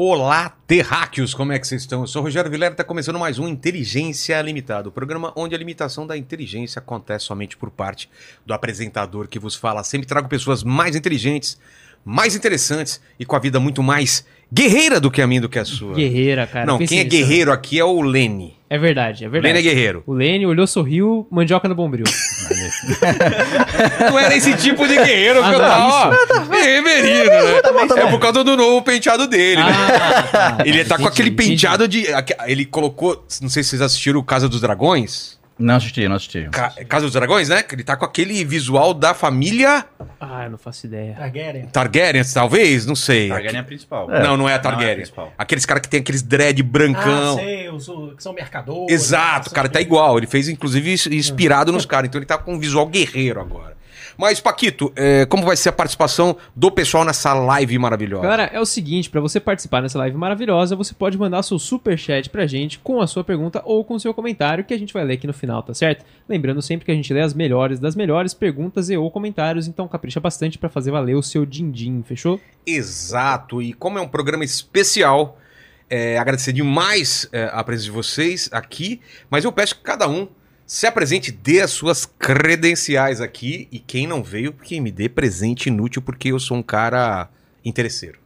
Olá, terráqueos, como é que vocês estão? Eu sou o Rogério Vilera está começando mais um Inteligência Limitada, o programa onde a limitação da inteligência acontece somente por parte do apresentador que vos fala. Sempre trago pessoas mais inteligentes, mais interessantes e com a vida muito mais guerreira do que a minha do que a sua. Guerreira, cara. Não, quem é nisso, guerreiro aqui é o Lene. né? É verdade, é verdade. Lene é guerreiro. O Lene olhou, sorriu, mandioca no bombril. Não era esse tipo de guerreiro que Ah, eu não, é tava. Reverino, né? É por causa do novo penteado dele, né? Ah, tá. Ele tá com Entendi, aquele entendi. penteado de. aque- Ele colocou. Não sei se vocês assistiram o Casa dos Dragões. Não assisti, não assisti. Ca- Casa dos Dragões, né? Que Ele tá com aquele visual da família Ah, eu não faço ideia. Targaryen. Targaryen, talvez? Não sei. Targaryen é a principal. Não, não é a Não é a Targaryen. principal. Aqueles caras que tem aqueles dread brancão. Ah, sei, os, que são mercadores. Exato, o cara tá igual. Ele fez, inclusive, inspirado nos caras. Então ele tá com um visual guerreiro agora. Mas, Paquito, é, como vai ser a participação do pessoal nessa live maravilhosa? Galera, é o seguinte, pra você participar dessa live maravilhosa, você pode mandar seu super chat pra gente com a sua pergunta ou com o seu comentário que a gente vai ler aqui no final, tá certo? Lembrando sempre que a gente lê as melhores das melhores perguntas e ou comentários, então capricha bastante pra fazer valer o seu din-din, fechou? Exato, e como é um programa especial, é, agradecer demais é, a presença de vocês aqui, mas eu peço que cada um se apresente, dê as suas credenciais aqui, e quem não veio, que me dê presente inútil, porque eu sou um cara interesseiro.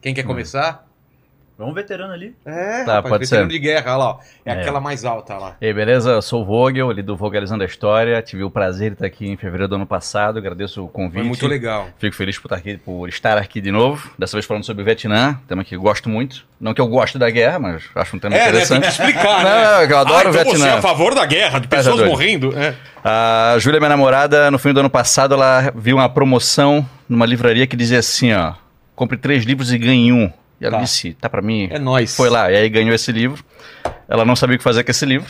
Quem quer começar? Vamos veterano ali. É, Tá, pode veterano ser. de guerra, olha lá, ó. É, É. aquela mais alta lá. E aí, beleza? Eu sou o Vogel, ali do Vogelizando a História. Tive o prazer de estar aqui em fevereiro do ano passado. Agradeço o convite. Foi muito legal. Fico feliz por estar, aqui, por estar aqui de novo. Dessa vez falando sobre o Vietnã, tema que eu gosto muito. Não que eu goste da guerra, mas acho um tema É, né? Tem interessante. que explicar, Não, né? eu adoro ah, o então você é Vietnã. a favor da guerra, de pessoas morrendo. É. A Júlia, minha namorada, no fim do ano passado, ela viu uma promoção numa livraria que dizia assim, ó, compre três livros e ganhe um. E ela Tá. disse, tá pra mim? É nóis. Foi lá, e aí ganhou esse livro. Ela não sabia o que fazer com esse livro.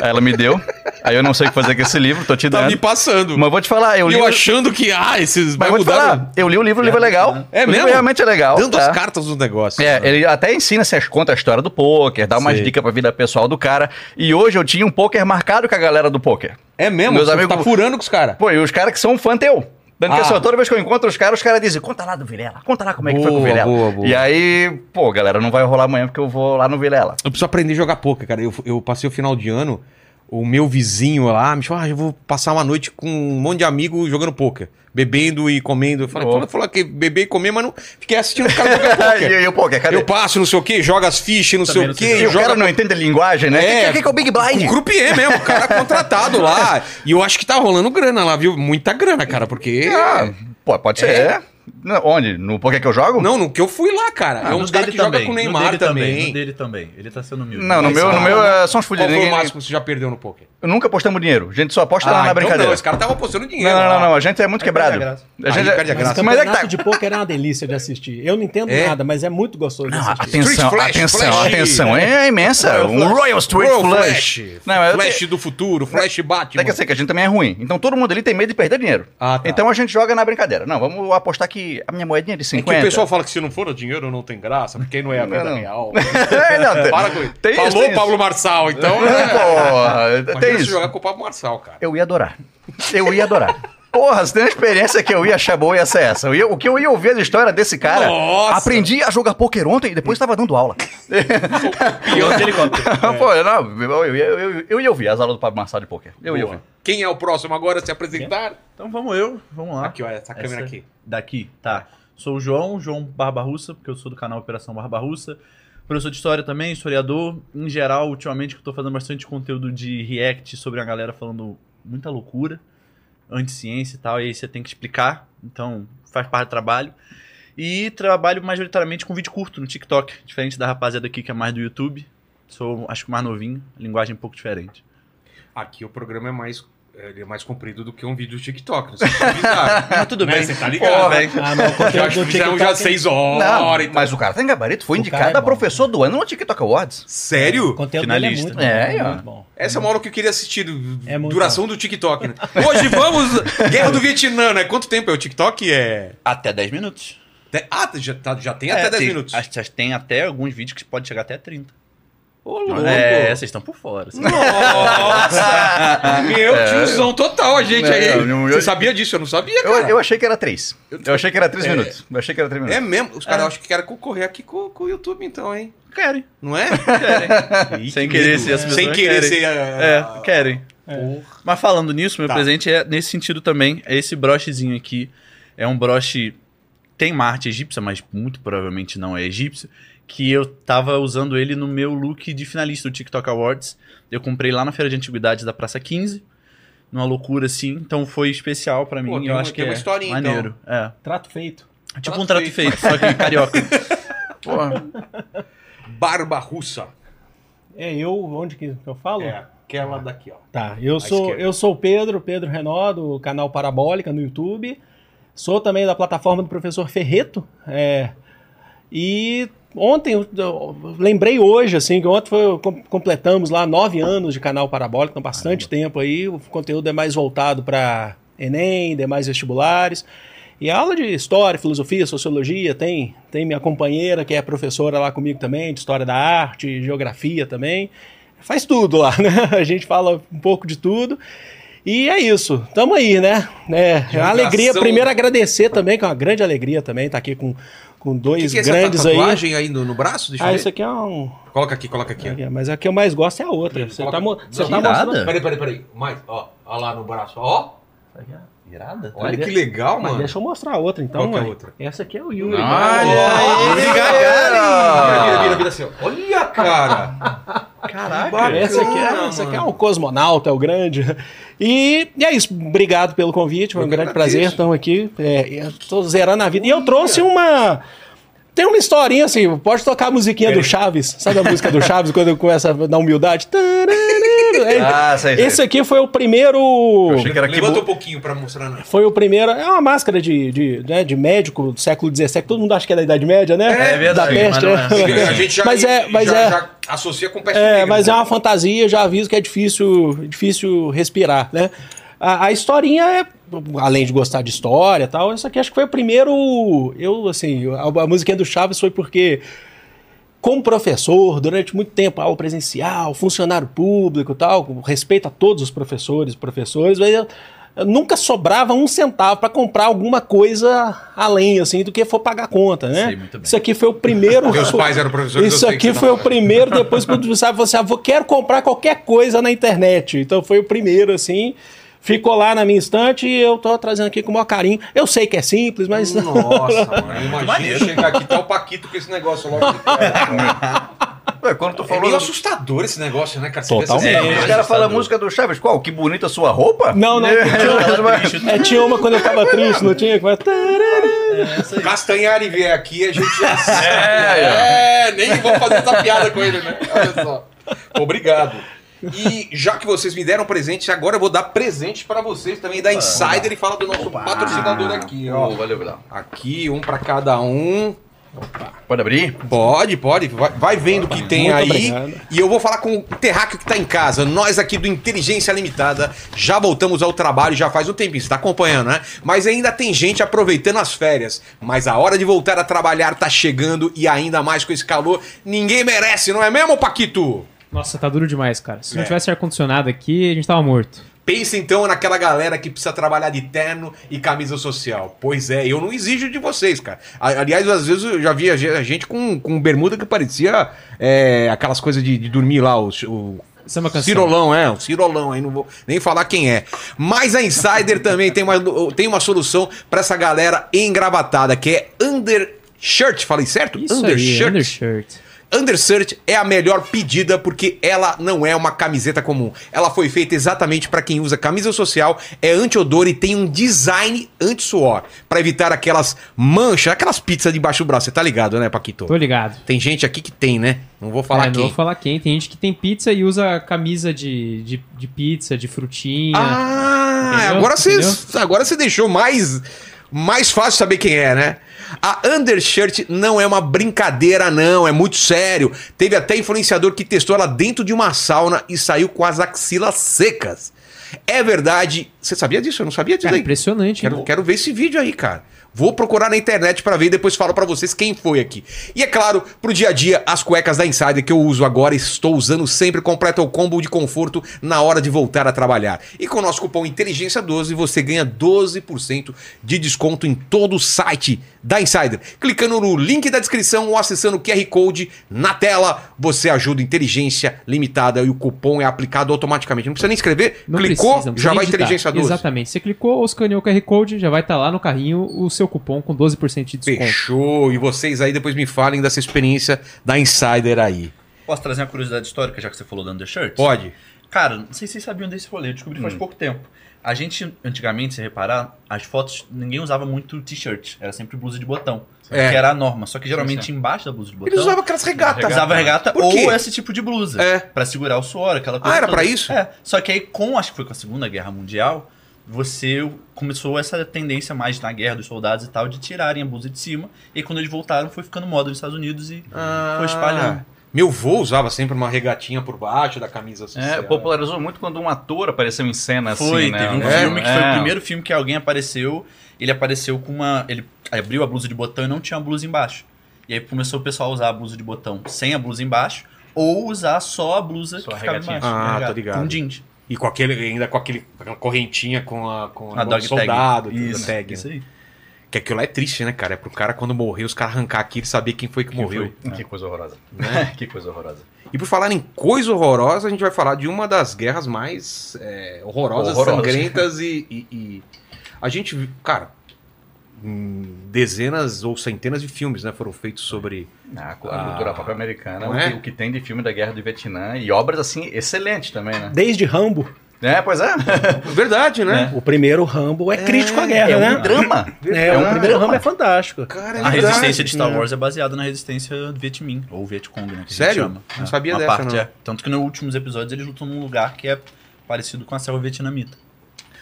aí ela me deu. Aí eu não sei o que fazer com esse livro, tô te Tá dando. me passando. Mas eu vou te falar, eu E li. eu o- achando que, ah, esses Mas vou te mudar. falar, eu li o livro, o livro é legal. É o livro mesmo? realmente é legal. Dando tá? as cartas dos negócios. É, ele até ensina, se conta a história do poker, dá umas dicas pra vida pessoal do cara. E hoje eu tinha um poker marcado com a galera do poker. É mesmo? Meus Você amigos- tá furando com os caras. Pô, e os caras que são fã teu. Dando que Ah. assim, toda vez que eu encontro os caras, os caras dizem, conta lá do Vilela, conta lá como é que foi com o Vilela. boa, boa. E aí, pô, galera, não vai rolar amanhã porque eu vou lá no Vilela. Eu preciso aprender a jogar poker, cara. Eu, eu passei o final de ano, o meu vizinho lá me falou, ah, eu vou passar uma noite com um monte de amigos jogando poker. Bebendo e comendo. Eu falei, Boa. falou, que beber e comer, mas não fiquei assistindo os caras jogar poker. e, e o poker, cadê? Eu passo, não sei o quê, joga as fichas, não sei Também o não sei quê. E o joga cara não entende a linguagem, né? É. O que, que, que é o Big Blind? O croupier mesmo, o cara contratado lá. E eu acho que tá rolando grana lá, viu? Muita grana, cara, porque. Ah, pô, pode ser. É. Não, Onde? No poker que eu jogo? Não, no que eu fui lá, cara. é no uns caras dele que também, com o no Neymar dele também. No dele também. Ele tá sendo humilde. Não, no Mas, meu, no ah, meu é, são os Qual fudidos. foi o máximo que você já perdeu no poker? Nunca apostamos dinheiro. A gente só aposta lá na então brincadeira. não, esse cara tava apostando dinheiro. Não, não, lá. não, a gente é muito Aí quebrado. perde a gente é- perde a Mas graça. Mas é que tá. de pôquer é uma delícia de assistir. Eu não entendo É? nada, mas é muito gostoso de Não, assistir. atenção, Flash, atenção, Flash. atenção. É imensa. Um. Royal Street Flash. Flash. Não, eu Flash te- do futuro, Flash Batman. Tem que ser que a gente também é ruim. Então todo mundo ali tem medo de perder dinheiro. Ah, tá. Então a gente joga na brincadeira. Não, vamos apostar que a minha moedinha de É 50. que o pessoal fala que se não for o dinheiro não tem graça, porque não é a não. real. É, não, tem- Para com isso. tem Falou isso. Pablo Marçal, então. Não, porra, tem isso. jogar com o Pablo Marçal, cara. Eu ia adorar. Eu ia adorar. Porra, se tem uma experiência que eu ia achar boa, ia ser essa. Eu ia- o que eu ia ouvir da história desse cara. Nossa! Aprendi a jogar poker ontem e depois estava dando aula. Pior de helicóptero. Pô, não, eu, eu, eu, eu ia ouvir as aulas do Pablo Marçal de poker. Eu ia Boa. ouvir. Quem é o próximo agora a se apresentar? Então vamos eu, vamos lá. Aqui, olha, essa câmera aqui. Daqui, tá. Sou o João, João Barba Russa, porque eu sou do canal Operação Barba Russa. Professor de História também, historiador. Em geral, ultimamente que eu tô fazendo bastante conteúdo de react sobre a galera falando muita loucura, anti-ciência e tal, e aí você tem que explicar. Então, faz parte do trabalho. E trabalho majoritariamente com vídeo curto no TikTok, diferente da rapaziada aqui que é mais do YouTube. Sou, acho que mais novinho, linguagem um pouco diferente. Aqui o programa é mais, ele é mais comprido do que um vídeo do TikTok. Não sei se você avisaram. Mas tudo Né? bem. Você tá ligado, Porra. né? Ah, mas o Já conteúdo acho que fizeram TikTok... já é- seis Não, horas. e tal. mas o cara tem gabarito, foi O indicado é a bom. professor do ano no TikTok Awards. Sério? O conteúdo dele é Finalista. muito bom. É, É, muito bom. Essa é uma aula que eu queria assistir. É duração do TikTok, né? Hoje vamos. Guerra do Vietnã, né? Quanto tempo é o TikTok? É. Até 10 minutos. Ah, já, tá- já tem É, até 10 tem- minutos. Acho que tem até alguns vídeos que pode chegar até 30. Ô, louco. É, vocês estão por fora. Nossa! Meu tiozão total a gente É, aí. eu- eu- Você sabia disso? Eu não sabia, Eu, cara. eu achei que era três. Eu achei que era três minutos. Eu achei que era três É minutos. mesmo? Os caras acham que querem concorrer aqui com, com o YouTube, então, hein? Querem. Não é? Ih, Sem que querer ser as pessoas Sem querer querem. ser. É, a- querem. Mas falando nisso, meu Tá. presente é nesse sentido também. É esse brochezinho aqui. É um broche. Tem uma arte egípcia, mas muito provavelmente não é egípcio. Que eu tava usando ele no meu look de finalista do TikTok Awards. Eu comprei lá na Feira de Antiguidades da Praça 15. Numa loucura assim. Então foi especial pra mim. Pô, tem eu uma- acho que uma é historinha, então. maneiro. É. Trato feito. Tipo Trato um trato feito. feito, só que carioca. Porra. Barba russa. É eu, onde que eu falo? É, aquela daqui, ó. Tá, eu sou, esquerda. eu sou o Pedro, Pedro Renó, do canal Parabólica no YouTube. Sou também da plataforma do professor Ferreto. é, e ontem, lembrei hoje, assim, que ontem foi- com- completamos lá nove anos de canal Parabólica, então bastante tempo aí. O conteúdo é mais voltado para Enem, demais vestibulares. E a aula de história, filosofia, sociologia, tem, tem minha companheira que é professora lá comigo também, de história da arte, geografia também. Faz tudo lá, né? A gente fala um pouco de tudo. E é isso, tamo aí, né? É, é uma alegria. Primeiro agradecer também, que é uma grande alegria também estar aqui com, com dois que, que é essa grandes aí. tatuagem aí no, no braço? Deixa eu Ah, isso aqui é um. Coloca aqui, coloca aqui. ó. Mas a que eu mais gosto é a outra. Você Coloca- tá, mo- você tá mostrando. Peraí, peraí, peraí. Mais, ó. Ó lá no braço, ó. Irada? Olha que legal, Mas mano. deixa eu mostrar a outra, então. Qual que é a outra? Essa aqui é o Yuri. Olha aí, galera! Vira, vira, vira assim. Olha, cara! Caraca. Bacana, Essa aqui, é, essa aqui é um cosmonauta, é o grande. E, e é isso. Obrigado pelo convite. Foi um grande prazer. Estamos aqui. É, tô zerando a vida. E eu trouxe uma. Tem uma historinha assim, pode tocar a musiquinha do Chaves. Sabe a música do Chaves quando começa a dar humildade? É, Ah, sei, sei. Esse aqui foi o primeiro. achei que era Levanta um pouquinho pra mostrar. Né? Foi o primeiro. É uma máscara de, de, né, de médico do século XVII. Todo mundo acha que é da Idade Média, né? É verdade, Da peste, mas não é. né? A gente já, Mas é- mas já, é- já associa com peste É, negra, mas né? é uma fantasia, já aviso que é difícil, difícil respirar, né? A, a historinha é, além de gostar de história e tal, isso aqui acho que foi o primeiro. Eu, assim, a, a musiquinha do Chaves foi porque, como professor, durante muito tempo, aula presencial, funcionário público e tal, com respeito a todos os professores, professores, mas eu- eu nunca sobrava um centavo para comprar alguma coisa além, assim, do que for pagar a conta, né? Sei. Isso aqui foi o primeiro. Meus pais eram professores, Isso aqui foi o primeiro, depois quando você sabe, você, ah, vou, quero comprar qualquer coisa na internet. Então foi o primeiro, assim. Ficou lá na minha estante e eu tô trazendo aqui com o maior carinho. Eu sei que é simples, mas. Nossa, mano. Imagina chegar aqui, tá o Paquito com esse negócio logo de cara. Ué, quando tu É falou. meio assustador esse negócio, né, cara? Totalmente. imagens, Os caras falam a música do Chaves. Qual? Que bonita sua roupa? Não, não. É, tinha uma quando eu tava triste, não tinha? Que vai- Castanhari vier aqui, a gente já sabe. É, É, nem vou fazer essa piada com ele, né? Olha só. Obrigado. E já que vocês me deram presente, agora eu vou dar presente pra vocês também da Insider e falar do nosso patrocinador aqui, ó. Oh, valeu, valeu. Aqui, um pra cada um. Pode abrir? Pode, pode. Vai, vai vendo o que tem Muito aí. obrigado. E eu vou falar com o terráqueo que tá em casa. Nós aqui do Inteligência Limitada já voltamos ao trabalho já faz um tempinho. Você tá acompanhando, né? Mas ainda tem gente aproveitando as férias. Mas a hora de voltar a trabalhar tá chegando e ainda mais com esse calor. Ninguém merece, não é mesmo, Paquito? Nossa, tá duro demais, cara. Se não É. tivesse ar-condicionado aqui, a gente tava morto. Pensa então naquela galera que precisa trabalhar de terno e camisa social. Pois é, eu não exijo de vocês, cara. Aliás, às vezes eu já vi a ge- a gente com, com bermuda que parecia é, aquelas coisas de, de dormir lá, o, o Samba canção. Cirolão, é, o Cirolão aí, não vou nem falar quem é. Mas a Insider também tem uma, tem uma solução pra essa galera engravatada, que é Undershirt, falei certo? Isso aí, undershirt. Undershirt é a melhor pedida porque ela não é uma camiseta comum. Ela foi feita exatamente para quem usa camisa social, é anti-odor e tem um design anti-suor, para evitar aquelas manchas, aquelas pizzas debaixo do braço. Você tá ligado, né, Paquito? Tô ligado. Tem gente aqui que tem, né? Não vou falar é, quem. Não vou falar quem. Tem gente que tem pizza e usa camisa de, de, de pizza, de frutinha. Ah, Entendeu? agora você agora você deixou mais mais fácil saber quem é, né? A Undershirt não é uma brincadeira, não, é muito sério. Teve até influenciador que testou ela dentro de uma sauna e saiu com as axilas secas. É verdade. Você sabia disso? Eu não sabia disso Cara, aí. impressionante. Quero, quero ver esse vídeo aí, cara. Vou procurar na internet pra ver e depois falo pra vocês quem foi aqui. E é claro, pro dia a dia, as cuecas da Insider que eu uso agora, estou usando sempre, completa o combo de conforto na hora de voltar a trabalhar. E com o nosso cupom Inteligência12 você ganha 12% de desconto em todo o site da Insider. Clicando no link da descrição ou acessando o QR Code na tela, você ajuda Inteligência Limitada e o cupom é aplicado automaticamente. Não precisa nem escrever, Não clicou, precisa, precisa já vai digitar. Inteligência 12. Exatamente. Você clicou ou escaneou o QR Code, já vai estar lá no carrinho o seu cupom com 12% de desconto. Fechou. E vocês aí depois me falem dessa experiência da Insider aí. Posso trazer uma curiosidade histórica, já que você falou do Undershirt? Pode. Cara, não sei se vocês sabiam desse rolê, eu descobri faz pouco tempo. A gente, antigamente, se reparar, as fotos, ninguém usava muito t-shirt, era sempre blusa de botão. É. Que era a norma. Só que geralmente Sim, embaixo da blusa de botão. Eles usavam aquelas regatas. usava regata Por ou esse tipo de blusa. É. Pra segurar o suor, aquela coisa. Ah, era toda. pra isso? É. Só que aí, com, acho que foi com a Segunda Guerra Mundial, você começou essa tendência mais na guerra dos soldados e tal, de tirarem a blusa de cima. E quando eles voltaram, foi ficando moda nos Estados Unidos e Ah. foi espalhando. Meu vô usava sempre uma regatinha por baixo da camisa É, social. popularizou muito quando um ator apareceu em cena Foi, assim, né? teve um É, filme que foi o É. primeiro filme que alguém apareceu. Ele apareceu com uma. Ele abriu a blusa de botão e não tinha a blusa embaixo. E aí começou o pessoal a usar a blusa de botão sem a blusa embaixo, ou usar só a blusa Só que a ficava regatinha. embaixo. Ah, tô ligado. Com jeans. E com aquele, ainda com aquele, aquela correntinha com a, com A a dog soldado, tag. Isso, tag. isso né? aí. Que aquilo lá é triste, né, cara? É pro cara, quando morrer, os caras arrancar aqui e saber quem foi que morreu. Que coisa horrorosa. que coisa horrorosa. E por falar em coisa horrorosa, a gente vai falar de uma das guerras mais é, horrorosas, sangrentas e, e- e A gente, viu- cara, hum, dezenas ou centenas de filmes né, foram feitos sobre. Ah, a cultura pop americana, o, é? que, o que tem de filme da Guerra do Vietnã e obras assim excelentes também, né? Desde Rambo. É, pois é. Verdade, né? O primeiro Rambo é, crítico à guerra, É né? um drama. É, É o um primeiro drama. Rambo é fantástico. Cara, é A verdade. resistência de Star né? Wars é baseada na resistência do Vietminh, ou Vietcong, né? Que Sério? Não É, sabia uma dessa, parte, não. é. Tanto que nos últimos episódios eles lutam num lugar que é parecido com a selva vietnamita.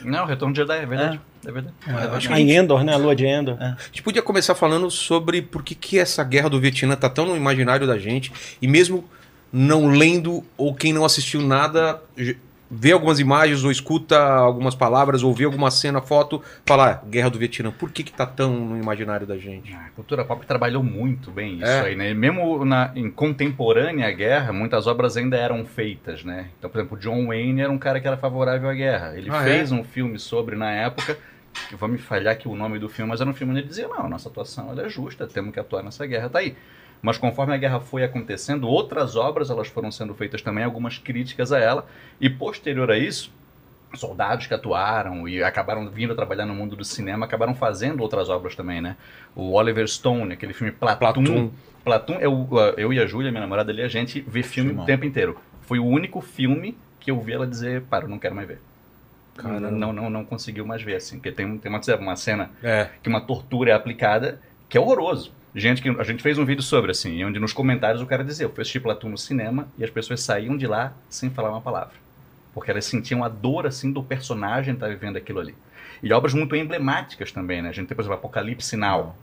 Não, Retorno de Jedi, é verdade. É, verdade. acho que A Endor, né? A lua de Endor. A gente podia começar falando sobre por que, que essa guerra do Vietnã tá tão no imaginário da gente. E mesmo não lendo ou quem não assistiu nada, vê algumas imagens ou escuta algumas palavras ou vê alguma cena, foto, falar Guerra do Vietnã. Por que, que tá tão no imaginário da gente? A cultura pop trabalhou muito bem isso É. aí, né? Mesmo na, em contemporânea guerra, muitas obras ainda eram feitas, né? Então, por exemplo, John Wayne era um cara que era favorável à guerra. Ele Ah, fez um filme sobre na época. que Vou me falhar aqui o nome do filme, mas era um filme onde ele dizia: não, nossa atuação é justa, temos que atuar nessa guerra, tá aí. Mas conforme a guerra foi acontecendo, outras obras elas foram sendo feitas também, algumas críticas a ela. E posterior a isso, soldados que atuaram e acabaram vindo trabalhar no mundo do cinema, acabaram fazendo outras obras também, né? O Oliver Stone, aquele filme Platoon. Platum. Platoon, eu, eu e a Júlia, minha namorada ali, a gente vê filme o tempo inteiro. Foi o único filme que eu vi ela dizer, para, eu não quero mais ver. Caramba. Não, não, não conseguiu mais ver, assim. Porque tem, tem uma, uma cena É. que uma tortura é aplicada, que é horroroso. Gente que a gente fez um vídeo sobre assim, onde nos comentários o cara dizia, eu assisti Platão no cinema e as pessoas saíam de lá sem falar uma palavra, porque elas sentiam a dor assim do personagem estar vivendo aquilo ali. E obras muito emblemáticas também, né? A gente tem, por exemplo, Apocalipse Now.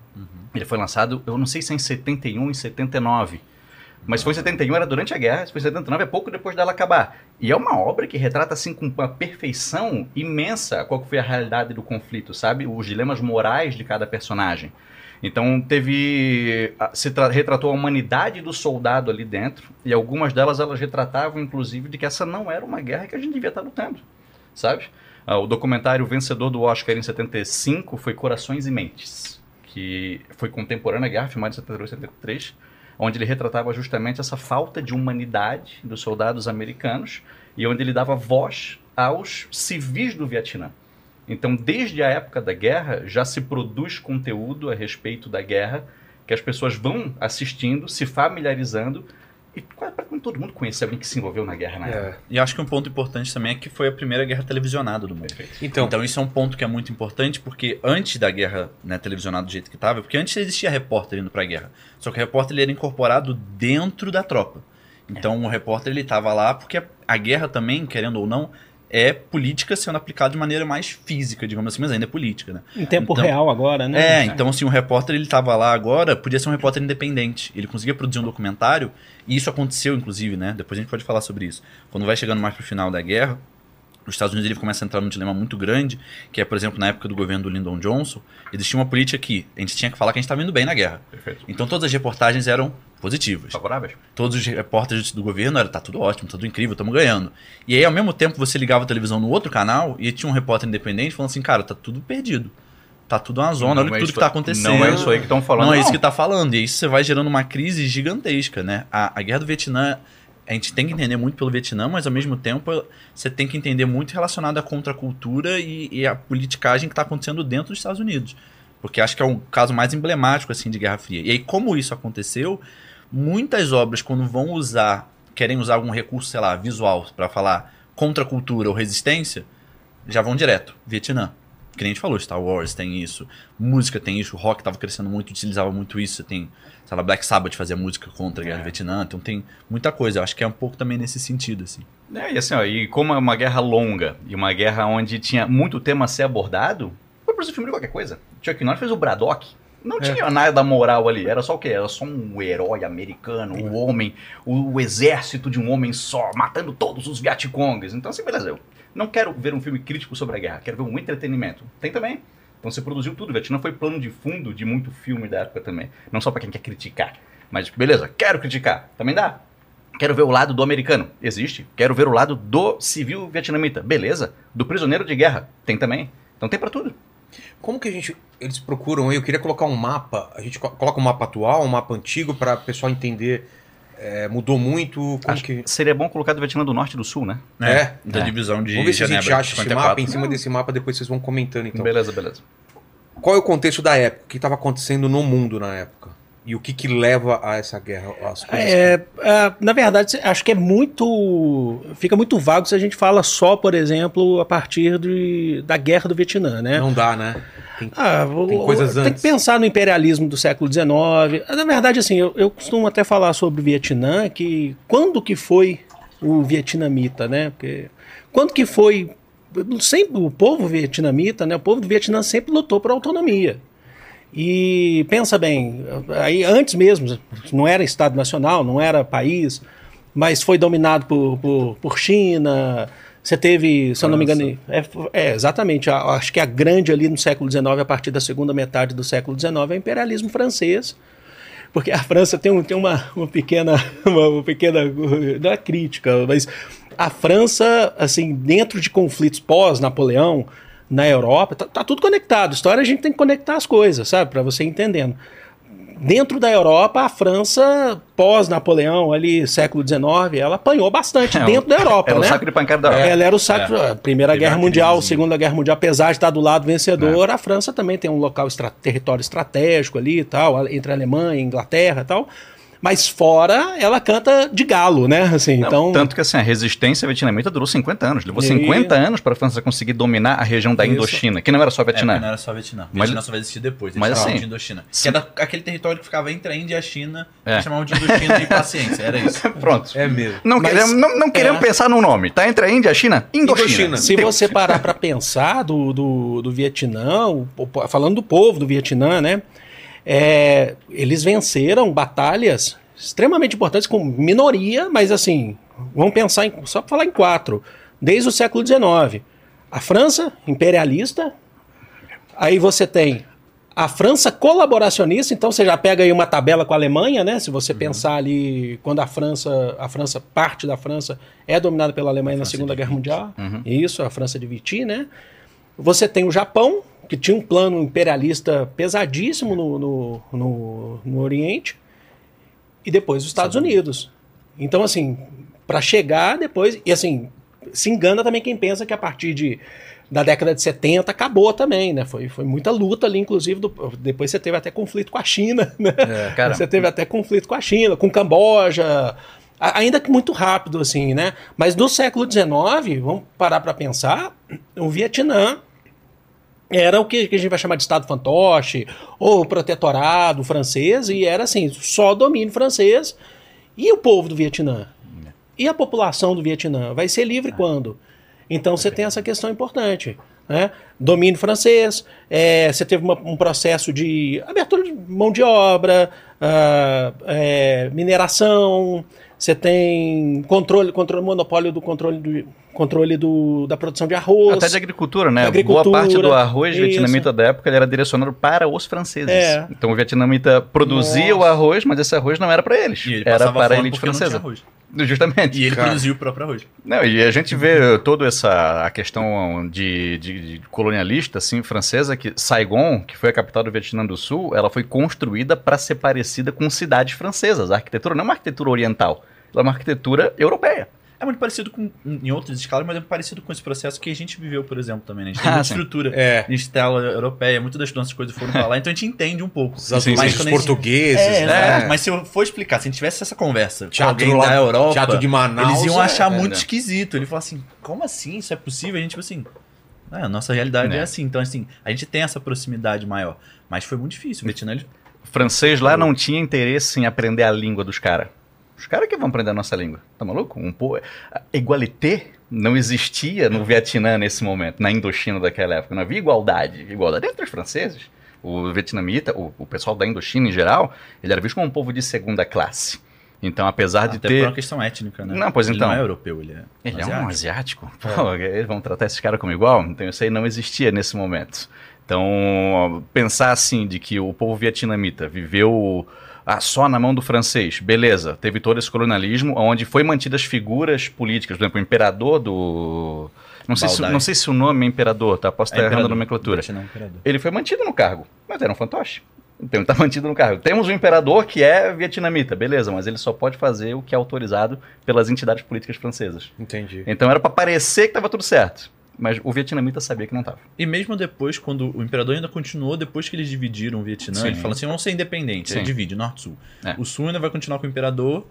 Ele foi lançado, eu não sei se é em 71 e 79. Mas foi em 71 era durante a guerra, se foi em 79 é pouco depois dela acabar. E é uma obra que retrata assim com uma perfeição imensa qual foi a realidade do conflito, sabe? Os dilemas morais de cada personagem. Então teve se tra- retratou a humanidade do soldado ali dentro e algumas delas elas retratavam inclusive de que essa não era uma guerra que a gente devia estar lutando, sabe? Ah, o documentário vencedor do Oscar em 75 foi Corações e Mentes, que foi contemporâneo à guerra, filmado em 72 e 73, onde ele retratava justamente essa falta de humanidade dos soldados americanos e onde ele dava voz aos civis do Vietnã. Então, desde a época da guerra, já se produz conteúdo a respeito da guerra, que as pessoas vão assistindo, se familiarizando, e quase para todo mundo conhecer alguém que se envolveu na guerra na época. É. E acho que um ponto importante também é que foi a primeira guerra televisionada do mundo. Então, Então isso é um ponto que é muito importante, porque antes da guerra né, televisionada do jeito que estava, porque antes existia repórter indo pra guerra. Só que o repórter ele era incorporado dentro da tropa. Então o repórter ele estava lá porque a, a guerra também, querendo ou não, é política sendo aplicada de maneira mais física, digamos assim, mas ainda é política, né? Em tempo Então- real agora, né? É, então assim, o repórter ele tava lá agora, podia ser um repórter independente. Ele conseguia produzir um documentário, e isso aconteceu, inclusive, né? Depois a gente pode falar sobre isso. Quando vai chegando mais pro final da guerra, os Estados Unidos ele começa a entrar num dilema muito grande, que é, por exemplo, na época do governo do Lyndon Johnson, existia uma política que a gente tinha que falar que a gente estava indo bem na guerra. Perfeito. Então todas as reportagens eram positivas. Favoráveis? Todos os repórteres do governo eram, tá tudo ótimo, tudo incrível, estamos ganhando. E aí, ao mesmo tempo, você ligava a televisão no outro canal e tinha um repórter independente falando assim, cara, tá tudo perdido. Tá tudo uma zona, olha Não é tudo que tá acontecendo. Não é isso aí que estão falando. Não é isso que tá falando. E isso você vai gerando uma crise gigantesca, né? A, a guerra do Vietnã, a gente tem que entender muito pelo Vietnã, mas ao mesmo tempo você tem que entender muito relacionado à contracultura e, e a politicagem que está acontecendo dentro dos Estados Unidos. Porque acho que é o caso mais emblemático assim de Guerra Fria. E aí, como isso aconteceu, muitas obras, quando vão usar, querem usar algum recurso, sei lá, visual para falar contracultura ou resistência, já vão direto. Vietnã. Que nem a gente falou, Star Wars tem isso, música tem isso, rock tava crescendo muito, utilizava muito isso. Tem, sei lá, Black Sabbath fazia música contra a guerra do Vietnã, então tem muita coisa. Eu acho que é um pouco também nesse sentido, assim. É, e assim, ó, e como é uma guerra longa e uma guerra onde tinha muito tema a ser abordado, foi por isso filme de qualquer coisa. Chuck Norris fez o Braddock. Não tinha nada da moral ali, era só o quê? Era só um herói americano, o homem, o, o exército de um homem só, matando todos os Vietcongues. Então, assim, beleza, eu não quero ver um filme crítico sobre a guerra, quero ver um entretenimento. Tem também. Então você produziu tudo, Vietnã foi plano de fundo de muito filme da época também. Não só pra quem quer criticar. Mas, beleza, quero criticar. Também dá. Quero ver o lado do americano. Existe. Quero ver o lado do civil vietnamita. Beleza. Do prisioneiro de guerra. Tem também. Então tem pra tudo. Como que a gente. Eles procuram? Eu queria colocar um mapa. A gente co- coloca um mapa atual, um mapa antigo, para o pessoal entender. É, mudou muito? Como Acho que. que seria bom colocar do Vietnã do Norte e do Sul, né? É. Da É. divisão de Vamos ver se a gente Genebra, acha esse 54. mapa. Em cima desse mapa, depois vocês vão comentando então. Beleza, beleza. Qual é o contexto da época? O que estava acontecendo no mundo na época? E o que, que leva a essa guerra? As coisas É, é, na verdade, acho que é muito. Fica muito vago se a gente fala só, por exemplo, a partir de, da guerra do Vietnã, que... né? Não dá, né? Tem- Ah, Tem coisas tem antes. que pensar no imperialismo do século XIX. Na verdade, assim, eu, eu costumo até falar sobre o Vietnã, que quando que foi o vietnamita, né? Porque quando que foi sempre o povo vietnamita, né? O povo do Vietnã sempre lutou por autonomia. E pensa bem, aí antes mesmo, não era Estado Nacional, não era país, mas foi dominado por, por, por China. Você teve, se eu não me engano, é, é, exatamente, a- acho que a grande ali no século XIX, a partir da segunda metade do século XIX, é o imperialismo francês. Porque a França tem, um, tem uma, uma pequena, uma, uma pequena, não é crítica, mas a França, assim, dentro de conflitos pós-Napoleão, na Europa, tá, tá tudo conectado. História a gente tem que conectar as coisas, sabe? Para você entendendo. Dentro da Europa, a França, pós-Napoleão, ali, século XIX, ela apanhou bastante É, dentro da Europa, Era né? o saco de pancada da Europa. Ela era o saco. a Primeira Teve Guerra Mundial, crisezinha. Segunda Guerra Mundial, apesar de estar do lado vencedor, a França também tem um local, estra- território estratégico ali e tal, entre a Alemanha e a Inglaterra e tal. Mas fora, ela canta de galo, né? Assim, Não, então. Tanto que assim, a resistência vietnamita durou 50 anos. Levou E- 50 anos para a França conseguir dominar a região da Isso. Indochina, que não era só É, Vietnã. não era só Vietnã. Mas- Vietnã só vai existir depois. Eles mas assim, de Indochina. Que era aquele território que ficava entre a Índia e a China. É. Chamavam de Indochina e paciência. Era isso. Pronto. É mesmo. Não Mas- queremos, não, não queremos é. pensar no nome. Tá entre a Índia e a China? Indochina. Indochina. Se Deu. você parar para pensar do, do, do Vietnã, falando do povo do Vietnã, né? É, eles venceram batalhas extremamente importantes com minoria, mas assim, vamos pensar em, só para falar em quatro. Desde o século XIX, a França imperialista, aí você tem a França colaboracionista, então você já pega aí uma tabela com a Alemanha, né? Se você pensar ali quando a França, a França, parte da França é dominada pela Alemanha na Segunda Guerra Mundial. Uhum. Isso, a França de Vichy, né? Você tem o Japão, que tinha um plano imperialista pesadíssimo no, no, no, no Oriente, e depois os Estados Unidos. Então, assim, para chegar depois. E assim, se engana também quem pensa que a partir de, da década de 70 acabou também, né? Foi, foi muita luta ali, inclusive. do- depois você teve até conflito com a China, né? cara. Você teve até conflito com a China, com Camboja. Ainda que muito rápido, assim, né? Mas no século XIX, vamos parar para pensar, o Vietnã era o que, que a gente vai chamar de Estado fantoche, ou protetorado francês, e era assim, só domínio francês. E o povo do Vietnã? E a população do Vietnã? Vai ser livre quando? Então você tem essa questão importante. Né? Domínio francês, é, você teve uma- um processo de abertura de mão de obra, ah, é, mineração, você tem controle, controle monopólio do controle do controle do, da produção de arroz. Até de agricultura, né? Da agricultura, Boa parte do arroz isso. vietnamita da época ele era direcionado para os franceses. É. Então o vietnamita produzia Nossa. o arroz, mas esse arroz não era para eles. E ele era para a elite porque não tinha francesa. arroz. Justamente. E ele Cara. produziu o próprio arroz. Não, e a gente vê toda essa a questão de, de- de colonialista assim, francesa, que Saigon, que foi a capital do Vietnã do Sul, ela foi construída para ser parecida com cidades francesas. A arquitetura não é uma arquitetura oriental, ela é uma arquitetura europeia. É muito parecido com, em outras escalas, mas é parecido com esse processo que a gente viveu, por exemplo, também. Né? A gente tem Ah, muita sim. estrutura É. de estela europeia, muitas das nossas coisas foram pra lá, então a gente entende um pouco. Os a gente- portugueses, É, né? exato. mas se eu for explicar, se a gente tivesse essa conversa com Teatro alguém lá- da Europa, Teatro de Manaus. eles iam é- achar é, muito né? esquisito. Ele falou assim, como assim? Isso é possível? A gente, tipo assim, "É, a nossa realidade É. é. assim. Então, assim, a gente tem essa proximidade maior. Mas foi muito difícil. O Vietnã, ele- O francês lá não tinha interesse em aprender a língua dos caras. Os caras que vão aprender a nossa língua. Tá maluco? Um po... a Igualité não existia no Vietnã nesse momento, na Indochina daquela época. Não havia igualdade. Igualdade entre os franceses. O vietnamita, o, o pessoal da Indochina em geral, ele era visto como um povo de segunda classe. Então, apesar de até ter. por uma questão étnica, né? Não, pois ele então. não é europeu, ele é Ele é asiático. um asiático? Pô, eles vão tratar esses caras como igual? Então isso aí não existia nesse momento. Então, pensar assim, de que o povo vietnamita viveu ah, só na mão do francês, beleza, teve todo esse colonialismo, onde foi mantidas figuras políticas, por exemplo, o imperador do... Não sei, se, não sei se o nome é imperador, tá? Posso É estar errando a nomenclatura. Vietnã é. Ele foi mantido no cargo, mas era um fantoche. Então ele está mantido no cargo. Temos um imperador que é vietnamita, beleza, mas ele só pode fazer o que é autorizado pelas entidades políticas francesas. Entendi. Então era pra parecer que tava tudo certo. Mas o vietnamita sabia que não tava. E mesmo depois, quando o imperador ainda continuou, depois que eles dividiram o Vietnã, Sim. ele falou assim: vamos ser independentes. Sim. Ele divide, norte-sul. É. O sul ainda vai continuar com o imperador,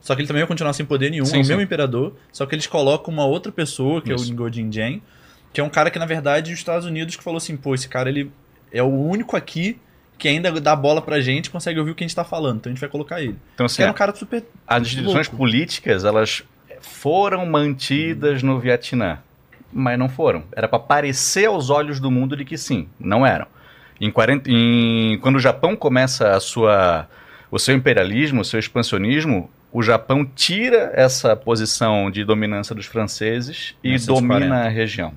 só que ele também vai continuar sem poder nenhum, Sim, é o sim. mesmo imperador, só que eles colocam uma outra pessoa, que é Isso. o Ngo Jin Jiang, que é um cara que, na verdade, os Estados Unidos que falou assim: pô, esse cara ele é o único aqui que ainda dá bola pra gente consegue ouvir o que a gente tá falando, então a gente vai colocar ele. Então, Que assim, era um cara super. as instituições políticas, elas foram mantidas no Vietnã. Mas não foram. Era pra parecer aos olhos do mundo de que sim, não eram. Em 40, em- quando o Japão começa a sua, o seu imperialismo, o seu expansionismo, o Japão tira essa posição de dominância dos franceses e 1940. domina a região.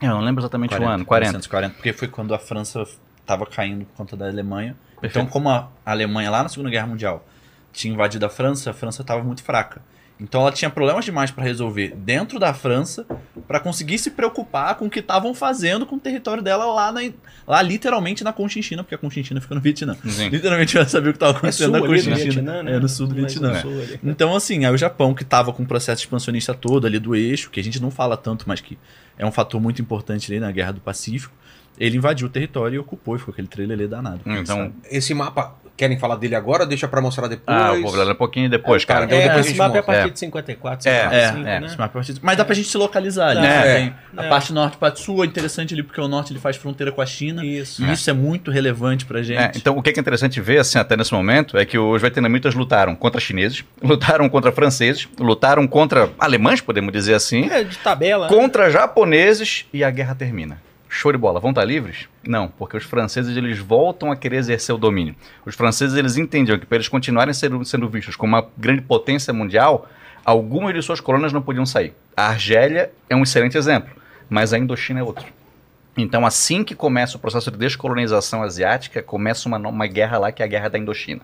Eu não lembro exatamente o ano, 40. 1940, porque foi quando a França estava caindo por conta da Alemanha. Perfeito. Então, como a Alemanha lá na Segunda Guerra Mundial tinha invadido a França, a França estava muito fraca. Então ela tinha problemas demais para resolver dentro da França para conseguir se preocupar com o que estavam fazendo com o território dela lá, na, lá literalmente na Conchinchina, porque a Conchinchina fica no Vietnã. Sim. Literalmente ela sabia o que estava É acontecendo sul na do Conchinchina. Né? É no sul do Mais Vietnã. no sul ali. Então, assim, aí o Japão, que tava com um processo expansionista todo ali do eixo, que a gente não fala tanto, mas que é um fator muito importante ali na Guerra do Pacífico, ele invadiu o território e ocupou, e ficou aquele trailer danado. Então, sabe? Esse mapa, querem falar dele agora? Deixa pra mostrar depois. ah, eu vou falar um pouquinho depois, cara. então É, depois a esse gente mapa é a partir É. de 54, É, 55, é, né? Esse mapa é parecido. Mas dá pra gente se localizar ali. Né? é, a é. parte norte, parte sul é interessante ali, porque o norte ele faz fronteira com a China. Isso. E isso é muito relevante pra gente. É, então, o que é é interessante ver, assim, até nesse momento, é que os vietnamitas lutaram contra chineses, lutaram contra franceses, lutaram contra alemães, podemos dizer assim, É, de tabela. né? contra japoneses e a guerra termina. Show de bola. Vão estar livres? Não, porque os franceses eles voltam a querer exercer o domínio. Os franceses eles entendiam que para eles continuarem sendo, sendo vistos como uma grande potência mundial, algumas de suas colônias não podiam sair. A Argélia é um excelente exemplo, mas a Indochina é outro. Então, assim que começa o processo de descolonização asiática, começa uma, uma guerra lá que é a Guerra da Indochina.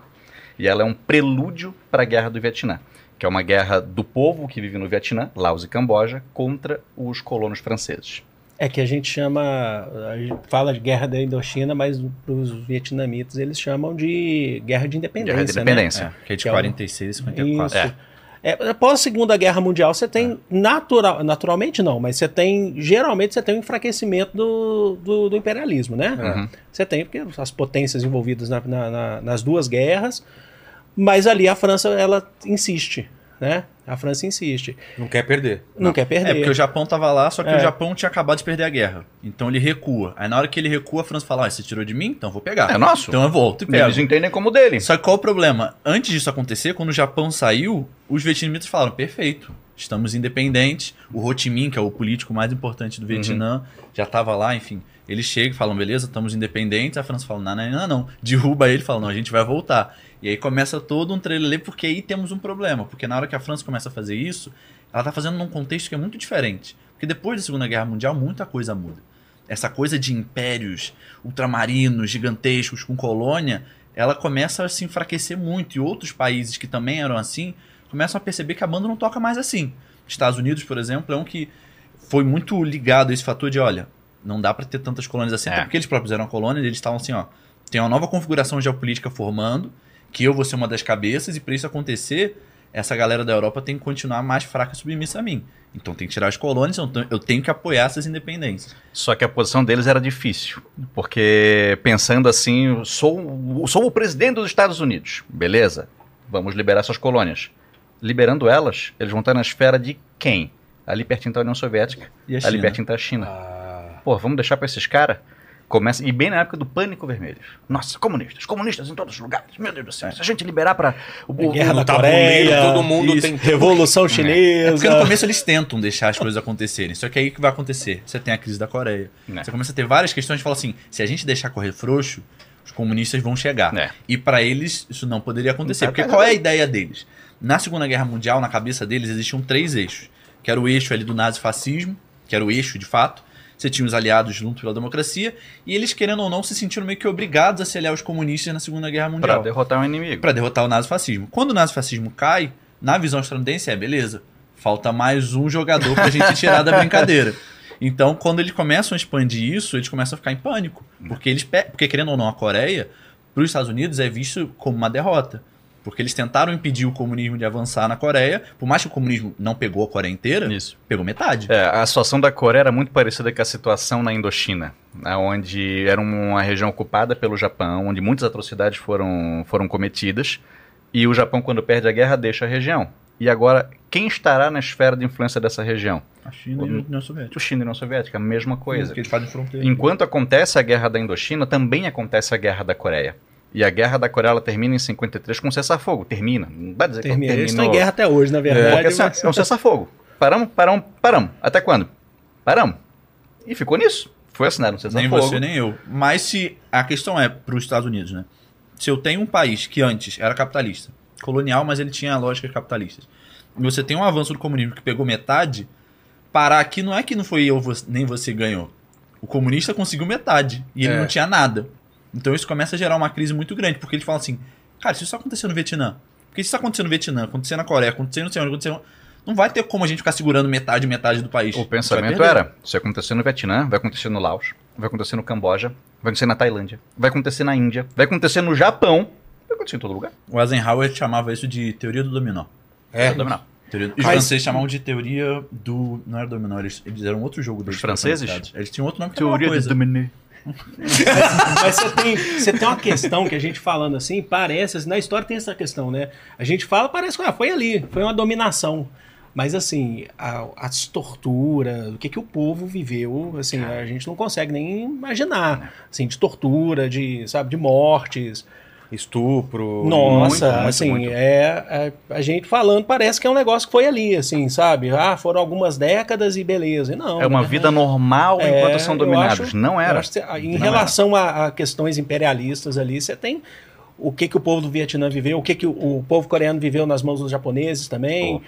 E ela é um prelúdio para a Guerra do Vietnã, que é uma guerra do povo que vive no Vietnã, Laos e Camboja, contra os colonos franceses. É que a gente chama, a gente fala de guerra da Indochina, mas para os vietnamitas eles chamam de guerra de independência. Guerra de né? independência. É, que é de Que é o- 46 e 54. Isso. É, após a Segunda Guerra Mundial, você tem natural, naturalmente não, mas você tem geralmente você tem um enfraquecimento do, do, do imperialismo, né? Uhum. Você tem porque as potências envolvidas na- na- na- nas duas guerras, mas ali a França ela insiste, né? A França insiste, Não quer perder. não, quer perder. É, porque o Japão tava lá, só que É. o Japão tinha acabado de perder a guerra. Então ele recua. Aí na hora que ele recua, a França fala: ah, você tirou de mim? Então eu vou pegar. É nosso. Então eu volto e pego. Eles entendem como dele. Só que qual o problema? Antes disso acontecer, quando o Japão saiu, os vietnamitas falaram: perfeito. estamos independentes. O Ho Chi Minh, que é o político mais importante do Vietnã, já estava lá, enfim. Eles chegam e falam, beleza, estamos independentes. A França fala, não, não, não, não. Derruba ele e fala, não, a gente vai voltar. E aí começa todo um trelelê, porque aí temos um problema. Porque na hora que a França começa a fazer isso, ela está fazendo num contexto que é muito diferente. Porque depois da Segunda Guerra Mundial, muita coisa muda. Essa coisa de impérios ultramarinos, gigantescos, com colônia, ela começa a se enfraquecer muito. E outros países que também eram assim, começam a perceber que a banda não toca mais assim. Estados Unidos, por exemplo, é um que foi muito ligado a esse fator de, olha, não dá para ter tantas colônias assim, É. até porque eles próprios eram colônias, eles estavam assim, ó, tem uma nova configuração geopolítica formando, que eu vou ser uma das cabeças, e para isso acontecer, essa galera da Europa tem que continuar mais fraca e submissa a mim. Então tem que tirar as colônias, então eu tenho que apoiar essas independências. Só que a posição deles era difícil, porque pensando assim, eu sou, sou o presidente dos Estados Unidos, beleza? Vamos liberar suas colônias. Liberando elas, eles vão estar na esfera de quem? Ali pertinho da União Soviética, E a ali pertinho da China. Ah, Pô, vamos deixar pra esses caras? Começa, e bem na época do pânico vermelho. Nossa, comunistas, comunistas em todos os lugares. Meu Deus do céu. Se a gente liberar pra. O, o- Guerra da Coreia, todo mundo isso, tem- Revolução É porque no Chinesa. começo eles tentam deixar as coisas acontecerem. Só que aí o que vai acontecer? Você tem a crise da Coreia. É. Você começa a ter várias questões e fala assim: se a gente deixar correr frouxo, os comunistas vão chegar. É. E para eles isso não poderia acontecer. Porque qual é a ideia deles? Na Segunda Guerra Mundial, na cabeça deles, existiam três eixos. Que era o eixo ali do nazifascismo, que era o eixo de fato. Você tinha os aliados junto pela democracia. E eles, querendo ou não, se sentiram meio que obrigados a se aliar aos comunistas na Segunda Guerra Pra Mundial derrotar um inimigo. para derrotar o nazifascismo. Quando o nazifascismo cai, na visão estadunidense é beleza. Falta mais um jogador pra gente tirar da brincadeira. Então, quando eles começam a expandir isso, eles começam a ficar em pânico. Porque eles porque querendo ou não, a Coreia, para os Estados Unidos, é visto como uma derrota. Porque eles tentaram impedir o comunismo de avançar na Coreia. Por mais que o comunismo não pegou a Coreia inteira, Isso. pegou metade. É, a situação da Coreia era muito parecida com a situação na Indochina, né, onde era uma região ocupada pelo Japão, onde muitas atrocidades foram, foram cometidas, e o Japão, quando perde a guerra, deixa a região. E agora, quem estará na esfera de influência dessa região? A China e a União Soviética. O China e a União Soviética, a mesma coisa. Porque eles fazem fronteira. Enquanto acontece a guerra da Indochina, também acontece a guerra da Coreia. E a guerra da Coreia ela termina em 53 com um cessar-fogo. Termina. Não vai dizer Termina. que Eles estão em terminou. guerra até hoje, na Porque verdade. assim, mas- é um cessar-fogo. Paramos, paramos, paramos. Até quando? Paramos. E ficou nisso. Foi assinado um Nem cessar-fogo. você, nem eu. Mas se a questão é para os Estados Unidos, né? Se eu tenho um país que antes era capitalista, colonial, mas ele tinha lógicas capitalistas, e você tem um avanço do comunismo que pegou metade, parar aqui não é que não foi eu nem você ganhou. O comunista conseguiu metade e ele É. não tinha nada. Então isso começa a gerar uma crise muito grande, porque eles falam assim: cara, se isso acontecer no Vietnã, porque se isso acontecer no Vietnã, acontecer na Coreia, acontecer no sei onde. Não vai ter como a gente ficar segurando metade, metade do país. O pensamento era: se acontecer no Vietnã, vai acontecer no Laos, vai acontecer no Camboja, vai acontecer na Tailândia, vai acontecer na Índia, vai acontecer no Japão, vai acontecer em todo lugar. O Eisenhower chamava isso de teoria do dominó. É. Dominar. Teoria... Os Mas- franceses chamavam de teoria do. Não era dominó, eles, eles eram outro jogo deles. Os franceses? Eles tinham outro nome que era uma Teoria coisa. do Mas você tem, você tem uma questão que a gente falando assim, parece, assim, na história tem essa questão, né? A gente fala, parece que ah, foi ali, foi uma dominação. Mas assim, a- as torturas, o que, que o povo viveu, assim, a gente não consegue nem imaginar. Assim, de tortura, de, sabe, de mortes. Estupro. Nossa, muito, assim, muito. É, é- a gente falando, parece que é um negócio que foi ali, assim, sabe? Ah, foram algumas décadas e beleza. Não. É uma na vida normal É, enquanto são dominados. acho- não era. em Não relação a, a questões imperialistas ali, você tem o que, que o povo do Vietnã viveu, o que, que o, o povo coreano viveu nas mãos dos japoneses também.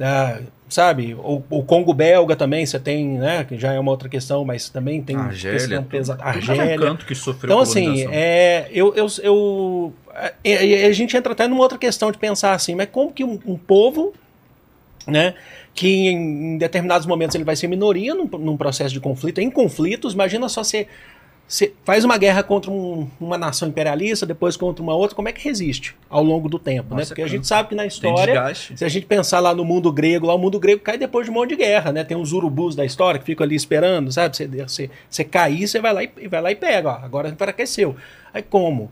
Ah, sabe, o, o Congo belga também, você tem, né? Que já é uma outra questão, mas também tem Argélia. questão tava em Argélia. canto que sofreu Então, assim, é, eu, eu, eu- é, é, a gente entra até numa outra questão de pensar assim, mas como que um, um povo, né, que em, em determinados momentos ele vai ser minoria num, num processo de conflito, em conflitos, imagina só você, você faz uma guerra contra um- uma nação imperialista, depois contra uma outra, como é que resiste ao longo do tempo, né? Nossa, Porque a cansa. gente sabe que na história se a gente pensar lá no mundo grego, lá o mundo grego cai depois de um monte de guerra, né? Tem os urubus da história que ficam ali esperando, sabe? Você, você, você cair, você vai lá e, vai lá e pega, ó, agora enfraqueceu. Aí como?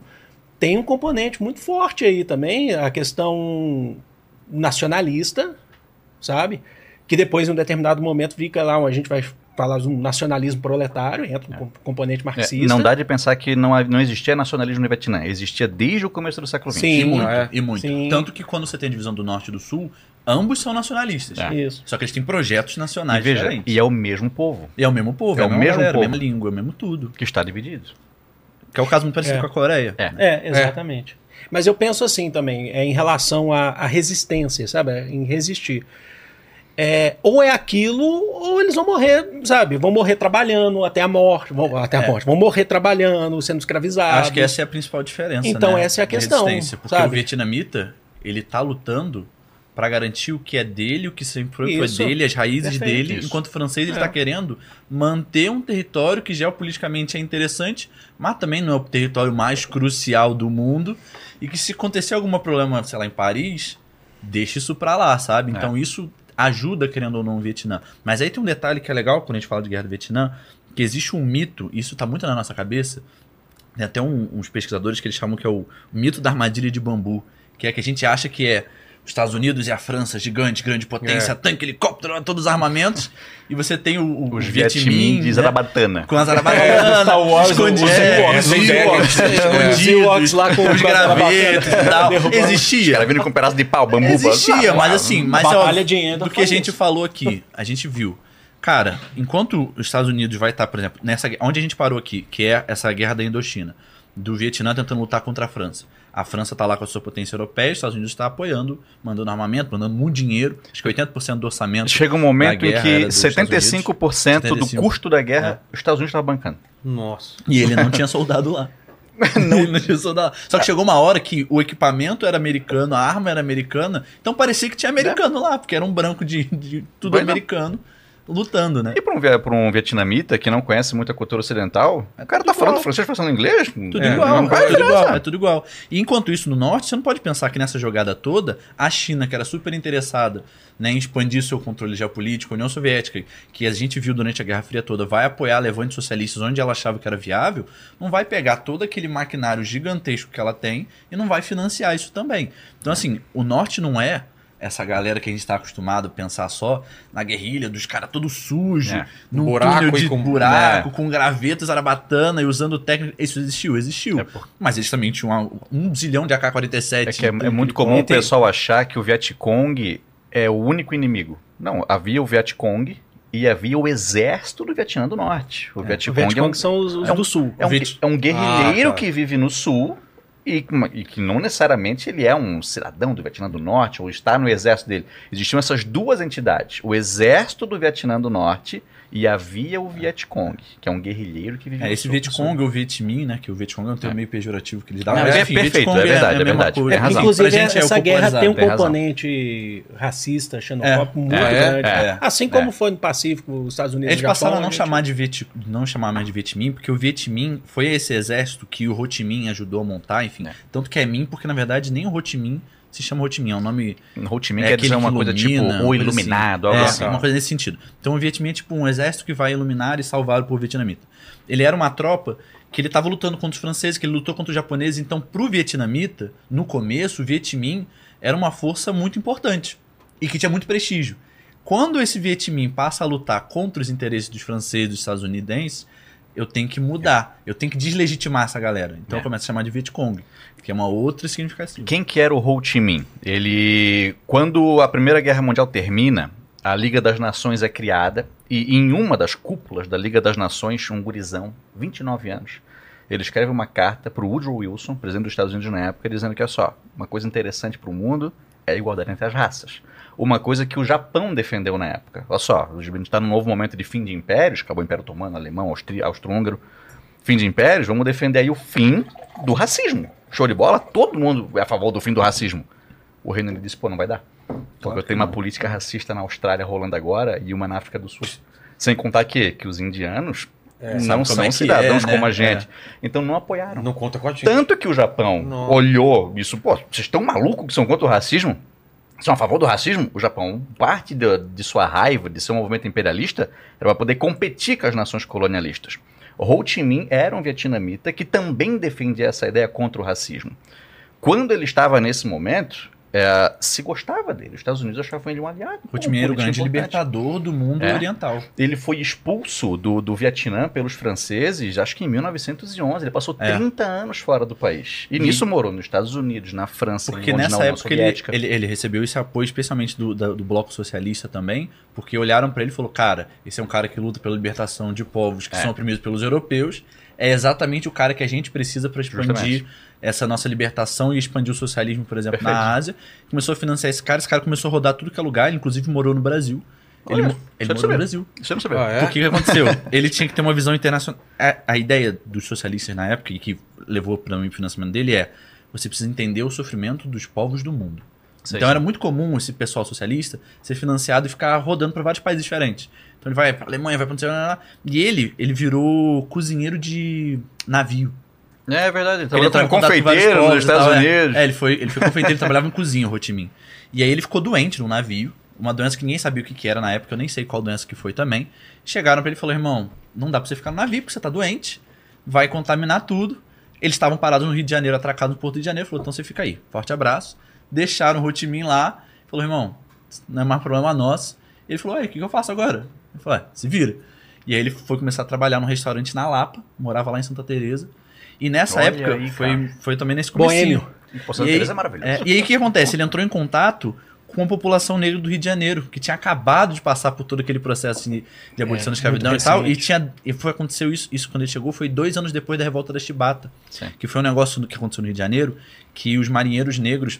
Tem um componente muito forte aí também, a questão nacionalista, sabe? que depois, em um determinado momento, fica lá, a gente vai falar de um nacionalismo proletário, entra um com- componente É, marxista. não dá de pensar que não, não existia nacionalismo no Vietnã. Existia desde o começo do século XX. Sim. E muito, é. e muito. Sim. Tanto que quando você tem a divisão do norte e do sul, ambos são nacionalistas. É. Isso. Só que eles têm projetos E nacionais veja, diferentes. e é o mesmo povo E é o mesmo povo, É é, o a mesma mesmo galera, povo. a mesma língua, é o mesmo tudo. que está dividido. Que é o caso muito parecido É. com a Coreia. É. É, exatamente. Mas eu penso assim também, é em relação à, à resistência, sabe? É Em resistir. É, ou é aquilo, ou eles vão morrer, sabe? Vão morrer trabalhando até a morte, vão, até a É. morte, vão morrer trabalhando, sendo escravizados. Acho que essa é a principal diferença. Então, né, essa é a questão, Porque sabe? o vietnamita, ele tá lutando pra garantir o que é dele, o que sempre foi, foi dele, as raízes Perfeito, dele, isso. enquanto o francês ele É. tá querendo manter um território que geopoliticamente é interessante, mas também não é o território mais crucial do mundo, e que se acontecer algum problema, sei lá, em Paris, deixa isso pra lá, sabe? Então isso ajuda, querendo ou não, o Vietnã. Mas aí tem um detalhe que é legal quando a gente fala de guerra do Vietnã, que existe um mito, isso tá muito na nossa cabeça, tem até um- uns pesquisadores que eles chamam que é o mito da armadilha de bambu, que é que a gente acha que é os Estados Unidos e a França, gigante, grande potência, É. tanque, helicóptero, todos os armamentos, e você tem o, o Os Vietmin de né, Zarabatana. com as arabatanas, Star Wars, escondi- os é, os os Ewoks, Ewoks, escondidos, os Ewoks lá com os os gravetos e tal. Os Existia. caras vindo com um pedaço de pau, bambu. Existia, mas assim, mas Batalha de Endor do que a gente falou aqui, a gente viu. Cara, enquanto os Estados Unidos vai estar, por exemplo, nessa onde a gente parou aqui, que é essa guerra da Indochina, do Vietnã tentando lutar contra a França. A França tá lá com a sua potência europeia, os Estados Unidos está apoiando, mandando armamento, mandando muito dinheiro. Acho que 80% do orçamento. Chega um momento da em que era dos Estados 75% do 75. custo da guerra, os Estados Unidos estavam bancando. Nossa. E ele não tinha soldado lá. não. não tinha soldado. Só que chegou uma hora que o equipamento era americano, a arma era americana, então parecia que tinha americano lá, porque era um branco de, de tudo Vai não. Lutando, né? E para um, pra um vietnamita que não conhece muito a cultura ocidental, o cara tá tudo falando igual. francês, falando inglês. Tudo é, igual, não vai é tudo igual, é tudo igual. E enquanto isso, no norte, você não pode pensar que nessa jogada toda, a China, que era super interessada né, em expandir seu controle geopolítico, a União Soviética, que a gente viu durante a Guerra Fria toda, vai apoiar levantes socialistas onde ela achava que era viável, não vai pegar todo aquele maquinário gigantesco que ela tem e não vai financiar isso também. Então, assim, o norte não é essa galera que a gente está acostumado a pensar só na guerrilha, dos caras todo sujo, É. num Buraco e de com- buraco, com gravetos, arabatana e usando técnica. Isso existiu, existiu. É, por- Mas eles também tinham um zilhão de AK-47. É que é, é muito comum o pessoal achar que o Vietcong é o único inimigo. Não, havia o Vietcong e havia o exército do Vietnã do Norte. O O Vietcong é um, são os, os é um- do sul. é um, Viet- é um guerrilheiro Ah, tá. que vive no sul e, e que não necessariamente ele é um cidadão do Vietnã do Norte ou está no exército dele. Existiam essas duas entidades, o exército do Vietnã do Norte e havia o Vietcong, que é um guerrilheiro que vive É, esse. Vietcong ou Vietmin, né? Que o Vietcong é um termo É. meio pejorativo que eles Não, davam. é mas, enfim, perfeito, Vietcong é verdade, é a mesma verdade. coisa. Razão. Inclusive, Pra gente é essa guerra tem um componente racista, xenofóbico muito É, grande. é, assim como foi no Pacífico, os Estados Unidos Eles e Japão, passaram a não gente- chamar de Viet, não chamar mais de Vietmin, porque o Vietmin foi esse exército que o Ho Chi Minh ajudou a montar, enfim. É. Tanto que é Minh, porque na verdade nem o Ho Chi Minh se chama Ho Chi Minh, é um nome Ho Chi Minh É quer dizer uma que coisa ilumina, tipo o coisa iluminado, É, algo assim. uma coisa nesse sentido. Então o Vietmin é tipo um exército que vai iluminar e salvar o povo vietnamita. Ele era uma tropa que ele estava lutando contra os franceses, que ele lutou contra os japoneses. Então, pro vietnamita, no começo, o Vietmin era uma força muito importante e que tinha muito prestígio. Quando esse Vietmin passa a lutar contra os interesses dos franceses e dos estadunidenses, eu tenho que mudar, eu tenho que deslegitimar essa galera. Então É. eu começo a chamar de Vietcong, que é uma outra significativa. Quem que era o Ho Chi Minh? Ele, quando a Primeira Guerra Mundial termina, a Liga das Nações é criada e em uma das cúpulas da Liga das Nações, um gurizão, 29 anos, ele escreve uma carta para o Woodrow Wilson, presidente dos Estados Unidos na época, dizendo que, olha só, uma coisa interessante para o mundo é a igualdade entre as raças. Uma coisa que o Japão defendeu na época. Olha só, a gente está num novo momento de fim de impérios, acabou o Império Otomano, Alemão, Austro-Húngaro, fim de impérios, vamos defender aí o fim do racismo. Show de bola? Todo mundo é a favor do fim do racismo. O Reino Unido disse, pô, não vai dar. Porque eu tenho uma política racista na Austrália rolando agora e uma na África do Sul. Sem contar que, que os indianos não sabe como são é cidadãos é, né? como a gente. Então não apoiaram. Não conta com a gente. Tanto que o Japão Nossa. olhou isso, pô, vocês estão malucos que são contra o racismo? São a favor do racismo? O Japão, parte de, de sua raiva, de seu movimento imperialista, era para poder competir com as nações colonialistas. Ho Chi Minh era um vietnamita que também defendia essa ideia contra o racismo. Quando ele estava nesse momento, é, se gostava dele. Os Estados Unidos achavam ele um aliado. O um grande importante. libertador do mundo É. oriental. Ele foi expulso do, do Vietnã pelos franceses, acho que em 1911. Ele passou É. 30 anos fora do país. E, E- nisso morou nos Estados Unidos, na França, Porque onde na nessa época ele, ele, ele recebeu esse apoio, especialmente do, da- do Bloco Socialista também, porque olharam pra ele e falou: cara, esse é um cara que luta pela libertação de povos que É. são oprimidos pelos europeus. É exatamente o cara que a gente precisa para expandir Justamente. Essa nossa libertação e expandir o socialismo, por exemplo, Perfeito. na Ásia. Começou a financiar esse cara, esse cara começou a rodar tudo que é lugar, ele inclusive morou no Brasil. Ele, Olha, isso ele eu morou no Brasil. Você não sabia. Ah, é? Porque o que aconteceu? Ele tinha que ter uma visão internacional. A, a ideia dos socialistas na época, e que levou para o financiamento dele, é você precisa entender o sofrimento dos povos do mundo. Sei. Então era muito comum esse pessoal socialista ser financiado e ficar rodando para vários países diferentes. Então ele vai para Alemanha, vai para e ele ele virou cozinheiro de navio. É verdade. Ele Ele trabalhou como confeiteiro povos nos e tal, Estados é. Unidos. É, ele foi, ele foi confeiteiro, ele trabalhava em cozinha, o Ho Chi Minh. E aí ele ficou doente num navio, uma doença que ninguém sabia o que, que era na época, eu nem sei qual doença que foi também. Chegaram pra ele e falaram, irmão, não dá pra você ficar no navio porque você tá doente, vai contaminar tudo. Eles estavam parados no Rio de Janeiro, atracados no Porto de Janeiro, falou, então você fica aí, forte abraço. Deixaram o Ho Chi Minh lá, falou, irmão, não é mais problema nosso. Ele falou, o que, que eu faço agora? Ele falou, é, se vira. E aí ele foi começar a trabalhar num restaurante na Lapa, morava lá em Santa Teresa. E nessa Olha época, aí, foi, foi também nesse comecinho. Boêmio. E, Santa E aí- é maravilhoso. É, e aí o que acontece? Ele entrou em contato com a população negra do Rio de Janeiro, que tinha acabado de passar por todo aquele processo de, de abolição É, da escravidão e tal. E, tinha, e foi, aconteceu isso, isso quando ele chegou, foi dois anos depois da revolta da Chibata. Sim. Que foi um negócio que aconteceu no Rio de Janeiro, que os marinheiros negros,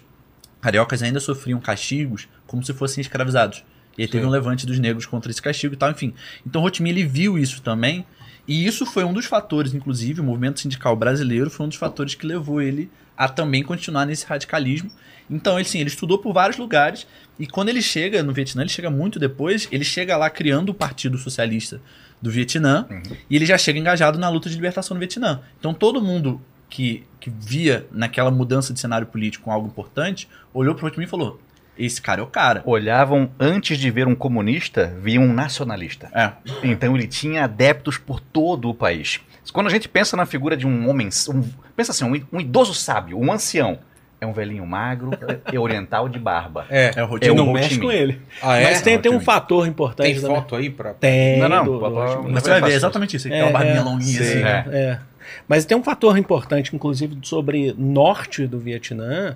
cariocas, ainda sofriam castigos como se fossem escravizados. E aí teve um levante dos negros contra esse castigo e tal, enfim. Então Minh, ele viu isso também, e isso foi um dos fatores, inclusive, o movimento sindical brasileiro foi um dos fatores que levou ele a também continuar nesse radicalismo. Então, ele, sim, ele estudou por vários lugares, e quando ele chega no Vietnã, ele chega muito depois, ele chega lá criando o Partido Socialista do Vietnã, e ele já chega engajado na luta de libertação no Vietnã. Então, todo mundo que, que via naquela mudança de cenário político algo importante, olhou pro Ho Chi Minh e falou, esse cara é o cara. Olhavam, antes de ver um comunista, viam um nacionalista. É, Então ele tinha adeptos por todo o país. Quando a gente pensa na figura de um homem, um- pensa assim, um, um idoso sábio, um ancião, é um velhinho magro e oriental de barba. É. é o Ho Chi É não mexe com ele. Ah, é? Mas tem, tem um fator importante Tem também. foto aí pra. Tem. Não, não, do- do você vai ver exatamente isso. Tem É, uma barbinha é, longuinha sim. assim. É. É. Mas tem um fator importante, inclusive, sobre norte do Vietnã,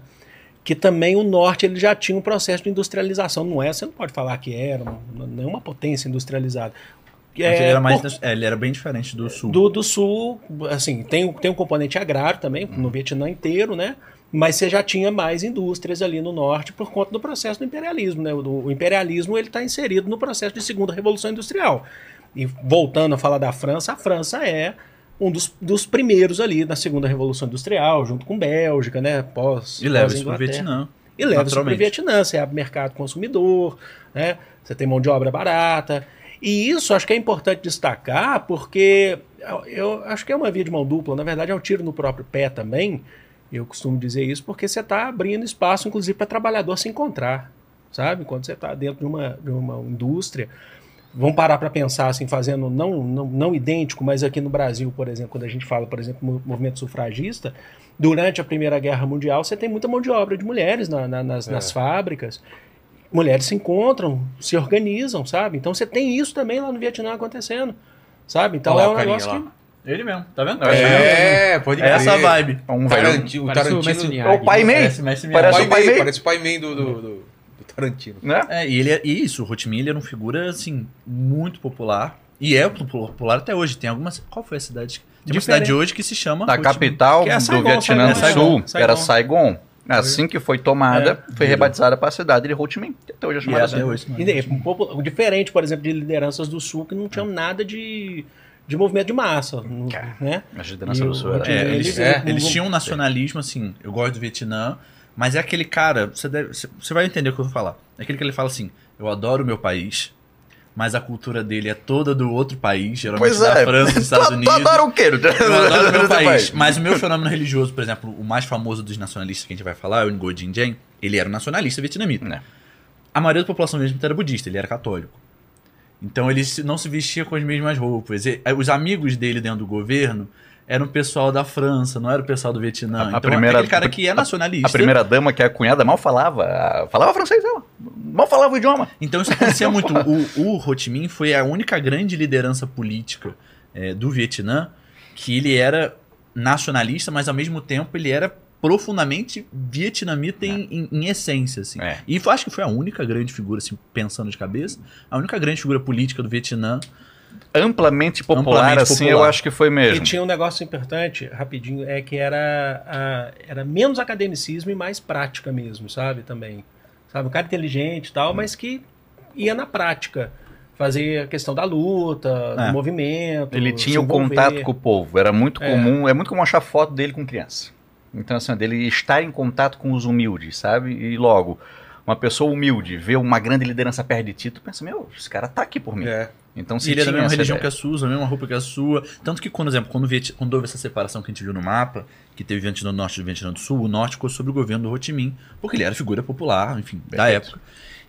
que também o norte ele já tinha um processo de industrialização. Não é, você não pode falar que era uma- nenhuma potência industrializada. Mas ele, era mais, por- é, ele era bem diferente do sul. do, do sul, assim, tem, um- tem um componente agrário também, no Vietnã inteiro, né? Mas você já tinha mais indústrias ali no norte por conta do processo do imperialismo, né? O, o imperialismo ele está inserido no processo de segunda revolução industrial. E voltando a falar da França, a França é um dos, dos primeiros ali na segunda revolução industrial, junto com Bélgica, né? Pós, E leva isso pro Inglaterra. Vietnã. E leva isso para o. Vietnã. Você abre mercado consumidor, né? você tem mão de obra barata. E isso acho que é importante destacar, porque eu, eu acho que é uma via de mão dupla. Na verdade, é um tiro no próprio pé também. Eu costumo dizer isso porque você está abrindo espaço, inclusive, para trabalhador se encontrar. Sabe? Quando você está dentro de uma, de uma indústria. Vamos parar para pensar assim, fazendo não, não, não idêntico, mas aqui no Brasil, por exemplo, quando a gente fala, por exemplo, mo- movimento sufragista, durante a Primeira Guerra Mundial, você tem muita mão de obra de mulheres na- na- nas, nas fábricas. Mulheres se encontram, se organizam, sabe? Então você tem isso também lá no Vietnã acontecendo, sabe? Então é o um negócio lá. que. Ele mesmo, tá vendo? É, pode É essa vibe. É um velho. Tarantino, o Parece o Tarantino. É o pai Mei. Parece o pai Mei, Mei. parece o pai Mei do, do, do- do Tarantino. Né? É, e ele é, e isso, o Ho Chi Minh ele era uma figura, assim, muito popular. E é popular até hoje. Tem algumas. Qual foi a cidade? Tem uma Diferente. cidade hoje que se chama. A Ho Chi Minh. capital Que é do Saigon, Vietnã Saigon, do Saigon, Sul Saigon. era Saigon. Assim que foi tomada, foi virou. rebatizada para a cidade de Ho Chi Minh. que Até hoje é E chamada até assim. hoje. E daí, um pouco diferente, por exemplo, de lideranças do Sul que não tinham nada de, de movimento de massa. não- Né? A liderança E do o- Sul era. É, Ele- eles, é, eles tinham um nacionalismo, assim, eu gosto do Vietnã, mas é aquele cara, você, deve, você- vai entender o que eu vou falar. É aquele que ele fala assim, eu adoro o meu país, mas a cultura dele é toda do outro país, geralmente Pois da é. França, dos Estados Unidos. Tu adora o quê? Eu adoro o meu país. Mas o meu fenômeno religioso, por exemplo, o mais famoso dos nacionalistas que a gente vai falar, o Ngo Dinh Diem, ele era um nacionalista vietnamita. É. A maioria da população vietnamita era budista, ele era católico. Então ele não se vestia com as mesmas roupas. Eh, os amigos dele dentro do governo era um pessoal da França, não era o pessoal do Vietnã. A- a então primeira- aquele cara que é nacionalista. A primeira dama, que é a cunhada, mal falava. Falava francês, ela. Mal falava o idioma. Então isso acontecia muito. O, o Ho Chi Minh foi a única grande liderança política é, do Vietnã que ele era nacionalista, mas ao mesmo tempo ele era profundamente vietnamita em, em- em essência, assim. É. E acho que foi a única grande figura, assim, pensando de cabeça, a única grande figura política do Vietnã. Amplamente popular, Amplamente assim, popular. eu acho que foi E mesmo. tinha um negócio importante, rapidinho, é que era, a- era menos academicismo e mais prática mesmo, sabe? Também. Sabe? Um cara inteligente e tal, mas que ia na prática. Fazer a questão da luta, É. do movimento. Ele tinha o contato com o povo. Era muito É. comum, é muito comum achar foto dele com criança. Então, assim, dele estar em contato com os humildes, sabe? E logo, uma pessoa humilde vê uma grande liderança perto de ti, tu pensa, meu, esse cara tá aqui por mim. É. Então, se E ele é da mesma religião que ideia. a sua, usa a mesma roupa que a sua. Tanto que, quando, por exemplo, quando, o Viet- quando houve essa separação que a gente viu no mapa, que teve Vietnã do Norte e Vietnã do Sul, o Norte ficou sob o governo do Ho Chi Minh, porque ele era figura popular, enfim, da Perfeito. época.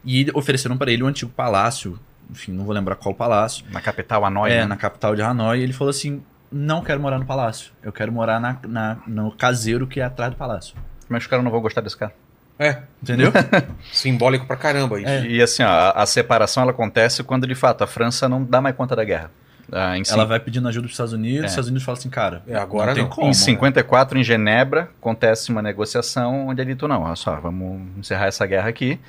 E ofereceram para ele um antigo palácio, enfim, não vou lembrar qual palácio, Na capital Hanoi, é, né? na capital de Hanoi, e ele falou assim: não quero morar no palácio, eu quero morar na, na- no caseiro que é atrás do palácio. Mas os caras não vão gostar desse cara. É, Entendeu? simbólico pra caramba isso. É. E assim, ó, a, a separação ela acontece quando de fato a França não dá mais conta da guerra. Ah, em, Ela vai pedindo ajuda dos Estados Unidos, É. os Estados Unidos falam assim, cara, É, agora não tem não. como. em né? 54, em Genebra, acontece uma negociação onde é dito, não, olha só, vamos encerrar essa guerra aqui.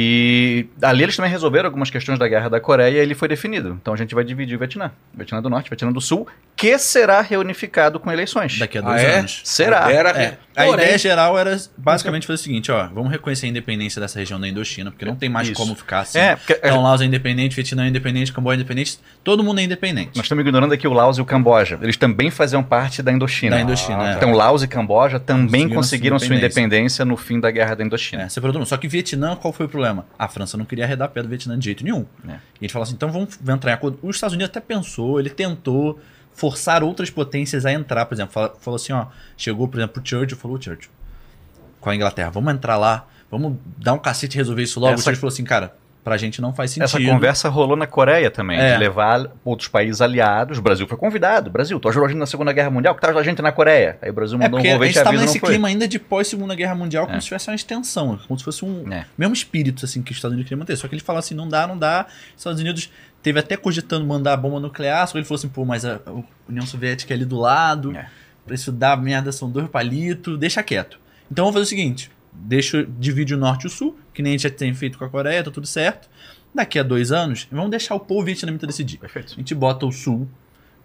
E ali eles também resolveram algumas questões da Guerra da Coreia e ele foi definido. Então a gente vai dividir o Vietnã. Vietnã do Norte, Vietnã do Sul, que será reunificado com eleições. Daqui a Ah, dois é? anos. Será? Era, É, a Porém- ideia geral era basicamente fazer o seguinte, ó, vamos reconhecer a independência dessa região da Indochina, porque não tem mais Isso. como ficar assim. É, porque Então, Laos é independente, Vietnã é independente, Camboja é independente, todo mundo é independente. nós estamos ignorando aqui o Laos e o Camboja. Eles também faziam parte da Indochina. Da Indochina, é. Então Laos e Camboja também Conseguiram conseguiram sua sua independência no fim da Guerra da Indochina. É, todo mundo. Só que Vietnã, qual foi o problema? A França não queria arredar pé do Vietnã de jeito nenhum. É. E ele falou assim, então vamos entrar em acordo. Os Estados Unidos até pensou, ele tentou forçar outras potências a entrar, por exemplo, fala- falou assim, ó, chegou, por exemplo, o Churchill, falou o Churchill, com a Inglaterra, vamos entrar lá, vamos dar um cacete e resolver isso logo. Essa- O Churchill falou assim, cara, pra gente não faz sentido. Essa conversa rolou na Coreia também, É. de levar outros países aliados. O Brasil foi convidado. Brasil, tu ajudou a gente na Segunda Guerra Mundial, que tá ajudando a gente na Coreia. Aí o Brasil É mandou porque um a convite gente e estava avisa, nesse clima ainda de pós-segunda guerra mundial, como É. se tivesse uma extensão, como se fosse um É. mesmo espírito assim que os Estados Unidos queriam manter. Só que ele fala assim, não dá, não dá. Os Estados Unidos teve até cogitando mandar a bomba nuclear, só que ele falou assim, pô, mas a, a União Soviética é ali do lado, É. pra isso dar merda são dois palitos, deixa quieto. Então vamos fazer o seguinte, deixa, divide o norte e o sul, que nem a gente já tem feito com a Coreia, tá tudo certo. Daqui a dois anos, vamos deixar o povo vietnamita decidir. Perfeito. A gente bota o sul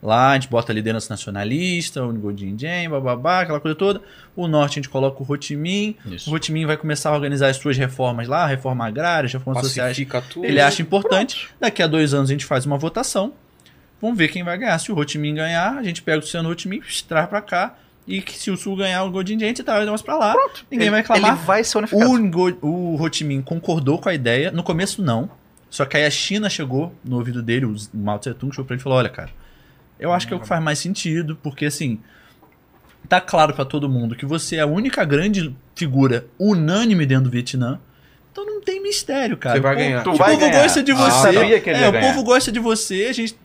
lá, a gente bota a liderança nacionalista, o Ngo Dinh Diem, bababá, aquela coisa toda. O norte a gente coloca o Ho Chi Minh. Isso. O Ho Chi Minh vai começar a organizar as suas reformas lá, reforma agrária, reformas sociais. pacifica tudo. Ele acha importante. Daqui a dois anos a gente faz uma votação. Vamos ver quem vai ganhar. Se o Ho Chi Minh ganhar, a gente pega o Luciano Ho Chi Minh, traz pra cá. E que se o Sul ganhar o a gente traz o negócio pra lá. Ninguém Ele- vai reclamar. Ele vai ser unificado. O, Ngo- o Ho Chi Minh concordou com a ideia. No começo, não. Só que aí a China chegou no ouvido dele, o Mao Tse Tung chegou pra ele e falou: Olha, cara, eu acho que é o que faz mais sentido, porque assim. Tá claro pra todo mundo que você é a única grande figura unânime dentro do Vietnã. Então não tem mistério, cara. Você vai O povo- ganhar. Tu o vai povo ganhar. gosta de Ah, você. sabia que ele é, ia o ganhar. povo gosta de você. A gente,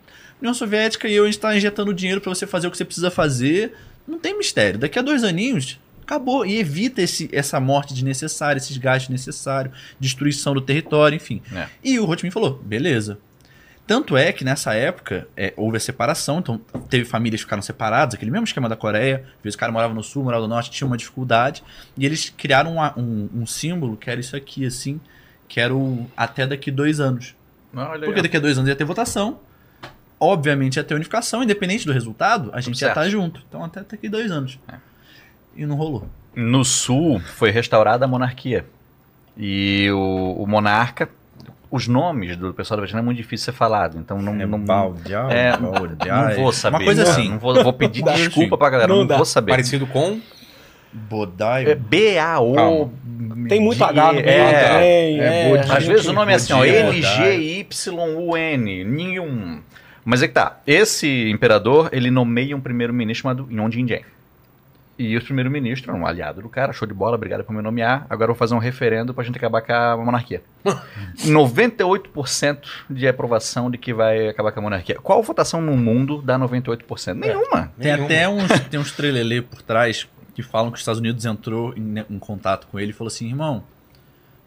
União Soviética e eu, a gente tá injetando dinheiro pra você fazer o que você precisa fazer. Não tem mistério. Daqui a dois aninhos, acabou. E evita esse, essa morte desnecessária, esses gastos necessários, destruição do território, enfim. É. E o Ho Chi Minh falou, beleza. Tanto é que nessa época é, houve a separação, então teve famílias que ficaram separadas, aquele mesmo esquema da Coreia. Às vezes o cara morava no sul, morava no norte, tinha uma dificuldade. E eles criaram uma- um, um símbolo que era isso aqui, assim, que era o até daqui dois anos. Aí, Porque daqui a dois anos ia ter votação. Obviamente ia ter unificação, independente do resultado, a gente ia certo. estar junto. Então até daqui dois anos. É. E não rolou. No sul foi restaurada a monarquia. E o, o monarca, os nomes do pessoal da Vietnã é muito difícil ser falado. Então não, não, Baldial, é, não vou saber. Uma coisa Não, assim. Não vou, vou pedir desculpa pra galera, Não não, vou saber. Parecido com. Bodai. É B-A-O. Tem muito H no é, é, É, Bodhi- Às vezes o nome é assim, ó, N-G-Y-U-N, nenhum. Mas é que tá, esse imperador, ele nomeia um primeiro-ministro chamado Yon Jin Jeng. E o primeiro-ministro, um aliado do cara, show de bola, obrigado por me nomear. Agora eu vou fazer um referendo pra gente acabar com a monarquia. 98% de aprovação de que vai acabar com a monarquia. Qual votação no mundo dá 98%? Nenhuma. Tem Nenhuma. até uns, tem uns trelelê por trás que falam que os Estados Unidos entrou em, em contato com ele e falou assim, irmão,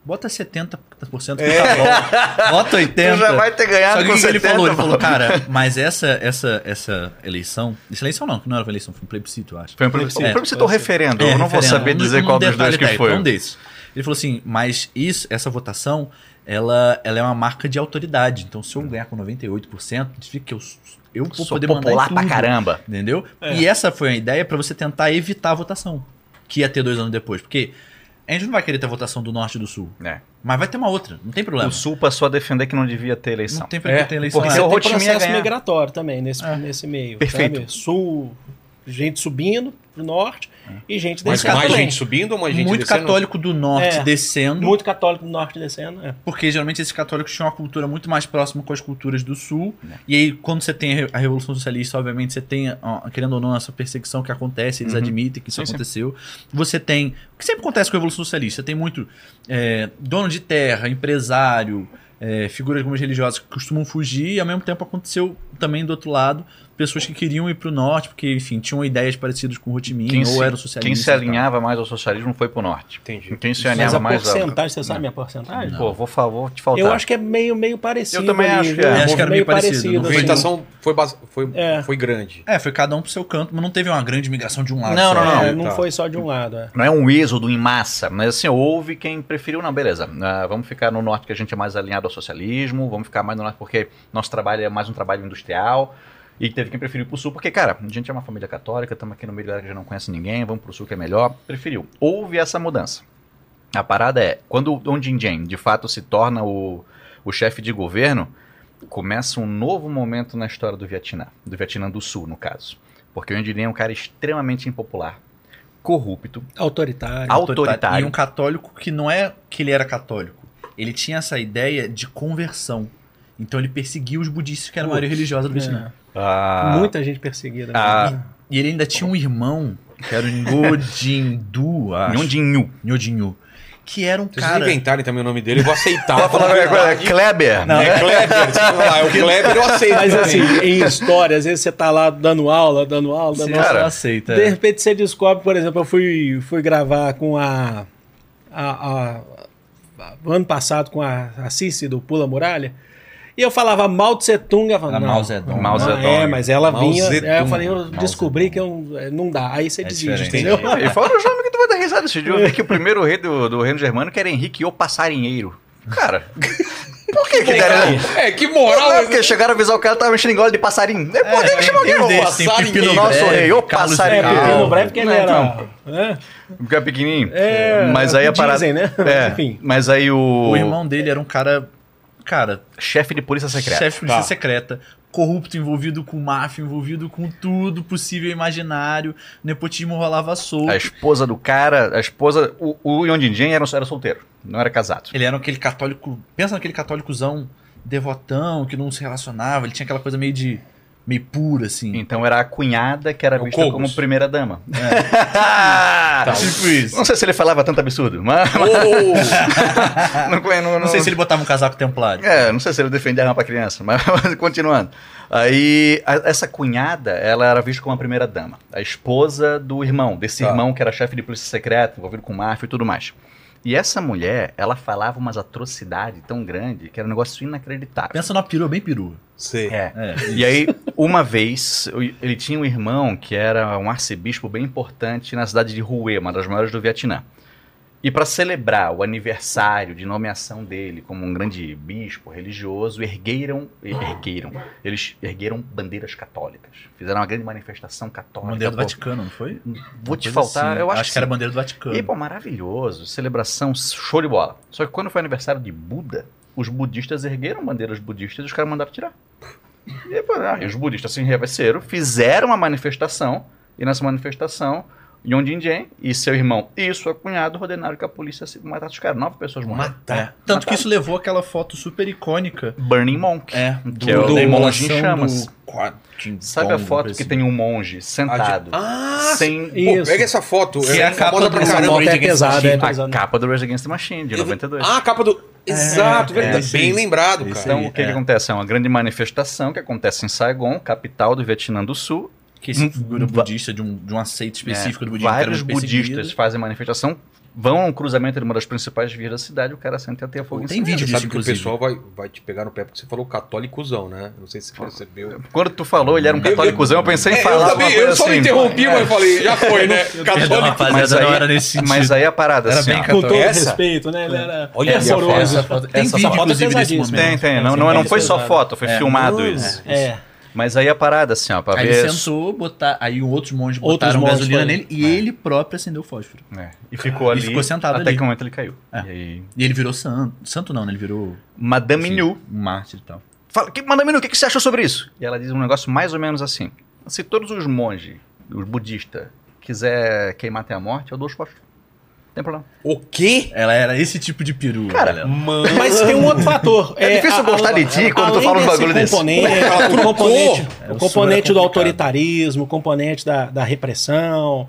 bota 70% que tá bom. Bota 80%. Tu já vai ter ganhado Só que com que ele 70, falou? Ele falou, cara, mas essa, essa, essa eleição... Essa eleição não, que não era uma eleição, foi um plebiscito, eu acho. Foi um plebiscito, É, plebiscito ou referendo? eu não vou referendo. saber Um- dizer um qual dos dois que técnico, foi. Um desses. Ele falou assim, mas isso, essa votação, ela, ela é uma marca de autoridade. Então, se eu ganhar com 98%, significa que eu, eu vou Sou poder popular pra tudo. caramba. Entendeu? É. E essa foi a ideia pra você tentar evitar a votação. Que ia ter dois anos depois. Porque a gente não vai querer ter a votação do norte e do sul. É. Mas vai ter uma outra. Não tem problema. O Sul passou a defender que não devia ter eleição. Não tem porque É, ter eleição. porque lá. se eu Tem Rotimia processo migratório também nesse, É. nesse meio. Perfeito. sabe? Sul, gente subindo pro norte e gente Mas descendo mais também. gente subindo ou mais gente Muito descendo? católico do norte É. descendo. Muito católico do norte descendo. É. Porque geralmente esses católicos tinham uma cultura muito mais próxima com as culturas do sul. É. E aí, quando você tem a re- a Revolução Socialista, obviamente você tem, ó, querendo ou não, essa perseguição que acontece, eles Uhum. admitem que isso Sim, sim. aconteceu. Você tem. O que sempre acontece com a Revolução Socialista? Você tem muito é, dono de terra, empresário, é, figuras algumas religiosas que costumam fugir, e ao mesmo tempo aconteceu também do outro lado. Pessoas que queriam ir para o norte, porque, enfim, tinham ideias parecidas com o Ho Chi Minh, Quem ou se, eram socialistas. quem se alinhava mais ao socialismo foi pro norte. Entendi. Quem se Mas alinhava a mais ao... porcentagem, você sabe a porcentagem? Pô, vou, fa- vou te faltar. Eu acho que é meio, meio parecido. Eu também ali, acho que viu? é. Acho que era meio parecido, A assim. movimentação foi, foi, É. foi grande. É, foi cada um pro seu canto, mas não teve uma grande migração de um lado. Não, só. não, não. É, não Tá. foi só de um lado. É. Não é um êxodo em massa, mas assim, houve quem preferiu, não, beleza. ah, vamos ficar no norte que a gente é mais alinhado ao socialismo, vamos ficar mais no norte porque nosso trabalho é mais um trabalho industrial. E teve quem preferiu pro sul, porque, cara, a gente é uma família católica, estamos aqui no meio da galera que já não conhece ninguém, vamos pro sul que é melhor. Preferiu. Houve essa mudança. A parada é, quando o Jin Jen de fato se torna o, o chefe de governo, começa um novo momento na história do Vietnã, do Vietnã do Sul, no caso. Porque o Jin Jen é um cara extremamente impopular, corrupto, Autoritário. autoritário. E um católico que não é que ele era católico. Ele tinha essa ideia de conversão. Então ele perseguia os budistas, que era a maioria religiosa do Vietnã. Ah, Muita gente perseguida. Ah? E ele ainda tinha um irmão, que era o Ngo Jin Du, acho. Que era um Se vocês cara... inventarem também o nome dele, eu vou aceitar. Fala Falar coisa, verdade. Kleber. Não, É Kleber, sei lá, é o Kleber eu aceito. Mas também. assim, em história, às vezes você tá lá dando aula, dando aula, dando Você aula. Cara, aceita. De repente você descobre, por exemplo, eu fui, fui gravar com a, a, a- a- ano passado com a, a Cici do Pula Muralha. E eu falava Mao Tse Tung, ela falava, não, Mao Zedong. Mao não, Zedong. É, mas ela Mao vinha. Aí eu falei, eu Mao descobri Zedong. que eu, é, não dá. Aí você É desiste, entendeu? E fora os nomes que tu vai dar risada esse dia. Eu vi que o primeiro rei do, do reino germânico era Henrique o Passarinheiro. Cara, por que que deram... É, que Não, moral. é porque chegaram a avisar o cara que tava mexendo em gola de passarinho. É, por que que chamou alguém? tem Passarinho. Nosso rei, ô Carlos passarinho. É, porque no breve que ele não, era. né? Porque é pequenininho. É, Mas aí é a o que parada... dizem, né? É, Enfim. mas aí o... O irmão dele era um cara... Cara, Chefe de polícia secreta. chefe de polícia Tá. secreta, corrupto, envolvido com máfia, envolvido com tudo possível e imaginário. Nepotismo rolava solto. A esposa do cara... A esposa... O, o Yon Jin era, era solteiro. Não era casado. Ele era aquele católico. Pensa naquele católicozão devotão, que não se relacionava. Ele tinha aquela coisa meio de. Meio pura, assim. Então era a cunhada que era É o vista Cogos. como primeira dama. Tá, tipo isso. Não sei se ele falava tanto absurdo, mas... Ô, não, conhe- não, Não sei se ele botava um casaco templário. É, não sei se ele defendia arma pra criança, mas, mas continuando. Aí, a- essa cunhada, ela era vista como a primeira dama. A esposa do irmão, desse Tá. irmão que era chefe de polícia secreta, envolvido com máfia e tudo mais. E essa mulher, ela falava umas atrocidades tão grandes que era um negócio inacreditável. Pensa numa perua bem perua. Sei. É. É. E aí, uma vez, ele tinha um irmão que era um arcebispo bem importante na cidade de Hue, uma das maiores do Vietnã. E para celebrar o aniversário de nomeação dele como um grande bispo religioso, ergueram, ergueram, eles ergueram bandeiras católicas. Fizeram uma grande manifestação católica. Bandeira do pô. Vaticano, não foi? Vou te faltar, assim. eu acho, que era bandeira do Vaticano. e, pô, maravilhoso, celebração, show de bola. Só que quando foi aniversário de Buda, os budistas ergueram bandeiras budistas e os caras mandaram tirar. E, pô, ah, e os budistas se enraiveceram, fizeram uma manifestação, e nessa manifestação, Yon Jin Jen e seu irmão e sua cunhada ordenaram que a polícia se matasse os caras. Nove pessoas morreram. É. Tanto que isso levou aquela foto super icônica Burning Monk. é, do, Que é o do Monge em chamas. do Sabe a foto que assim. tem um monge sentado? Ah, sem Pô, Isso. pega essa foto. Que é a capa do- Essa caramba. moto é Rage Against the pesada, é pesada. a capa do Rage Against the Machine, de 92. Ah, a capa do. Exato, é, verdade. esse Bem lembrado, cara. Então, aí, o que, que é. acontece? É uma grande manifestação que acontece em Saigon, capital do Vietnã do Sul. Que esse Hum, figura budista de um, de um aceito específico É, do budismo. Vários budistas fazem manifestação, vão a um cruzamento de uma das principais vias da cidade, o cara senta até fogo em Tem cima. vídeo disso, sabe que o inclusive. pessoal vai, vai te pegar no pé porque você falou católicozão, né? Não sei se você percebeu. Quando tu falou, ele era um Eu- eu- católicozão, eu pensei em É, falar eu uma também, coisa eu só assim. interrompi, mas falei, já foi, né? Católico. rapaziada, Mas aí- não era nesse sentido. Mas aí a parada, Era assim, bem Com todo Essa? respeito, né? Ele era Olha essa fervoroso. Essa foto- Tem essa vídeo, foto é inclusive, desse momento. Tem, tem. Não, não, não tem foi só foto, foi É. filmado Não, isso. É. Mas aí a parada, assim, ó, pra Aí ver. ele sentou, botar, aí outros monges Outros botaram monges gasolina nele e ele próprio acendeu o fósforo. É, E ficou E ali. ficou sentado até ali. que o momento ele caiu. É. E aí. E ele virou santo. Santo não, né? Ele virou Madame enfim, Nu. um mártir e tal. Fala, que, Madame Nu, o que, que você achou sobre isso? E ela diz um negócio mais ou menos assim: se todos os monges, os budistas, quiser queimar até a morte, eu dou os fósforos. Tem problema. O quê? Ela era esse tipo de peru, Cara, galera. Mano. Mas tem um outro fator. É difícil gostar de ti quando tu fala desse bagulho desse. componente, o componente, É, o o componente era do autoritarismo, o componente da, da repressão,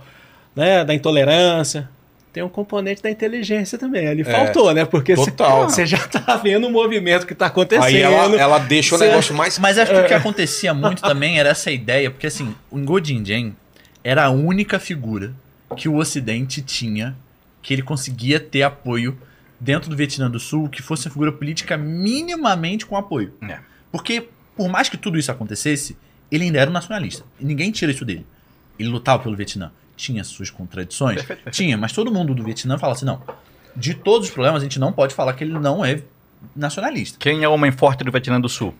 né, da intolerância. Tem um componente da inteligência também. Ali faltou, né? Porque você- já tá vendo o movimento que tá acontecendo. Aí ela, ela deixa o negócio mais. Mas acho que o que acontecia muito também era essa ideia, porque assim, o Ngo Jinjen era a única figura que o Ocidente tinha que ele conseguia ter apoio dentro do Vietnã do Sul que fosse uma figura política minimamente com apoio. É. Porque, por mais que tudo isso acontecesse, ele ainda era um nacionalista. E ninguém tira isso dele. Ele lutava pelo Vietnã. Tinha suas contradições? Perfeito, perfeito. Tinha, mas todo mundo do Vietnã fala assim: não, de todos os problemas, a gente não pode falar que ele não é nacionalista. Quem é o homem forte do Vietnã do Sul?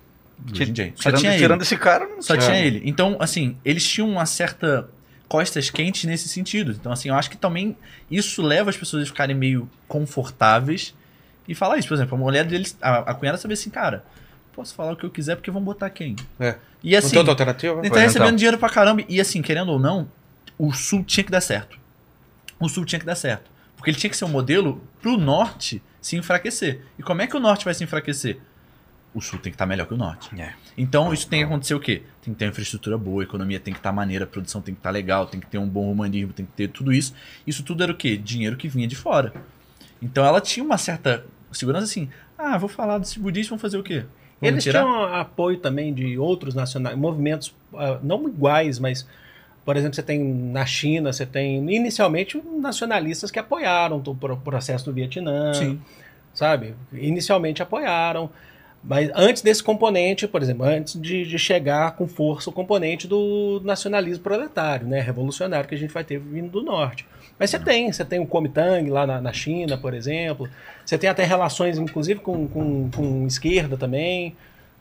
Jinjen. Só tirando, tinha ele. tirando esse cara, não Só tinha ele. Então, assim, eles tinham uma certa costas quentes nesse sentido. Então, assim, eu acho que também isso leva as pessoas a ficarem meio confortáveis e falar isso. Por exemplo, a mulher deles, a, a cunhada saber assim, cara, posso falar o que eu quiser porque vão botar quem? É. E Não assim, tem outra alternativa? ele tá Pois recebendo então. dinheiro pra caramba. E assim, querendo ou não, o Sul tinha que dar certo. O Sul tinha que dar certo. Porque ele tinha que ser um modelo pro Norte se enfraquecer. E como é que o Norte vai se enfraquecer? O Sul tem que estar melhor que o Norte. É. Então isso tem que acontecer o quê? Tem que ter uma infraestrutura boa, a economia tem que estar maneira, a produção tem que estar legal, tem que ter um bom humanismo, tem que ter tudo isso. Isso tudo era o quê? Dinheiro que vinha de fora. Então ela tinha uma certa segurança assim, ah, vou falar desses budistas, vão fazer o quê? Vamos Eles tirar? tinham apoio também de outros nacionais, movimentos ah, não iguais, mas, por exemplo, você tem na China, você tem inicialmente nacionalistas que apoiaram o pro- processo do Vietnã, Sim. sabe? Inicialmente apoiaram. Mas antes desse componente, por exemplo, antes de, de chegar com força o componente do nacionalismo proletário, né, revolucionário que a gente vai ter vindo do norte. Mas você tem, você tem o Kuomintang lá na, na China, por exemplo. Você tem até relações, inclusive, com, com, com esquerda também.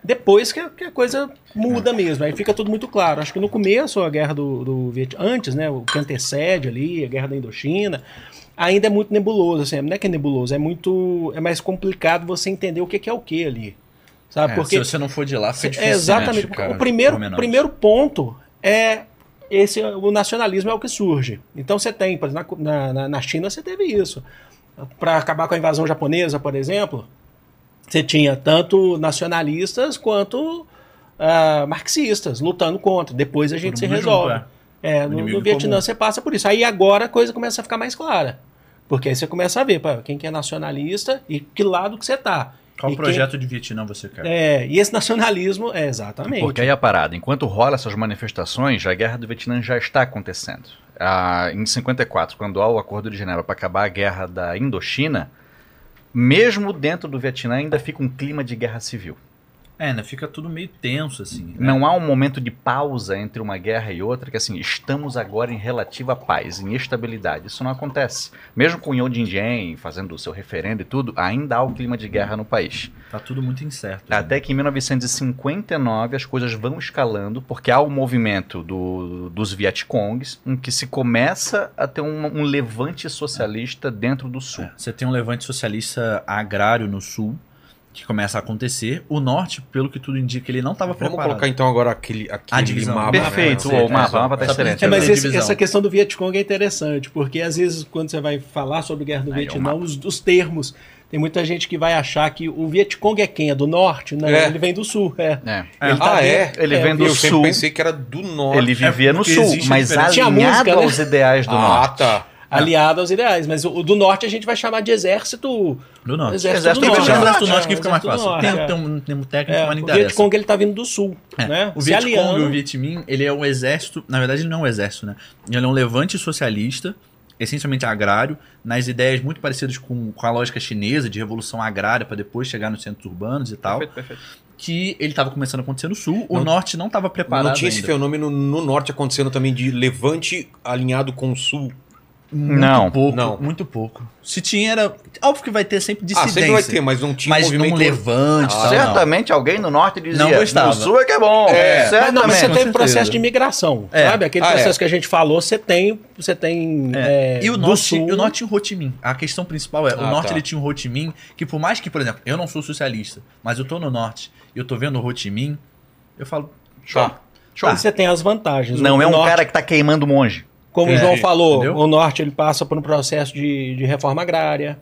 Depois que, a- que a coisa muda mesmo, aí fica tudo muito claro. Acho que no começo, a guerra do, do Vietnã, antes, né, o que antecede ali, a guerra da Indochina, ainda é muito nebuloso, assim, não é que é nebuloso, é muito, é mais complicado você entender o que que é o que ali, sabe? É, Porque se você não for de lá, fica é, difícil. exatamente, né, o primeiro, pormenores. primeiro ponto é esse, o nacionalismo é o que surge. Então você tem, por exemplo, na, na, na China você teve isso. Para acabar com a invasão japonesa, por exemplo, você tinha tanto nacionalistas quanto ah, marxistas lutando contra. Depois a gente se resolve. junto, É, O no, no Vietnã comum. você passa por isso. Aí agora a coisa começa a ficar mais clara. Porque aí você começa a ver pá, quem que é nacionalista e que lado que você tá. Qual E quem- projeto de Vietnã você quer? É, e esse nacionalismo, é exatamente. Porque aí a parada, enquanto rola essas manifestações, a guerra do Vietnã já está acontecendo. Ah, em 54, quando há o Acordo de Genebra para acabar a guerra da Indochina, mesmo dentro do Vietnã ainda fica um clima de guerra civil. É, né? Fica tudo meio tenso, assim. né? Não há um momento de pausa entre uma guerra e outra, que assim, estamos agora em relativa paz, em estabilidade. Isso não acontece. Mesmo com Yo Jin fazendo o seu referendo e tudo, ainda há o clima de guerra no país. Tá tudo muito incerto. né? Até que em 1959 as coisas vão escalando, porque há o movimento do- dos Vietcongs, em que se começa a ter um, um levante socialista dentro do Sul. É, Você tem um levante socialista agrário no sul, que começa a acontecer. O norte, pelo que tudo indica, ele não estava Vamos preparado. colocar então agora aquele, aquele mapa. Perfeito, né? o mapa, o mapa tá excelente. É, mas esse- essa questão do Vietcong é interessante, porque às vezes quando você vai falar sobre guerra do Aí é Vietnã, mapa. os, os termos Tem muita gente que vai achar que o Vietcong é quem? É do norte? Não, É. ele vem do sul. É. É. Ele tá ah, bem- é? Ele É, vem do Eu sempre sul. pensei que era do norte. Ele vivia no sul, mas alinhado música, né? aos ideais do ah, norte. tá. Aliado aos ideais. Mas o, o do norte a gente vai chamar de exército. Do norte. Exército, Exército do norte. o norte. exército do norte que fica mais fácil. norte, Tem, é. tem um termo técnico, É, mas não o interessa. Vietcong ele tá vindo do sul. É. Né? O Vietcong e o Vietminh, ele é um exército, na verdade ele não é um exército, né? Ele é um levante socialista, essencialmente agrário, nas ideias muito parecidas com, com a lógica chinesa de revolução agrária para depois chegar nos centros urbanos e tal, Perfeito, perfeito. que ele estava começando a acontecer no sul, o Não- norte não estava preparado Não tinha esse ainda. fenômeno no norte acontecendo também de levante alinhado com o sul. Muito Não. pouco, Não. muito pouco. Se tinha era, óbvio que vai ter sempre Ah, dissidência. sempre vai ter, mas não tinha mas movimento... não levante, Ah, tal, não. Certamente alguém no norte dizia, Não gostava. no sul é que é bom. É. Mas, certamente. não, mas você com tem certeza. processo de migração, É. sabe? Aquele Ah, é. processo que a gente falou, você tem, você tem É. é, e o do norte, sul. o norte tinha o Ho Chi Minh. A questão principal é, o Ah, norte tá. ele tinha o Ho Chi Minh, que por mais que, por exemplo, eu não sou socialista, mas eu tô no norte e eu tô vendo o Ho Chi Minh, eu falo, Tá. Show. Ah. Você tem as vantagens. Não O é um norte, cara que tá queimando monge. Como É, o João falou, entendeu? o norte ele passa por um processo de, de reforma agrária,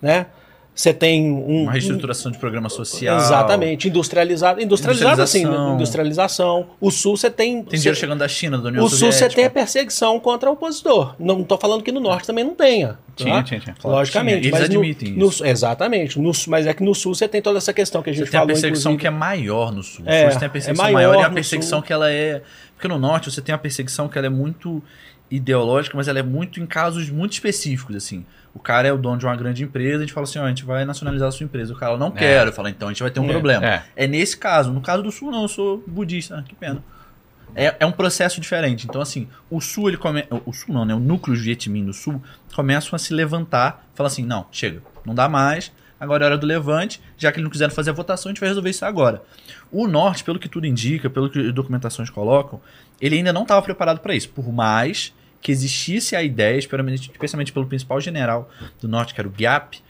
né? Você tem um... uma reestruturação de programa social. Exatamente, industrializado. Industrializado, assim, Industrialização. O sul você tem... Tem dinheiro chegando da China, da União o sul você tem a perseguição contra o opositor. Não estou falando que no norte também não tenha. tá? Tinha, tinha, tinha. Logicamente. Tinha, eles no- admitem no- isso. exatamente. No mas é que no sul você tem toda essa questão que a gente Você tem a falou, perseguição inclusive. que é maior no sul. É, você tem a perseguição é maior maior e a no perseguição sul. que ela é. Porque no norte você tem a perseguição que ela é muito ideológica, mas ela é muito em casos muito específicos, assim. O cara é o dono de uma grande empresa, a gente fala assim, ó, a gente vai nacionalizar a sua empresa. O cara, não quero. Fala, então a gente vai ter um É, problema. é. É nesse caso. No caso do sul, não, eu sou budista. Ah, que pena. É, é um processo diferente. Então, assim, o sul, ele come... O sul não, né? O núcleo Vietminh do sul começam a se levantar. Fala assim, não, chega. Não dá mais. Agora é hora do levante. Já que eles não quiseram fazer a votação, a gente vai resolver isso agora. O norte, pelo que tudo indica, pelo que as documentações colocam, ele ainda não estava preparado para isso. Por mais que existisse a ideia, especialmente pelo principal general do norte, que era o Giap,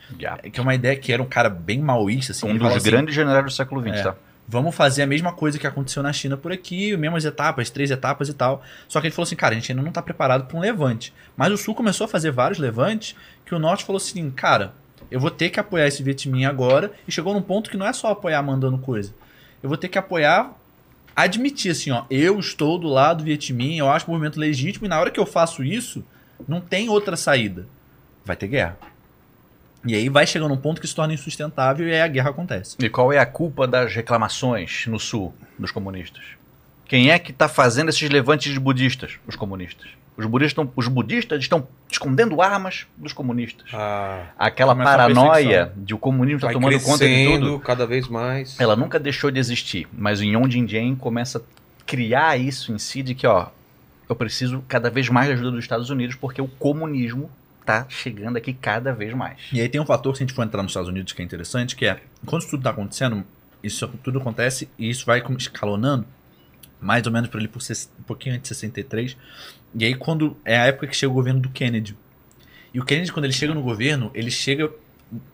que é uma ideia que era um cara bem maoísta, assim. Um dos assim, grandes generais do século XX, É. tá? Vamos fazer a mesma coisa que aconteceu na China por aqui, mesmas etapas, três etapas e tal. Só que ele falou assim, cara, a gente ainda não está preparado para um levante. Mas o Sul começou a fazer vários levantes que o Norte falou assim, cara, eu vou ter que apoiar esse Vietminh agora. E chegou num ponto que não é só apoiar mandando coisa. Eu vou ter que apoiar, admitir assim, ó, eu estou do lado do Vietminh, eu acho o movimento legítimo e na hora que eu faço isso, não tem outra saída. Vai ter guerra. E aí vai chegando um ponto que se torna insustentável e aí a guerra acontece. E qual é a culpa das reclamações no sul dos comunistas? Quem é que está fazendo esses levantes de budistas? Os comunistas. Os budistas, estão, os budistas estão escondendo armas dos comunistas. Ah, Aquela paranoia de o comunismo está tomando conta de tudo. cada vez mais. Ela nunca deixou de existir, mas o Yon Jinjian começa a criar isso em si de que, ó, eu preciso cada vez mais da ajuda dos Estados Unidos porque o comunismo tá chegando aqui cada vez mais. E aí tem um fator, se a gente for entrar nos Estados Unidos, que é interessante, que é, enquanto isso tudo está acontecendo, isso tudo acontece e isso vai escalonando, mais ou menos por ali por um pouquinho antes de 63. E aí quando é a época que chega o governo do Kennedy. E o Kennedy, quando ele chega no governo, ele chega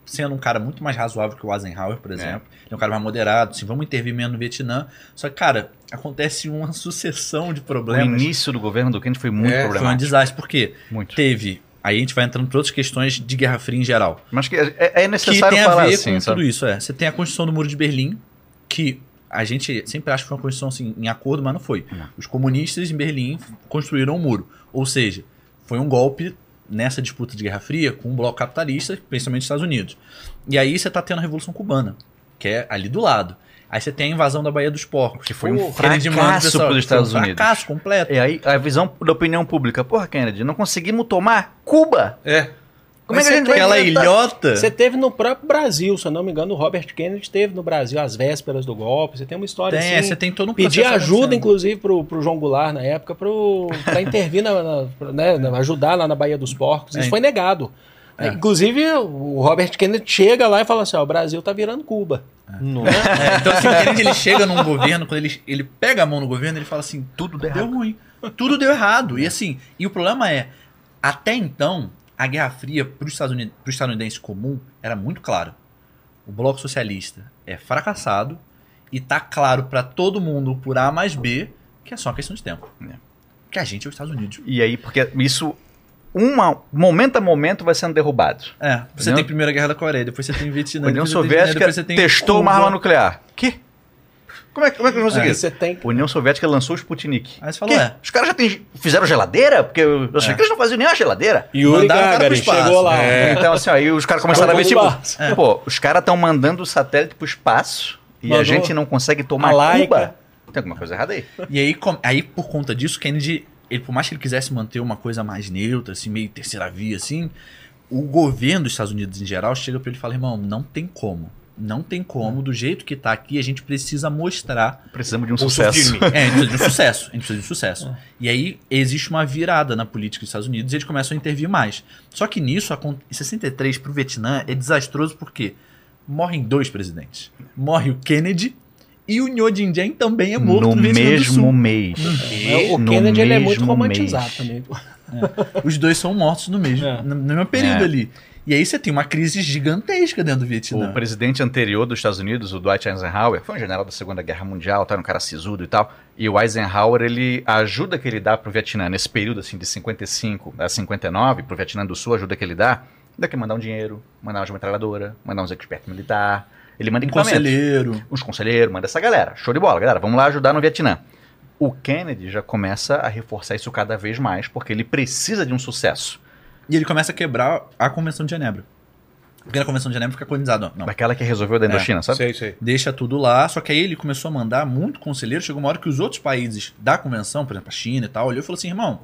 sendo um cara muito mais razoável que o Eisenhower, por exemplo. Ele é um cara mais moderado, assim, vamos intervir menos no Vietnã. Só que, cara, acontece uma sucessão de O problemas. início do governo do Kennedy foi muito É, foi um Foi um problemático. desastre, porque Muito. teve... Aí a gente vai entrando para outras questões de Guerra Fria em geral Mas que é, é que necessário tem a falar ver assim, com sabe? tudo isso. É. Você tem a construção do Muro de Berlim, que a gente sempre acha que foi uma construção assim, em acordo, mas não foi. Não. Os comunistas em Berlim construíram o muro. Ou seja, foi um golpe nessa disputa de Guerra Fria com o bloco capitalista, principalmente os Estados Unidos. E aí você está tendo a Revolução Cubana, que é ali do lado. Aí você tem a invasão da Baía dos Porcos. Que foi um fracasso pessoal- pelos Estados um Unidos. fracasso completo. E aí a visão da opinião pública, porra, Kennedy, não conseguimos tomar Cuba. É. Como é que a gente Aquela ilhota. Você teve no próprio Brasil, se eu não me engano, o Robert Kennedy esteve no Brasil às vésperas do golpe. Você tem uma história Tem, assim. você tem todo um Pedir ajuda, inclusive, pro, pro João Goulart na época, pro, pra intervir, na, na- pra, né, ajudar lá na Baía dos Porcos. Isso É. foi negado. É. Inclusive, o Robert Kennedy chega lá e fala assim: ó, o Brasil tá virando Cuba. Nossa. É, então, assim, o Kennedy ele chega num governo, quando ele, ele pega a mão no governo, ele fala assim: Tudo deu deu errado. ruim. Tudo deu errado. E assim, e o problema é, até então, a Guerra Fria para o estadunidense, comum era muito claro. O bloco socialista é fracassado e tá claro para todo mundo por A mais B que é só uma questão de tempo. É. Que a gente é os Estados Unidos. E aí, porque isso uma, momento a momento vai sendo derrubado. É, você União- tem a Primeira Guerra da Coreia, depois você tem Vietnã, União depois você tem Soviética depois você tem testou uma Cuba. arma nuclear. Que? Como é, que- como é que eu Aí consegui? você tem. A União Soviética lançou o Sputnik. Aí você falou, Que? é. Os caras já têm- fizeram geladeira? Porque eu achei É. que eles não faziam nem a geladeira. Mandaram o cara pro Gagarin espaço. chegou lá. É. Então, assim, aí os caras começaram a ver, tipo, Bombas. pô, os caras estão mandando o satélite pro espaço e a Mandou gente não consegue tomar a. Cuba. Tem alguma coisa errada aí. E aí, com- aí, por conta disso, Kennedy, ele, por mais que ele quisesse manter uma coisa mais neutra, assim, meio terceira via, assim, o governo dos Estados Unidos em geral chega pra ele e fala, irmão, não tem como. Não tem como, do jeito que tá aqui, a gente precisa mostrar Precisamos de um sucesso. firme. É, a gente precisa de um sucesso. A gente precisa de um sucesso. E aí existe uma virada na política dos Estados Unidos e eles começam a intervir mais. Só que nisso, em 63, pro Vietnã, é desastroso porque morrem dois presidentes. Morre o Kennedy e o Nho Dinh Diem também é morto no, no Vietnã do mesmo Sul. mês. O No Kennedy ele é muito romantizado mês. também. Os dois são mortos no mesmo, É. no mesmo período É. ali. E aí você tem uma crise gigantesca dentro do Vietnã. O presidente anterior dos Estados Unidos, o Dwight Eisenhower, foi um general da Segunda Guerra Mundial, tá, um cara sisudo e tal. E o Eisenhower, ele a ajuda que ele dá pro Vietnã nesse período assim de 55 a 59, pro Vietnã do Sul, a ajuda que ele dá, daqui mandar um dinheiro, mandar uma metralhadora, mandar uns expertos militares. Ele manda Um conselheiro. Uns conselheiros, manda essa galera. Show de bola, galera. Vamos lá ajudar no Vietnã. O Kennedy já começa a reforçar isso cada vez mais, porque ele precisa de um sucesso. E ele começa a quebrar a Convenção de Genebra. Porque na Convenção de Genebra fica colonizado. ó, Não, Daquela que resolveu da É, Indochina, sabe? Sei, sei. deixa tudo lá. Só que aí ele começou a mandar muito conselheiro. Chegou uma hora que os outros países da convenção, por exemplo, a China e tal, olhou e falou assim: irmão,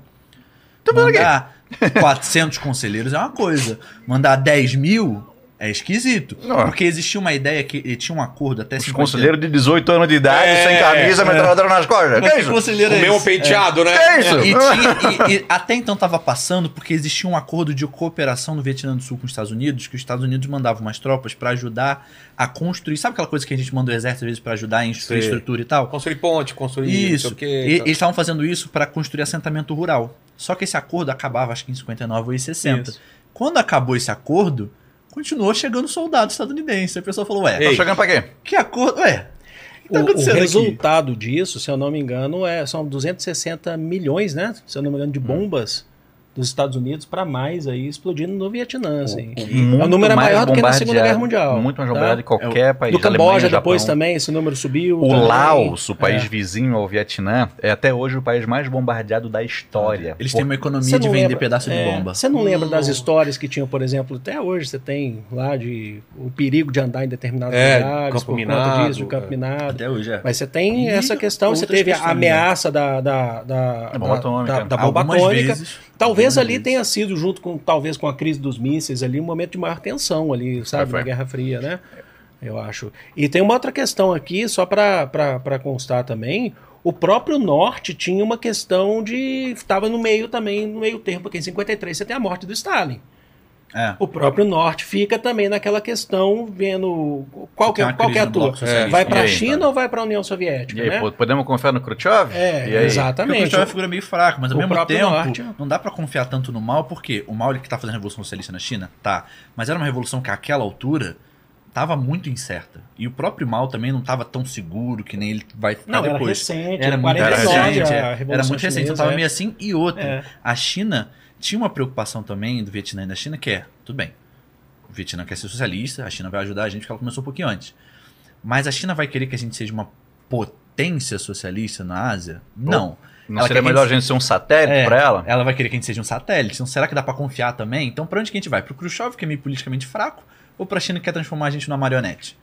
mandar 400 conselheiros é uma coisa, mandar 10 mil é esquisito. Não. Porque existia uma ideia que tinha um acordo até Os 50 conselheiros de 18 anos de idade, É, sem camisa, metralhadora nas costas. Mas Que que isso? conselheiro O é mesmo esse? penteado, né? Que isso? E, tinha- e- e até então tava passando porque existia um acordo de cooperação no Vietnã do Sul com os Estados Unidos, que os Estados Unidos mandavam umas tropas para ajudar a construir. Sabe aquela coisa que a gente manda o exército às vezes para ajudar em Sei. estrutura e tal? Construir ponte, construir não sei Isso. o quê. E- e tal. eles estavam fazendo isso para construir assentamento rural. Só que esse acordo acabava, acho que em 59 ou em 60. Isso. Quando acabou esse acordo, continuou chegando soldado estadunidense. A pessoa falou: Ué, Tá Ei. chegando pra quê? que acordo? Ué, tá O, o acontecendo aqui? resultado disso, se eu não me engano, é, são 260 milhões, né? Se eu não me engano, de Hum. bombas dos Estados Unidos para mais aí explodindo no Vietnã, assim. O número é maior do que na Segunda Guerra Mundial. Muito mais tá? bombardeado de qualquer país. Do Camboja Alemanha, depois Japão. também, esse número subiu. O também. Laos, o país É. vizinho ao Vietnã, é até hoje o país mais bombardeado da história. Eles Por- têm uma economia de vender lembra- pedaço de é, bomba. Você não lembra das Hum. histórias que tinham, por exemplo, até hoje você tem lá de o perigo de andar em determinados É, lugares por minado, conta disso, de campo é. minado. Até hoje, é. Mas você tem E essa questão, você teve a questões, ameaça da, da, da, Da bomba da- atômica. Talvez ali tenha sido, junto com talvez com a crise dos mísseis ali, um momento de maior tensão ali, sabe, foi. na Guerra Fria, né? Eu acho. E tem uma outra questão aqui, só para constar também, o próprio Norte tinha uma questão de... estava no meio também, no meio termo, porque em 53 você tem a morte do Stalin. É. O próprio Norte fica também naquela questão, vendo qual que, é- qual que é crise a no tua. bloco socialista. Vai para a aí, China então? ou vai para a União Soviética, E aí, né? pô, podemos confiar no Khrushchev? É, e aí? Porque o exatamente. Khrushchev é uma figura meio fraca, mas ao o mesmo tempo, Norte. não dá pra confiar tanto no mal, porque o mal ele que tá fazendo a Revolução Socialista na China, tá. Mas era uma revolução que àquela altura tava muito incerta. E o próprio mal também não tava tão seguro que nem ele vai ficar Não, era depois. recente, Era muito 49 recente, é. Era muito recente, então Chinesa, tava é. meio assim. E outra, É. a China tinha uma preocupação também do Vietnã e da China, que é, tudo bem, o Vietnã quer ser socialista, a China vai ajudar a gente, porque ela começou um pouquinho antes. Mas a China vai querer que a gente seja uma potência socialista na Ásia? Não. Não Ela seria melhor a a gente ser um satélite É, pra ela? Ela vai querer que a gente seja um satélite. Então, será que dá pra confiar também? Então, pra onde que a gente vai? Pro Khrushchev, que é meio politicamente fraco, ou pra China que quer transformar a gente numa marionete?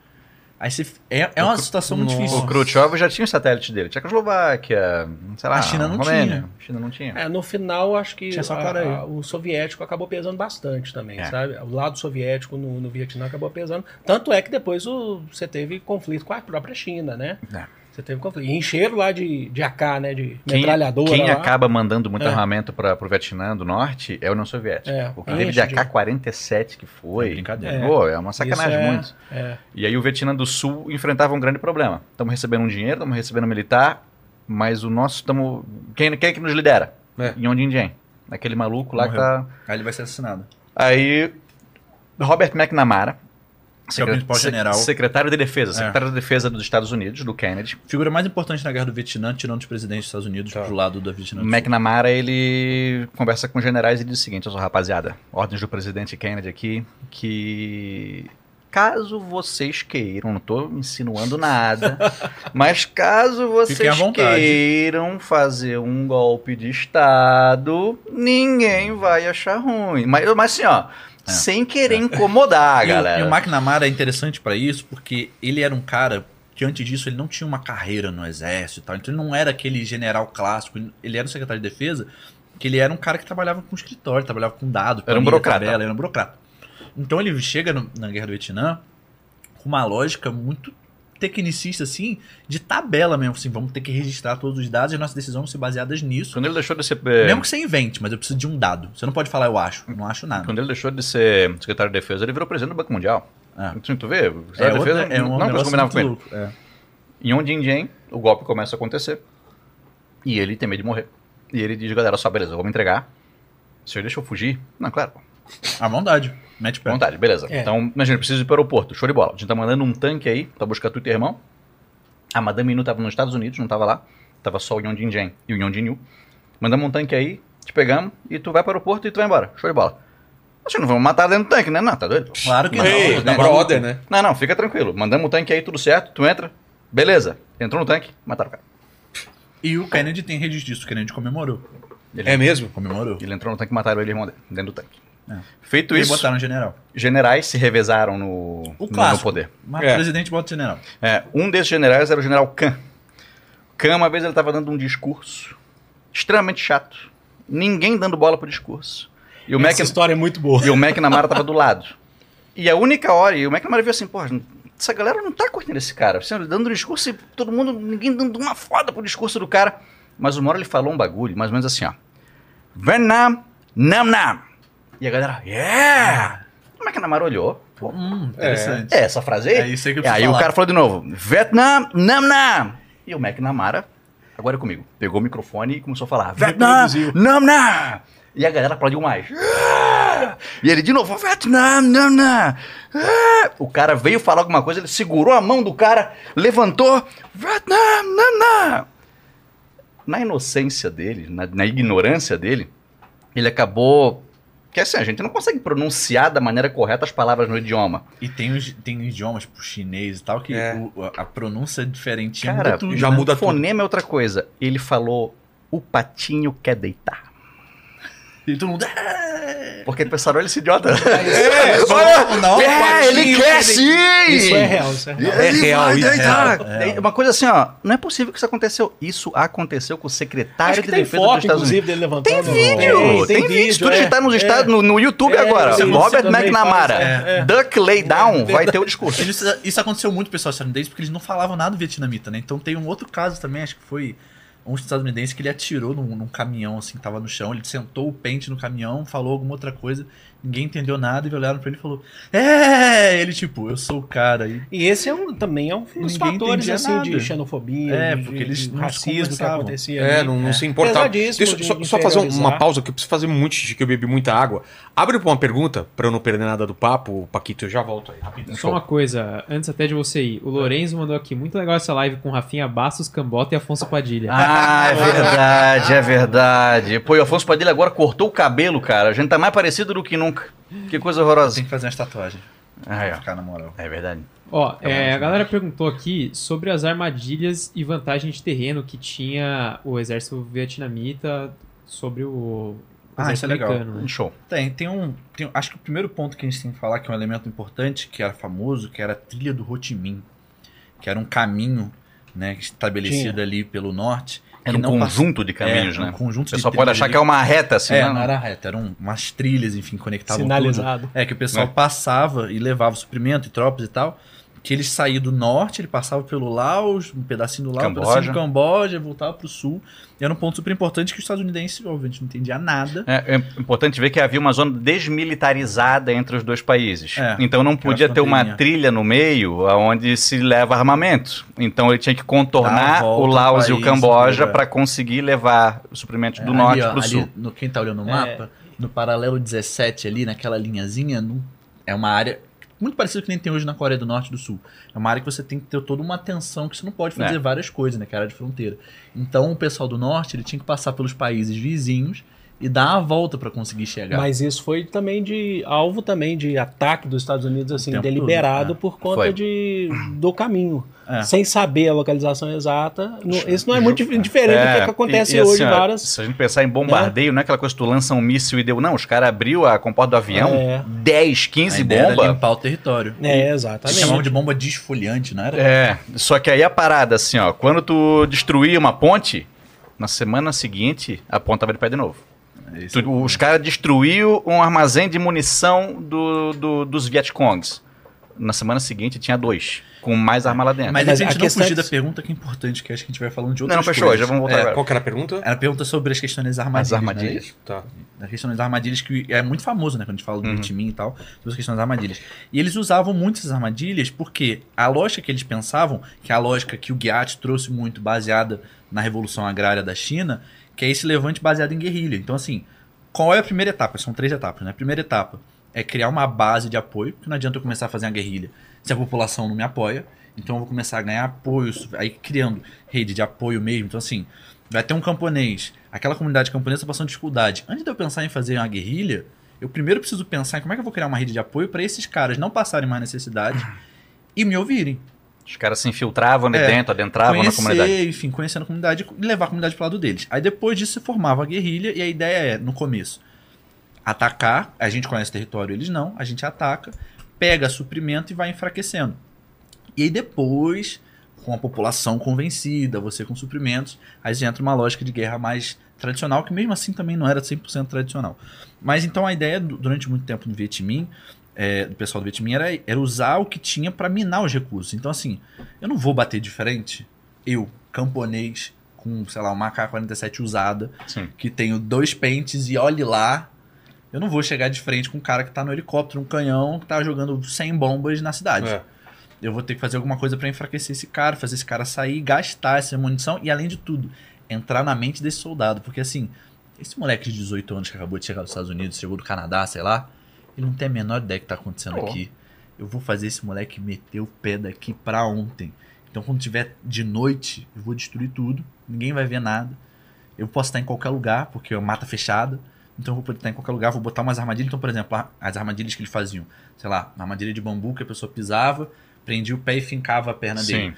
Aí você, é, é uma situação muito Nossa. difícil. O Khrushchev já tinha os satélites dele. Tchecoslováquia, sei lá, A China não Romênia. tinha. A China não tinha. É, no final, acho que Tinha só a- a- o soviético acabou pesando bastante também, É. sabe? O lado soviético no, no Vietnã acabou pesando. Tanto é que depois o- você teve conflito com a própria China, né? É. Você teve conflito. E encheram lá de, de AK, né? De Quem, metralhadora. quem lá. acaba mandando muito É. armamento para o Vietnã do Norte é a União Soviética. É, o que teve de enche de- AK-47 que foi. É brincadeira. É. Pô, é uma sacanagem é- muito. É. E aí o Vietnã do Sul enfrentava um grande problema. Estamos recebendo um dinheiro, estamos recebendo militar, mas o nosso estamos. Quem, quem é que nos lidera? É. Yon Jin Jin. Aquele maluco lá que Morreu. tá. Aí ele vai ser assassinado. Aí Robert McNamara Que é o principal Se- general. Secretário de Defesa. É. Secretário de Defesa dos Estados Unidos, do Kennedy. Figura mais importante na guerra do Vietnã, tirando os presidentes dos Estados Unidos Tá. pro lado da Vietnã. McNamara, ele conversa com generais e diz o seguinte, rapaziada, ordens do presidente Kennedy aqui, que caso vocês queiram, não tô insinuando nada, mas caso vocês queiram fazer um golpe de Estado, ninguém vai achar ruim. Mas, mas assim, ó, É. sem querer incomodar, E o- galera. E o McNamara é interessante pra isso, porque ele era um cara que antes disso ele não tinha uma carreira no exército e tal. Então ele não era aquele general clássico. Ele era o secretário de defesa, que ele era um cara que trabalhava com escritório, trabalhava com dados, Era um burocrata. tabela, era um burocrata. Então ele chega no- na guerra do Vietnã com uma lógica muito tecnicista, assim, de tabela mesmo. Assim, vamos ter que registrar todos os dados e nossas decisões vão ser baseadas nisso. Quando ele deixou de ser... eh, Mesmo que você invente, mas eu preciso de um dado. Você não pode falar eu acho, eu não acho nada. Quando ele deixou de ser secretário de defesa, ele virou presidente do Banco Mundial. É. Tu vê, o É, secretário de outra, defesa é um não negócio combinava com ele. louco. É. Em um din din, o golpe começa a acontecer. E ele tem medo de morrer. E ele diz, galera, só beleza, eu vou me entregar. Se eu deixa eu fugir? Não, claro, À vontade. Mete pé. vontade, beleza. É. Então, imagina, eu preciso ir para o aeroporto, show de bola. A gente tá mandando um tanque aí pra buscar tu e teu irmão. A Madame Inu tava nos Estados Unidos, não tava lá. Tava só o Yon Jin Jen e o Yon Jin Yu. Mandamos um tanque aí, te pegamos e tu vai para o aeroporto e tu vai embora. Show de bola. Acho que não vamos matar dentro do tanque, né? Não, tá doido? Claro que não. Ei, né? na brother, né? Não, não, fica tranquilo. Mandamos o tanque aí, tudo certo, tu entra. Beleza. Entrou no tanque, mataram o cara. E o Kennedy tem registro disso, o Kennedy comemorou. Ele, É mesmo? Comemorou. ele entrou no tanque e mataram ele e o irmão dele, dentro do tanque. É. Feito E isso, botaram general. generais se revezaram no, O no- clássico. no poder. Mas É. o presidente bota general. É, um desses generais era o general Khan. Khan, uma vez, ele estava dando um discurso extremamente chato. Ninguém dando bola pro discurso. E o, Mac, Essa história é muito boa. e o McNamara tava do lado. E a única hora, e o McNamara viu assim, pô, essa galera não tá curtindo esse cara. Assim, ele dando discurso e todo mundo, ninguém dando uma foda pro discurso do cara. Mas uma hora ele falou um bagulho, mais ou menos assim, ó. Vietnam, Nam Nam. E a galera, yeah! O McNamara olhou. Pô, Hum, interessante. é essa frase aí? É isso aí que eu E preciso aí o falar. cara falou de novo, Vietnam, Nam Nam. E o McNamara, agora é comigo, pegou o microfone e começou a falar, Vietnam. Nam Nam. E a galera aplaudiu mais. Ah! E ele de novo, Vietnam, Nam Nam. Ah! O cara veio falar alguma coisa, ele segurou a mão do cara, levantou, Vietnam, Nam Nam. Na inocência dele, na, na ignorância dele, ele acabou... Que assim, a gente não consegue pronunciar da maneira correta as palavras no idioma. E tem, os, tem idiomas pro chinês e tal, que É. o- a, pronúncia é diferente. Cara, muda tudo, já né? muda tudo. Fonema é outra coisa. Ele falou: o patinho quer deitar. E todo mundo. "É!" Porque pensaram ele esse idiota. É, Olha, não, é, patinho ele quer sim! Isso é real, isso é real. É real, isso é real, é É uma coisa assim, ó. Não é possível que isso aconteceu. Isso aconteceu com o secretário de tem defesa foto, dos Estados inclusive, Unidos. dele levantando. Tem vídeo! Tem, vídeo! Se tu é. digitar nos É. estados, no, no YouTube É, agora, Robert McNamara, faz, é. Duck Lay Down, vai ter o discurso. Isso, isso aconteceu muito, pessoal estadunidense, porque eles não falavam nada vietnamita, né? Então tem um outro caso também, acho que foi um estadunidense que ele atirou num, num caminhão, assim, que tava no chão. Ele sentou o pente no caminhão, falou alguma outra coisa, ninguém entendeu nada e olharam pra ele e falou: É! Ele, tipo, eu sou o cara. E E esse é um, também é um dos fatores assim, nada. de xenofobia, É, de, porque eles de não racismo que acontecia. É, ali. não, não se importava. Deixa de- só, fazer um- uma pausa que eu preciso fazer muito xixi, que eu bebi muita água. Abre pra uma pergunta, pra eu não perder nada do papo, Paquito, eu já volto aí, rapidinho. Só uma coisa, antes até de você ir. O Lorenzo mandou aqui, muito legal essa live com Rafinha Bastos, Cambota e Afonso Padilha. Ah, é verdade, é verdade. Pô, e o Afonso Padilha agora cortou o cabelo, cara. A gente tá mais parecido do que nunca. Que coisa horrorosa. tem que fazer umas tatuagens. Aí, Pra ó. ficar na moral. É verdade. Ó, é, bom, a galera perguntou aqui sobre as armadilhas e vantagem de terreno que tinha o exército vietnamita sobre o Ah, exército isso é legal. americano, né? Show. Tem, tem um. tem- acho que o primeiro ponto que a gente tem que falar, que é um elemento importante, que era famoso, que era a trilha do Ho Chi Minh, que era um caminho né, estabelecido ali pelo norte. Era um não conjunto de caminhos, é, né? um conjunto O pessoal de pode achar ali. que é uma reta, assim, É, né? não era reta, eram umas trilhas, enfim, conectavam tudo. Sinalizado. É, que o pessoal É. passava e levava suprimento e tropas e tal. Que eles saíam do norte, ele passava pelo Laos, um pedacinho do Laos, um Camboja. pedacinho do Camboja, voltava pro sul. E era um ponto super importante que os estadunidenses, obviamente, não entendia nada. É, é importante ver que havia uma zona desmilitarizada entre os dois países. É, então não podia ter uma trilha no meio onde se leva armamento. Então ele tinha que contornar o ao Laos e o país, Camboja para conseguir levar os suprimentos do É, norte para o sul. No, quem tá olhando o mapa, no paralelo 17 ali, naquela linhazinha, no- é uma área muito parecido que nem tem hoje na Coreia do Norte e do Sul. É uma área que você tem que ter toda uma atenção que você não pode fazer É. várias coisas, né? Que é a área de fronteira. Então o pessoal do Norte ele tinha que passar pelos países vizinhos e dar a volta para conseguir chegar. Mas isso foi também de alvo também de ataque dos Estados Unidos assim deliberado todo, por conta Foi. de do caminho, É. sem saber a localização exata. Não- isso não é muito dif- diferente do que, É, acontece e- e hoje assim, várias. Se a gente pensar em bombardeio, não é aquela coisa que tu lança um míssil e deu. Não, os caras abriu a comporta do avião, É. 10, a 15 ideia era bombas. limpar o território. É, exatamente. chamavam de bomba desfoliante, não era? É, só que aí a parada, assim, ó, quando tu destruía uma ponte, na semana seguinte a ponte tava de pé de novo. Esse- Tu- os caras destruíram um armazém de munição do, do- dos Vietcongs. Na semana seguinte tinha dois, com mais arma lá dentro. Mas, Mas a a gente não questão fugir é da pergunta que é importante, que acho que a gente vai falando de não, outras não, fechou, coisas. já vamos voltar É, agora. Qual que era a pergunta? Ela pergunta sobre as questões das armadilhas. As armadilhas. né? Tá. A questão das armadilhas, que é muito famoso, né? Quando a gente fala do Uhum. Vietminh e tal, sobre as questões das armadilhas. E eles usavam muito essas armadilhas porque a lógica que eles pensavam, que é a lógica que o Ghiat trouxe muito baseada na Revolução Agrária da China, que é esse levante baseado em guerrilha. Então, assim, qual é a primeira etapa? São três etapas, né? A primeira etapa é criar uma base de apoio, porque não adianta eu começar a fazer uma guerrilha se a população não me apoia. Então eu vou começar a ganhar apoio, aí criando rede de apoio mesmo. Então, assim, vai ter um camponês, aquela comunidade camponesa passando dificuldade. Antes de eu pensar em fazer uma guerrilha, eu primeiro preciso pensar em como é que eu vou criar uma rede de apoio para esses caras não passarem mais necessidade e me ouvirem. Os caras se infiltravam ali É. dentro, adentravam na conhecer, comunidade. enfim, conhecendo a comunidade e levar a comunidade pro lado deles. Aí depois disso se formava a guerrilha e a ideia é, no começo, atacar, a gente conhece o território, eles não, a gente ataca, pega suprimento e vai enfraquecendo. E aí depois, com a população convencida, você com suprimentos, aí entra uma lógica de guerra mais tradicional, que mesmo assim também não era 100% tradicional. Mas então a ideia, du- durante muito tempo no Vietminh, é, do pessoal do Vietminh, era, era usar o que tinha para minar os recursos. Então assim, eu não vou bater de frente, eu, camponês, com, sei lá, uma AK-47 usada, Sim. que tenho dois pentes e olhe lá, eu não vou chegar de frente com um cara que tá no helicóptero, um canhão, que tá jogando 100 bombas na cidade. É. Eu vou ter que fazer alguma coisa pra enfraquecer esse cara, fazer esse cara sair, gastar essa munição e, além de tudo, entrar na mente desse soldado. Porque, assim, esse moleque de 18 anos que acabou de chegar dos Estados Unidos, chegou do Canadá, sei lá, ele não tem a menor ideia do que tá acontecendo Pô. aqui. Eu vou fazer esse moleque meter o pé daqui pra ontem. Então, quando tiver de noite, eu vou destruir tudo, ninguém vai ver nada. Eu posso estar em qualquer lugar, porque é mata fechada. Então eu vou poder estar em qualquer lugar, vou botar umas armadilhas. Então, por exemplo, as armadilhas que eles faziam, sei lá, uma armadilha de bambu que a pessoa pisava, prendia o pé e fincava a perna dele. Sim.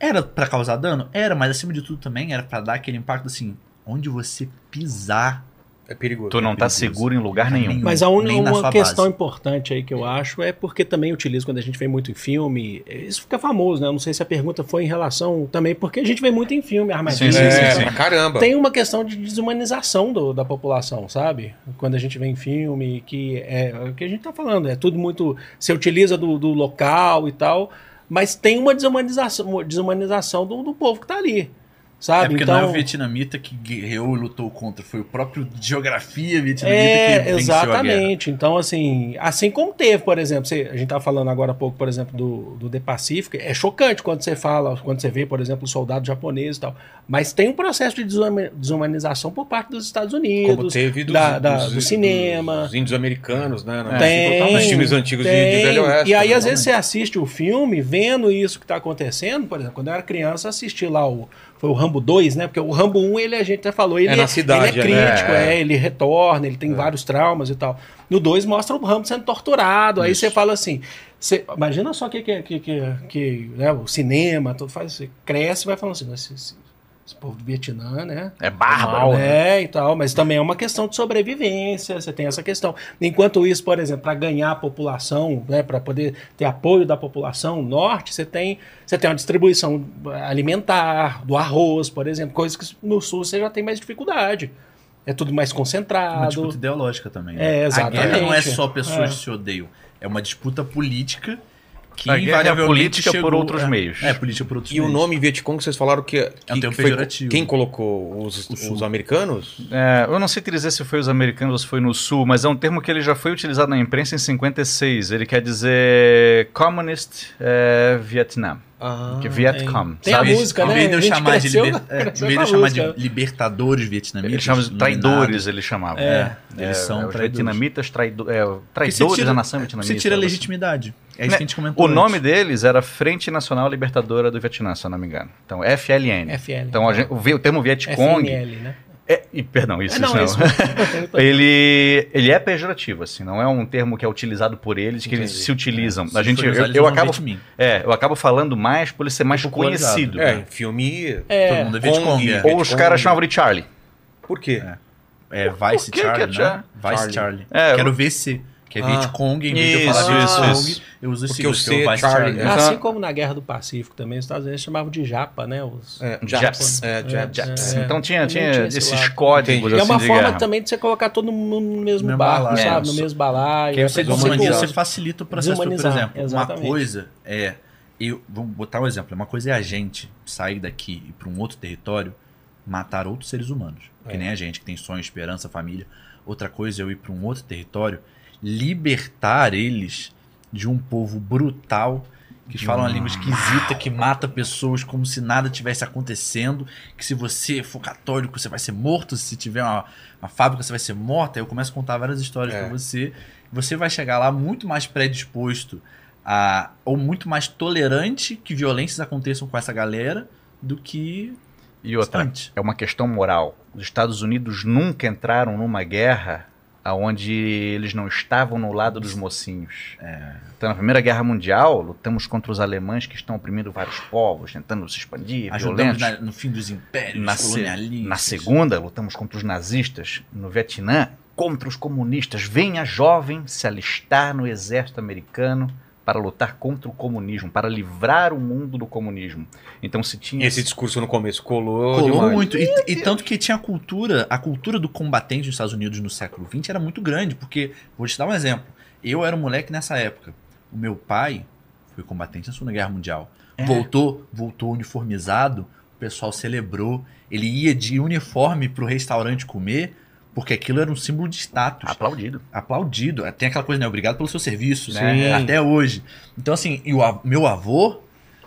Era pra causar dano? Era, mas acima de tudo também era pra dar aquele impacto assim, onde você pisar. É perigoso. Tu não tá perigoso. seguro em lugar nenhum. Nenhum. Mas a un- na uma questão base. importante aí que eu acho é porque também utilizo quando a gente vê muito em filme. Isso fica famoso, né? Eu não sei se a pergunta foi em relação também, porque a gente vê muito em filme, armadilhas. Sim, sim, É, sim. pra caramba. Tem uma questão de desumanização do- da população, sabe? Quando a gente vê em filme, que é o que a gente tá falando, é tudo muito. Você utiliza do, do local e tal, mas tem uma desumanização, uma desumanização do, do povo que tá ali. Sabe? É porque então, não é o vietnamita que guerreou e lutou contra, foi o próprio geografia vietnamita É, que venceu a guerra. exatamente. Então, assim, assim como teve, por exemplo, você- a gente tá falando agora há pouco, por exemplo, do, do The Pacific, é chocante quando você fala, quando você vê, por exemplo, o soldado japonês e tal. Mas tem um processo de desuma- desumanização por parte dos Estados Como Unidos, teve dos, da- da- dos- do cinema. Dos índios americanos, né? Tem, Os filmes antigos de- de, tem. Velho Oeste. E aí, às vezes, você assiste o filme vendo isso que tá acontecendo. Por exemplo, quando eu era criança, assisti lá o. Foi o Rambo 2, né? Porque o Rambo 1, ele, a gente até falou, ele É na cidade, ele é né? crítico, É, é, ele retorna, ele tem vários traumas e tal. No 2 mostra o Rambo sendo torturado. Aí Isso. você fala assim. Você, imagina só que, que, que, que, que, né, o cinema, tudo faz. Você cresce e vai falando assim, esse, povo do Vietnã, né? É bárbaro. Né? né? E tal, mas também é uma questão de sobrevivência, você tem essa questão. Enquanto isso, por exemplo, para ganhar a população, né, para poder ter apoio da população norte, você tem, você tem uma distribuição alimentar, do arroz, por exemplo, coisas que no sul você já tem mais dificuldade. É tudo mais Uma concentrado. disputa ideológica também. É, né? A exatamente. guerra não é só pessoas É. que se odeiam. É uma disputa política que A é invariavelmente política por chegou- outros é, meios. É, política por outros E o meios. nome Vietcong, vocês falaram que, que, É um termo que foi quem colocou os, O os americanos? É, eu não sei te dizer se foi os americanos ou se foi no sul, mas é um termo que ele já foi utilizado na imprensa em 56. Ele quer dizer Communist eh, Vietnam. Ah, que Vietcom. Tem a sabe? música, em né? vez de A eu chamar de, liber- é, em vez de a eu chamar de libertadores vietnamitas, Eles chamam de traidores, eles chamavam. É. Eles são os traidores. vietnamitas, traido, é, traidores tira- da nação vietnamita. Você tira a legitimidade. É isso Né? que a gente comentou. O nome antes. deles era Frente Nacional Libertadora do Vietnã, se eu não me engano. Então, FLN. FL. Então, a gente- o, o termo Vietcong... FNL, né? É, e, perdão, isso, É, não, isso é não. isso. ele, ele é pejorativo, assim, não é um termo que é utilizado por eles, que eles Entendi. se utilizam. Se a gente, eu, eles eu acabo, ver é, eu acabo falando mais por ele ser mais conhecido. É, né? em filme. Todo É, mundo é Vietcong. Kong, é. Ou os caras chamavam de Charlie. Por quê? É Vice O que que Charlie, é né? Char- Vice Charlie? Charlie. É, Quero eu- VC, que é Ah. Vietcong. Em vez de eu falar isso, Vietcong, isso. eu uso esse Porque é é o Vice Charlie, Charlie. é. Então- assim como na Guerra do Pacífico também, os Estados Unidos chamavam de japa, né? Os... É, Japs. Japs. É, Japs. Japs. É, então tinha, também tinha, tinha esse esses lado. códigos. E é assim, uma de forma guerra. também de você colocar todo mundo no mesmo Mesmo barco, balaio. sabe? É. No mesmo balaio. Que é é você mas você facilita o processo. Por exemplo, exatamente. uma coisa é. Eu, vamos botar um exemplo. Uma coisa é a gente sair daqui e ir para um outro território matar outros seres humanos. É. Que nem a gente, que tem sonho, esperança, família. Outra coisa é eu ir para um outro território, libertar eles de um povo brutal que fala uma língua esquisita, que mata pessoas como se nada tivesse acontecendo, que se você for católico você vai ser morto, se tiver uma, uma fábrica você vai ser morta. Aí eu começo a contar várias histórias É. pra você. Você vai chegar lá muito mais predisposto a ou muito mais tolerante que violências aconteçam com essa galera do que E outra, é uma questão moral. Os Estados Unidos nunca entraram numa guerra onde eles não estavam no lado dos mocinhos. Então, na Primeira Guerra Mundial, lutamos contra os alemães que estão oprimindo vários povos, tentando se expandir, Ajudamos na- no fim dos impérios Na, se- colonialistas. na segunda, lutamos contra os nazistas. No Vietnã, contra os comunistas. Venha jovem se alistar no exército americano para lutar contra o comunismo, para livrar o mundo do comunismo. Então se tinha E esse discurso no começo colou, Colou demais. muito. E, e tanto que tinha a cultura, a cultura do combatente nos Estados Unidos no século XX era muito grande, porque, vou te dar um exemplo. Eu era um moleque nessa época. O meu pai foi combatente na Segunda Guerra Mundial. É. Voltou, voltou uniformizado, o pessoal celebrou. Ele ia de uniforme pro restaurante comer, porque aquilo era um símbolo de status aplaudido. aplaudido. Tem aquela coisa, né? Obrigado pelo seu serviço, Sim. né? Até hoje. Então, assim, e o meu avô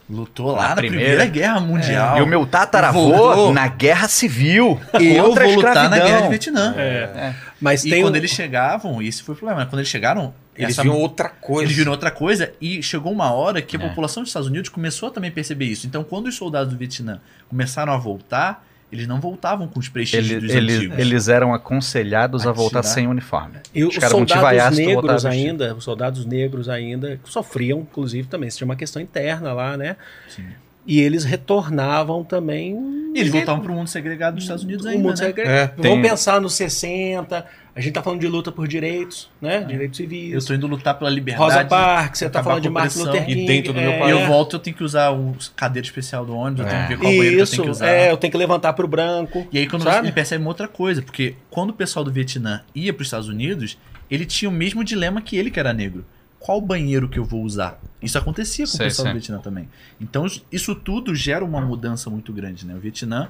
lutou lá Na na, primeira. Primeira, Guerra Mundial. E o meu tataravô Voltou. na Guerra Civil. Eu vou lutar na escravidão. Guerra do Vietnã. É. Mas E tem quando um- eles chegavam, esse foi o problema, né? quando eles chegaram, Eles essa- viam outra coisa. eles viram outra coisa e chegou uma hora que a É. população dos Estados Unidos começou a também perceber isso. Então, quando os soldados do Vietnã começaram a voltar, eles não voltavam com os prestígios Ele- dos ele- antigos. eles eram aconselhados a A voltar sem uniforme. E os soldados negros ainda, os soldados negros ainda sofriam, inclusive, também. Isso tinha uma questão interna lá, né? Sim. E eles retornavam também. E eles voltavam para o mundo segregado dos Estados Unidos o ainda, mundo né? segre- É, Vamos tem- pensar nos 60. A gente tá falando de luta por direitos, né? Direitos civis. Eu tô indo lutar pela liberdade. Rosa Parks, você tá falando de Martin. Luther E King. dentro do meu é. país. E eu volto, eu tenho que usar o cadeira especial do ônibus, eu tenho que ver qual banheiro que eu tenho Isso, que usar. é, eu tenho que levantar pro branco. E aí quando sabe? ele percebe uma outra coisa, porque quando o pessoal do Vietnã ia para os Estados Unidos, ele tinha o mesmo dilema que ele, que era negro. Qual banheiro que eu vou usar? Isso acontecia com Sei, o pessoal sei. do Vietnã também. Então isso tudo gera uma mudança muito grande, né? O Vietnã,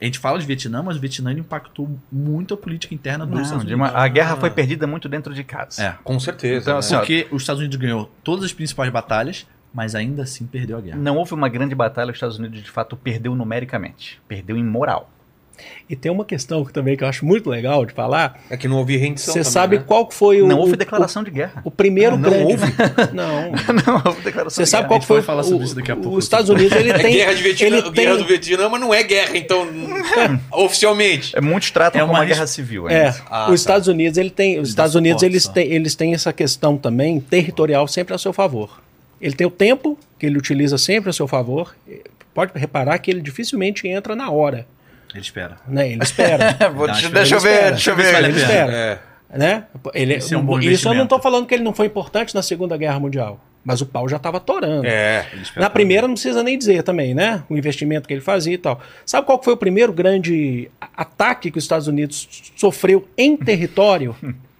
a gente fala de Vietnã, mas o Vietnã impactou muito a política interna dos Não, Estados Unidos. uma- a guerra foi perdida muito dentro de casa. É. Com certeza. Então, né? assim, ó, Porque os Estados Unidos ganhou todas as principais batalhas, mas ainda assim perdeu a guerra. Não houve uma grande batalha, os Estados Unidos de fato perdeu numericamente, perdeu em moral. E tem uma questão que também que eu acho muito legal de falar. É que não houve rendição Você também, sabe né? qual foi o. não houve o- declaração de guerra. O, o primeiro Ah, não grande. houve? Não. não houve declaração Você de sabe guerra. qual A que gente foi vai falar o- sobre isso daqui a o- pouco. Os Estados Unidos ele É tem. guerra de Vietnã, ele guerra tem- do Vietnã, mas não é guerra, então oficialmente. É, muitos tratam É como uma guerra civil. É, ainda. Ah, os tá. Estados Unidos ele tem, os Estados Unidos eles têm, eles têm essa questão também territorial sempre a seu favor. Ele tem o tempo que ele utiliza sempre a seu favor. Pode reparar que ele dificilmente entra na hora, Ele espera. né? Ele espera, Vou- Não, deixa, eu que ver, deixa eu ver. ele espera, É. né? Ele, Esse é um bom isso eu não estou falando que ele não foi importante na Segunda Guerra Mundial, mas o pau já estava torando. É. Na primeira não precisa nem dizer também, né? O investimento que ele fazia e tal. Sabe qual foi o primeiro grande ataque que os Estados Unidos sofreu em território?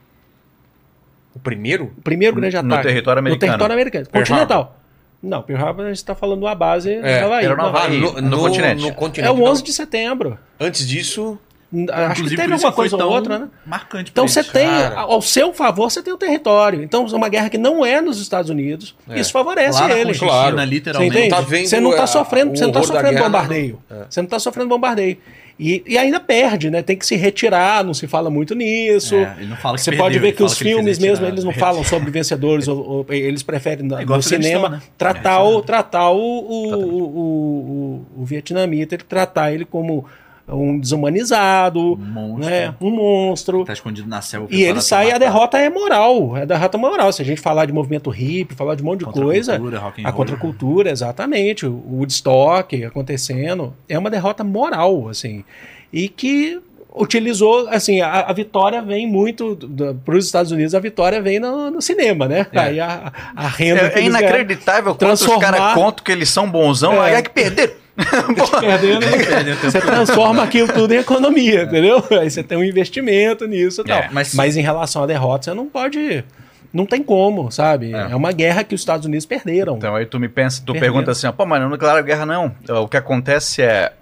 O primeiro? O primeiro grande No ataque. território No americano. território americano. Pearl Continental. Não, Pearl Harbor a gente está falando uma base É, da Havaí. era no Havaí. no, no continente. No É continente. o 11 de setembro. Antes disso, Acho que Inclusive, teve por isso alguma que coisa ou outra, né? Marcante Então você tem, Cara. ao seu favor, você tem o território. Então, é uma guerra que não é nos Estados Unidos, É. isso favorece na ele. Claro. Você literalmente. entende? tá vendo você não está sofrendo, o você não tá sofrendo bombardeio. não. É. Você não está sofrendo bombardeio. E, e ainda perde, né? Tem que se retirar, não se fala muito nisso. É, ele não fala que Você perdeu, pode ver ele que os que ele filmes fez mesmo, eles não falam sobre vencedores, ou, ou- eles preferem no, É no cinema Afeganistão, né? tratar, É, o, tratar o, o, o, o, o vietnamita, ele tratar ele como um desumanizado, Um monstro. né? um monstro. Tá escondido na selva. E ele sai, pra a matar. derrota é moral. É a derrota moral. Se a gente falar de movimento hippie, falar de um monte de Contra coisa, cultura, rock and a roll. contracultura, exatamente, o Woodstock acontecendo, é uma derrota moral, assim, e que utilizou, assim, a, a vitória vem muito para os Estados Unidos, a vitória vem no, no cinema, né? É. Aí a, a renda É, é inacreditável quanto os transformar- caras contam que eles são bonzão, É. aí é que perderam. Porra. perdendo, você transforma aquilo tudo em economia, entendeu? Aí você tem um investimento nisso e tal. É, mas- mas... em relação à derrota, você não pode. Não tem como, sabe? É. É, uma guerra que os Estados Unidos perderam. Então aí tu me pensa, tu Perdeu. pergunta assim, ó, pô, mas não declara guerra não. O que acontece é,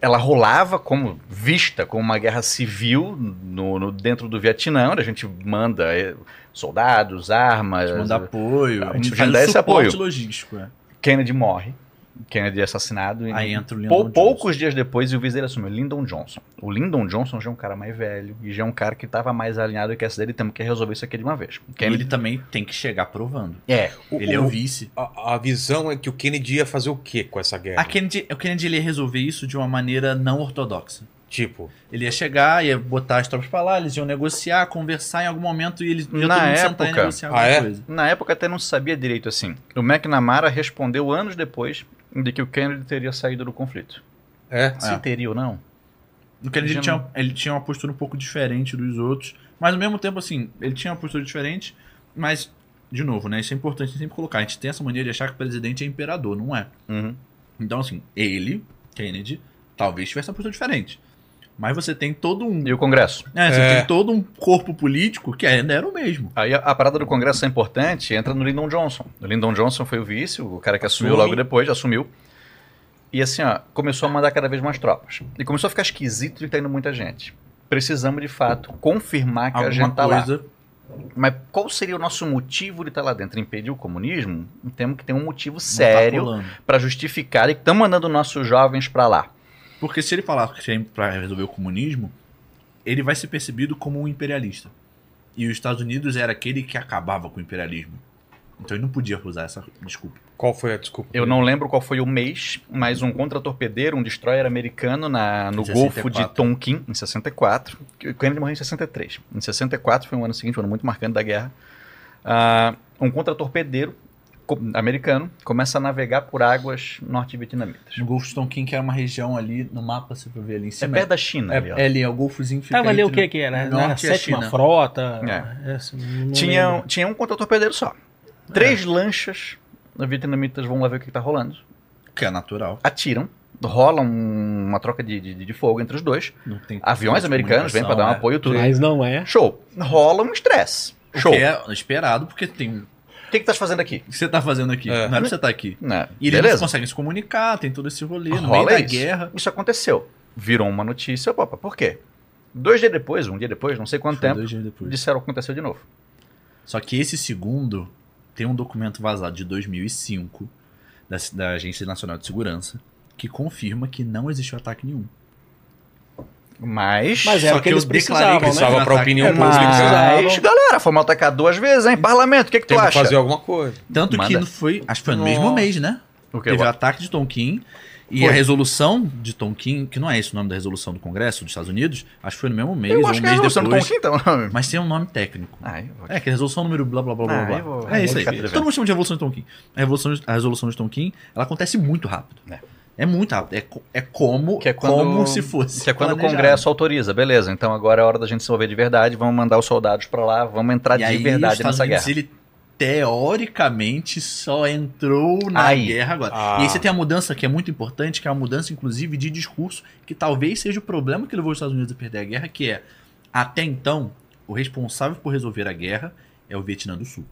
ela rolava como vista como uma guerra civil no, no- dentro do Vietnã, onde a gente manda eh, soldados, armas. Manda apoio. A A gente gente faz dá esse suporte apoio. logístico. É. Kennedy morre. Kennedy é assassinado. e Aí entra o Lyndon pou- Johnson. poucos dias depois, o vice dele assumiu, Lyndon Johnson. O Lyndon Johnson já é um cara mais velho e já é um cara que estava mais alinhado com essa dele. Temos que resolver isso aqui de uma vez. E Kennedy ele também tem que chegar provando. é. Ele é o vice. A, a visão é que o Kennedy ia fazer o quê com essa guerra? A Kennedy, o Kennedy ele ia resolver isso de uma maneira não ortodoxa. Tipo, Ele ia chegar, ia botar as tropas pra lá, eles iam negociar, conversar em algum momento e eles iam Na sentar e época- negociar Ah, alguma é? coisa. Na época até não se sabia direito assim. O McNamara respondeu anos depois de que o Kennedy teria saído do conflito. é. Se teria ou não? O Kennedy tinha, não- ele tinha uma postura um pouco diferente dos outros, mas ao mesmo tempo, assim, ele tinha uma postura diferente, mas, de novo, né, isso é importante sempre colocar. A gente tem essa mania de achar que o presidente é imperador, não é. Uhum. Então, assim, ele, Kennedy, talvez tivesse uma postura diferente. Mas você tem todo um. E o Congresso? É, você É. tem todo um corpo político que ainda era o mesmo. Aí a, a parada do Congresso é importante, entra no Lyndon Johnson. O Lyndon Johnson foi o vice, o cara que assumiu Assume. logo depois, assumiu. E assim, ó, começou a mandar cada vez mais tropas. E começou a ficar esquisito de estar indo muita gente. Precisamos, de fato, confirmar que a Alguma gente tá lá. Mas qual seria o nosso motivo de estar lá dentro? Impedir o comunismo? Temos que ter um motivo tá sério colando. para justificar e que estão mandando nossos jovens para lá. Porque se ele falar que é pra resolver o comunismo, ele vai ser percebido como um imperialista. E os Estados Unidos era aquele que acabava com o imperialismo. Então ele não podia usar essa desculpa. Qual foi a desculpa? Eu não lembro qual foi o mês, mas um contra-torpedeiro, um destroyer americano na, no Golfo de 64. Tonkin, em 64. que O Kennedy morreu em 63. Em 64 foi um ano seguinte, um ano muito marcante da guerra. Ah, um contra-torpedeiro co- americano começa a navegar por águas norte-vietnamitas. No Golfo de Tonkin, que era uma região ali no mapa, você vai ver ali em É cima. perto da China. É, ali, ó. é ali, é o Golfozinho que fica Tava ali o entre que que era? Norte Na e a sétima China. frota? É. Essa, Tinha, lembro. tinha um contra-torpedeiro só. Três lanchas vietnamitas vão lá ver o que está rolando. Que é natural. Atiram, rola um- uma troca de, de, de fogo entre os dois. Não tem Aviões americanos vêm para dar um é. apoio tudo. Mas não é. Show. Rola um estresse. Show. que é esperado, porque tem. O que que estás fazendo aqui? O que você tá fazendo aqui? É. Não é pra você estar aqui. Né? E eles Beleza. conseguem se comunicar, tem todo esse rolê. No meio Rola da isso. guerra. Isso aconteceu. Virou uma notícia. Opa, por quê? Dois dias depois, um dia depois, não sei quanto Foi tempo, dois dias depois. disseram que aconteceu de novo. Só que esse segundo tem um documento vazado de 2005 da, da Agência Nacional de Segurança que confirma que não existiu ataque nenhum. Mas. Mas era Só o que que eu eles declarei precisavam, que né? Precisava Ataque. pra opinião É, pública. Mas, galera, fomos atacar duas vezes, hein? Parlamento, o que, que tu Tem que acha? fazer alguma coisa. Tanto que Manda. não foi. Acho que foi no Nossa. mesmo mês, né? O que? Teve o ataque de Tonkin. E Foi. a resolução de Tonkin, que não é esse o nome da resolução do Congresso dos Estados Unidos, acho que foi no mesmo mês, Eu ou acho um que é a depois. Tonkin, então. Mas tem um nome técnico. Eu vou- É, que é resolução número blá blá blá blá Ah, blá. eu vou- é eu isso aí. Todo mundo chama de revolução de Tonkin. A, revolução, a resolução de Tonkin, ela acontece muito rápido. É. É, muito rápido. É, é como, Que é quando- como se fosse. Que é quando o planejado. Congresso autoriza, beleza. Então agora é hora da gente se envolver de verdade, vamos mandar os soldados pra lá, vamos entrar E de aí, verdade nessa Unidos, guerra. ele teoricamente só entrou na Aí. guerra agora. Ah. E aí você tem a mudança que é muito importante, que é a mudança, inclusive, de discurso, que talvez seja o problema que levou os Estados Unidos a perder a guerra, que é, até então, o responsável por resolver a guerra é o Vietnã do Sul.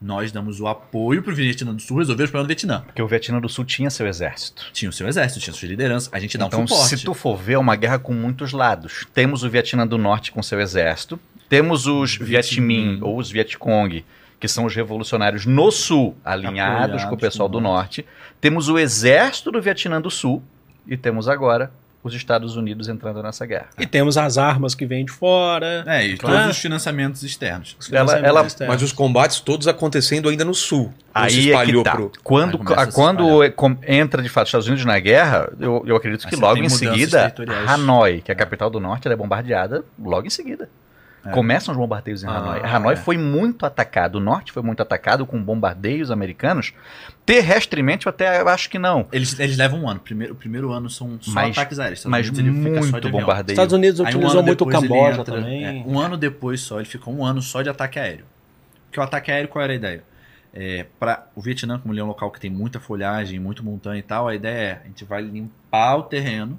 Nós damos o apoio pro Vietnã do Sul resolver os problemas do Vietnã. Porque o Vietnã do Sul tinha seu exército. Tinha o seu exército, tinha sua liderança, a gente dá então, um suporte. se tu for ver, é uma guerra com muitos lados. Temos o Vietnã do Norte com seu exército, temos os Viet Minh ou os Vietcong, que são os revolucionários no Sul, alinhados Apoiados com o pessoal o do Norte. Temos o exército do Vietnã do Sul e temos agora os Estados Unidos entrando nessa guerra. E temos as armas que vêm de fora. É, e Claro. todos os financiamentos externos. os Ela- financiamentos ela- externos. Mas os combates todos acontecendo ainda no sul. Aí se é espalhou que tá. pro. Quando, Aí começa a se quando é- entra de fato os Estados Unidos na guerra, eu, eu acredito Aí que logo em seguida. Hanoi, que é a capital do norte, ela é bombardeada logo em seguida. É. Começam os bombardeios em Ah, Hanoi. Hanoi é. foi muito atacado, o norte foi muito atacado com bombardeios americanos. Terrestremente, eu até acho que não. Eles, eles levam um ano. Primeiro, o primeiro ano são só Mas- ataques aéreos. Mas muito bombardeio. Estados Unidos um utilizou ano muito o Camboja entra- também. é, um ano depois só, ele ficou um ano só de ataque aéreo. Porque o ataque aéreo, qual era a ideia? É, para o Vietnã, como ele é um local que tem muita folhagem, muito montanha e tal, a ideia é a gente vai limpar o terreno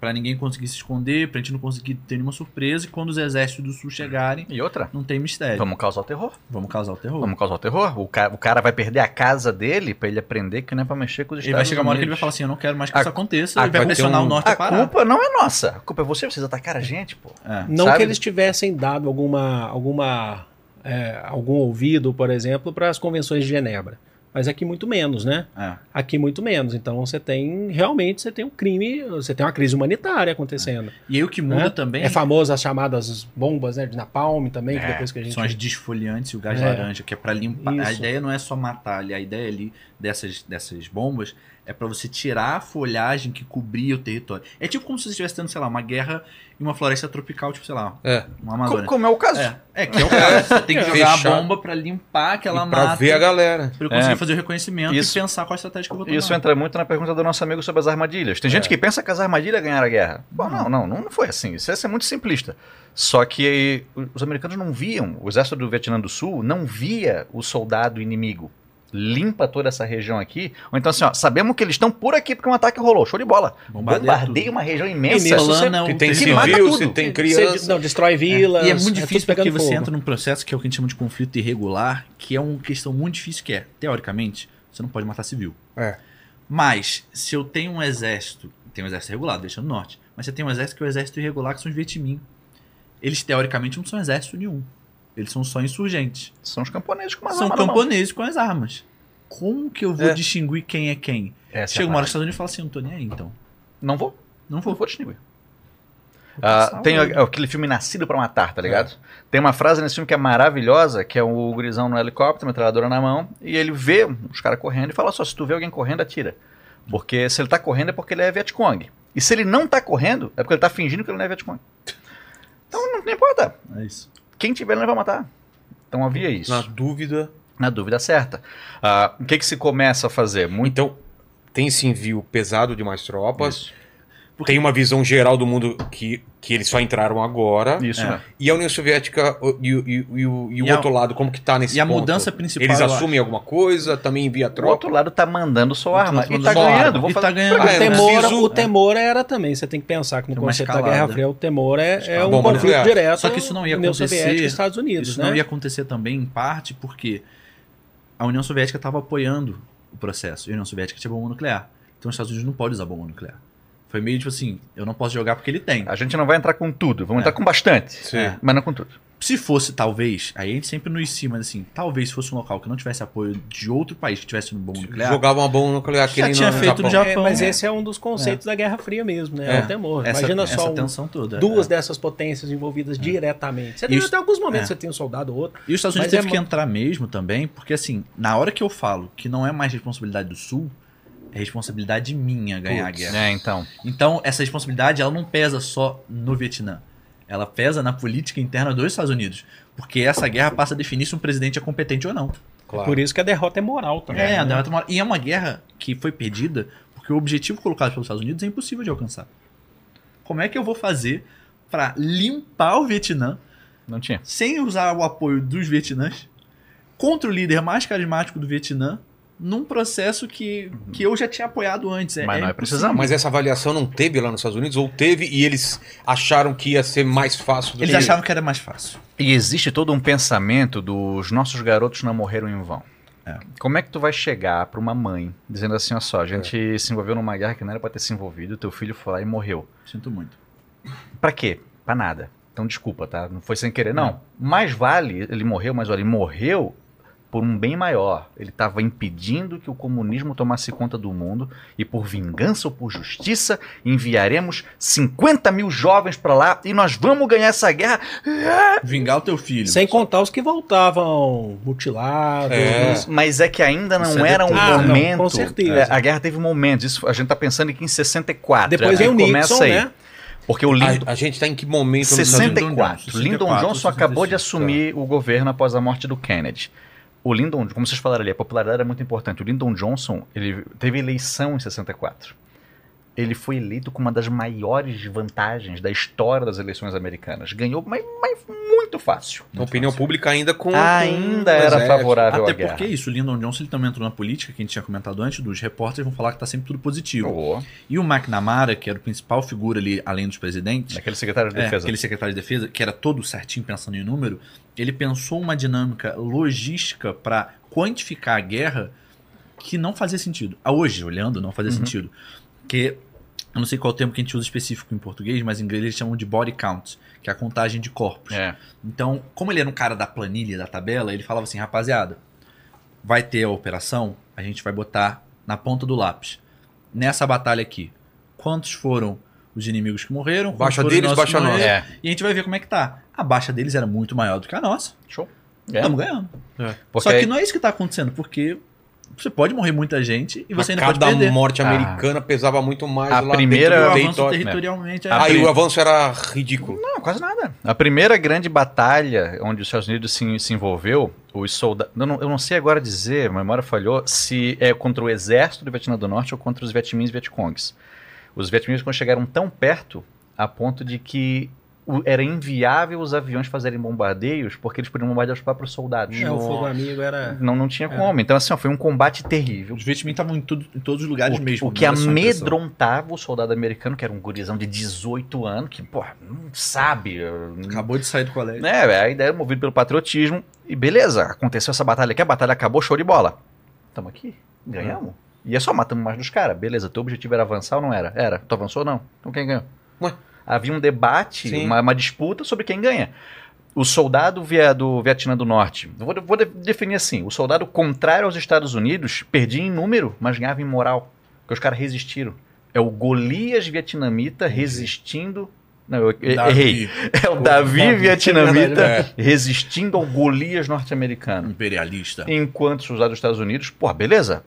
para ninguém conseguir se esconder, pra gente não conseguir ter nenhuma surpresa e quando os exércitos do sul chegarem, E outra, não tem mistério. vamos causar o terror. Vamos causar o terror. Vamos causar o terror. O cara, o cara vai perder a casa dele pra ele aprender que não é pra mexer com os Ele vai Estados chegar uma hora que ele vai falar assim, eu não quero mais que A- isso aconteça, a- e vai pressionar um- o norte a A parar. culpa não é nossa. A culpa é você, vocês atacaram a gente, pô. É. Não Sabe? que eles tivessem dado alguma, alguma, é, algum ouvido, por exemplo, para as convenções de Genebra. Mas aqui muito menos, né? É. Aqui muito menos. Então você tem, realmente, você tem um crime, você tem uma crise humanitária acontecendo. E aí o que muda né? também É famoso as chamadas bombas né, de napalm também, que É, depois que a gente... São as desfoliantes e o gás É. laranja, que é pra limpar. A Isso. ideia não é só matar ali, a ideia ali dessas, dessas bombas é pra você tirar a folhagem que cobria o território. É tipo como se você estivesse tendo, sei lá, uma guerra em uma floresta tropical, tipo, sei lá, É. uma Amazônia. Como é o caso. É, é que é o caso. Você tem que jogar Fechar. a bomba pra limpar aquela E pra mata. ver a galera. Pra eu conseguir É. fazer o reconhecimento Isso- e pensar qual a estratégia que eu vou tomar. Isso entra muito na pergunta do nosso amigo sobre as armadilhas. Tem gente que pensa que as armadilhas ganharam a guerra. Pô, não, não, não foi assim. Isso é muito simplista. Só que os americanos não viam, o exército do Vietnã do Sul não via o soldado inimigo. Limpa toda essa região aqui. Ou então assim, ó, sabemos que eles estão por aqui porque um ataque rolou. Show de bola. Bombardeia Bombardeia uma região imensa. você- Plana Se o tem território. mata civil, tudo. se tem Você- criança. não, destrói vilas. E é muito tudo difícil pegando porque você fogo. entra num processo que é o que a gente chama de conflito irregular, que é uma questão muito difícil, que é, teoricamente, você não pode matar civil. É. Mas, se eu tenho um exército, tem um exército regulado, deixando no norte, mas você tem um exército que é o exército irregular, que são os Vietminh. Eles, teoricamente, não são exército nenhum. Eles são só insurgentes. São os camponeses com uma são arma na mão. camponeses com as armas. Como que eu vou É. distinguir quem é quem? Essa é Chega a uma hora que os parada. Estados Unidos fala assim, não tô nem aí, então. Não vou. Não Não vou. distinguir. Vou Ah, passar tem a- aquele filme Nascido pra Matar, tá ligado? Tem uma frase nesse filme que é maravilhosa, que é o gurizão no helicóptero, metralhadora na mão, e ele vê os caras correndo e fala só, se tu vê alguém correndo, atira. Porque se ele tá correndo é porque ele é Vietcong. E se ele não tá correndo, é porque ele tá fingindo que ele não é Vietcong. Então não, não importa. É isso. Quem tiver ele vai matar. Então havia isso. Na dúvida. Na dúvida certa. Ah, o que que se começa a fazer? Muito Então, tem esse envio pesado de mais tropas. Isso. Tem uma visão geral do mundo que, que eles só entraram agora. Isso, É. né? E a União Soviética o- e, o- e o- e o, e o E a- outro lado, como que tá nesse E a ponto? mudança principal. Eles assumem alguma coisa, também envia O tropa. outro lado tá mandando sua Outro arma. lado E mandando tá ganhando. arma. Vou E fazer... tá ganhando. O, temor, preciso- o temor era também, você tem que pensar que no conceito da. Guerra Fria, o temor é, é um Bomba conflito direto Só que isso não ia União acontecer- Soviética e Estados Unidos, Isso né? não ia acontecer também, em parte, porque a União Soviética estava apoiando o processo. E a União Soviética tinha bomba nuclear. Então os Estados Unidos não podem usar bomba nuclear. Foi meio tipo assim, eu não posso jogar porque ele tem. A gente não vai entrar com tudo, vamos É. entrar com bastante. Sim. É. Mas não com tudo. Se fosse, talvez, aí a gente sempre nos cima, mas assim, talvez se fosse um local que não tivesse apoio de outro país que tivesse um bomba nuclear. Jogava uma bomba nuclear que Já tinha no feito no Japão. Japão. É, mas É. esse é um dos conceitos da Guerra Fria mesmo, né? É, É. o temor. Essa, Imagina essa só um- tensão toda. duas é. dessas potências envolvidas diretamente. Você tem até alguns momentos é. você tem um soldado ou outro. E os Estados Unidos é teve que entrar mesmo também, porque assim, na hora que eu falo que não é mais responsabilidade do Sul, é responsabilidade minha ganhar a Putz. guerra. É, então. Então, essa responsabilidade, ela não pesa só no Vietnã. Ela pesa na política interna dos Estados Unidos. Porque essa guerra passa a definir se um presidente é competente ou não. Claro. Por isso que a derrota é moral também. É, a né? derrota moral. E é uma guerra que foi perdida porque o objetivo colocado pelos Estados Unidos é impossível de alcançar. Como é que eu vou fazer pra limpar o Vietnã Não tinha. sem usar o apoio dos Vietnãs contra o líder mais carismático do Vietnã num processo que, que eu já tinha apoiado antes? É, Mas é não é impossível. precisamos. Mas essa avaliação não teve lá nos Estados Unidos? Ou teve e eles acharam que ia ser mais fácil do Eles que... achavam que era mais fácil. E existe todo um pensamento dos nossos garotos não morreram em vão. É. Como é que tu vai chegar pra uma mãe dizendo assim, ó só, a gente se envolveu numa guerra que não era pra ter se envolvido, teu filho foi lá e morreu. Sinto muito. Pra quê? Pra nada. Então desculpa, tá? Não foi sem querer, não. Mais vale, ele morreu, mas olha, ele morreu por um bem maior. Ele estava impedindo que o comunismo tomasse conta do mundo e por vingança ou por justiça enviaremos 50 mil jovens pra lá e nós vamos ganhar essa guerra. Vingar o teu filho. Sem contar os que voltavam mutilados. É. Mas é que ainda não Isso é era um. Ah, não, momento. com certeza. É, a guerra teve momentos. Isso, a gente tá pensando aqui em 64. Depois é, vem o começa Nixon, aí. né? Porque o Lyndon, A, a gente tá em que momento? nos Estados Unidos? 64. 64, Lyndon Johnson acabou de 65, assumir o governo após a morte do Kennedy. O Lyndon, como vocês falaram ali, a popularidade é muito importante. O Lyndon Johnson, ele teve eleição em 64. Ele foi eleito com uma das maiores vantagens da história das eleições americanas. Ganhou, mas, mas muito fácil. A opinião pública ainda com. Ainda com era exército. favorável Até à guerra. porque isso, o Lyndon Johnson ele também entrou na política, que a gente tinha comentado antes, dos repórteres vão falar que tá sempre tudo positivo. Oh, E o McNamara, que era o principal figura ali, além dos presidentes, Daquele secretário de é, defesa. aquele secretário de defesa, que era todo certinho pensando em número, ele pensou uma dinâmica logística para quantificar a guerra que não fazia sentido. A hoje, olhando, não fazia Uhum. sentido. Que eu não sei qual termo que a gente usa específico em português, mas em inglês eles chamam de body count, que é a contagem de corpos. É. Então, como ele era um cara da planilha, da tabela, ele falava assim, rapaziada, vai ter a operação, a gente vai botar na ponta do lápis. Nessa batalha aqui, quantos foram os inimigos que morreram? Baixa deles, baixa morreram? É. E a gente vai ver como é que tá. A baixa deles era muito maior do que a nossa. Show. É. Estamos ganhando. Porque Só que não é isso que tá acontecendo, porque você pode morrer muita gente e você ainda pode cada perder. morte Ah. americana pesava muito mais A lá primeira- dentro do avanço territorialmente é Aí o avanço era ridículo. Não, quase nada. A primeira grande batalha onde os Estados Unidos se, se envolveu, os soldados. Eu não, eu não sei agora dizer, a memória falhou, se é contra o exército do Vietnã do Norte ou contra os Vietmins e Vietcongs. Os Vietmins quando chegaram tão perto a ponto de que era inviável os aviões fazerem bombardeios porque eles podiam bombardear os próprios soldados. É, o fogo amigo era. Não, não tinha como. Então, assim, ó, foi um combate terrível. Os Vietminh estavam em, tudo- em todos os lugares O, mesmo. o que não era impressão. amedrontava o soldado americano, que era um gurizão de 18 anos, que, porra, não sabe. Acabou de sair do colégio. né, a ideia era movida pelo patriotismo. E beleza, aconteceu essa batalha aqui, a batalha acabou, show de bola. Tamo aqui, ganhamos. E é só matamos mais dos caras. Beleza, teu objetivo era avançar ou não era? Era. Tu avançou ou não? Então quem ganhou? Ué. Havia um debate, uma, uma disputa sobre quem ganha. O soldado via- do Vietnã do Norte, vou, vou de- definir assim: o soldado contrário aos Estados Unidos perdia em número, mas ganhava em moral. Porque os caras resistiram. É o Golias vietnamita resistindo. Não, eu e- errei. É o Davi, Davi, vietnamita é. resistindo ao Golias norte-americano. Imperialista. Enquanto os soldados dos Estados Unidos, pô, beleza,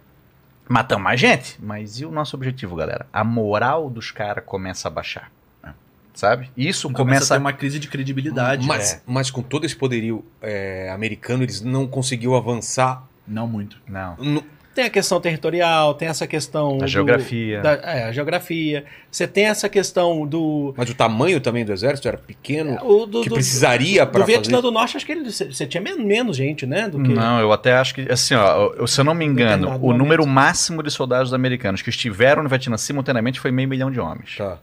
matamos mais gente. Mas e o nosso objetivo, galera? A moral dos caras começa a baixar. Sabe? Isso Começa, começa a ter uma crise de credibilidade. Mas, mas com todo esse poderio é, americano, eles não conseguiu avançar. Não muito. Não. no- Tem a questão territorial, tem essa questão. A do- geografia. da- é, a geografia. Você tem essa questão do. Mas o tamanho também do exército era pequeno. o do, que do- precisaria do para Vietnã fazer. do Norte, acho que ele- você tinha men- menos gente, né? Do que... Não, eu até acho que, assim, ó, eu- se eu não me engano, o momento. número máximo de soldados americanos que estiveram no Vietnã simultaneamente foi meio milhão de homens. Tá.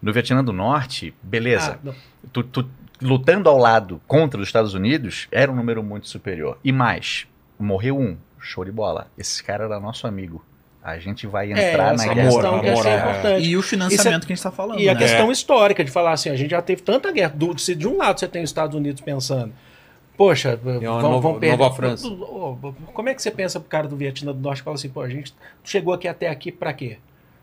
No Vietnã do Norte, beleza. Ah, tu, tu lutando ao lado contra os Estados Unidos era um número muito superior. E mais, morreu um, show de bola. Esse cara era nosso amigo. A gente vai É, entrar essa na guerra. questão amor, é. importante. E o financiamento Isso que a gente tá falando. E a né? questão histórica de falar assim, a gente já teve tanta guerra. Do, se de um lado você tem os Estados Unidos pensando, poxa, vão, uma vão perder. nova França. Como é que você pensa pro cara do Vietnã do Norte e fala assim, pô, a gente chegou aqui até aqui pra quê?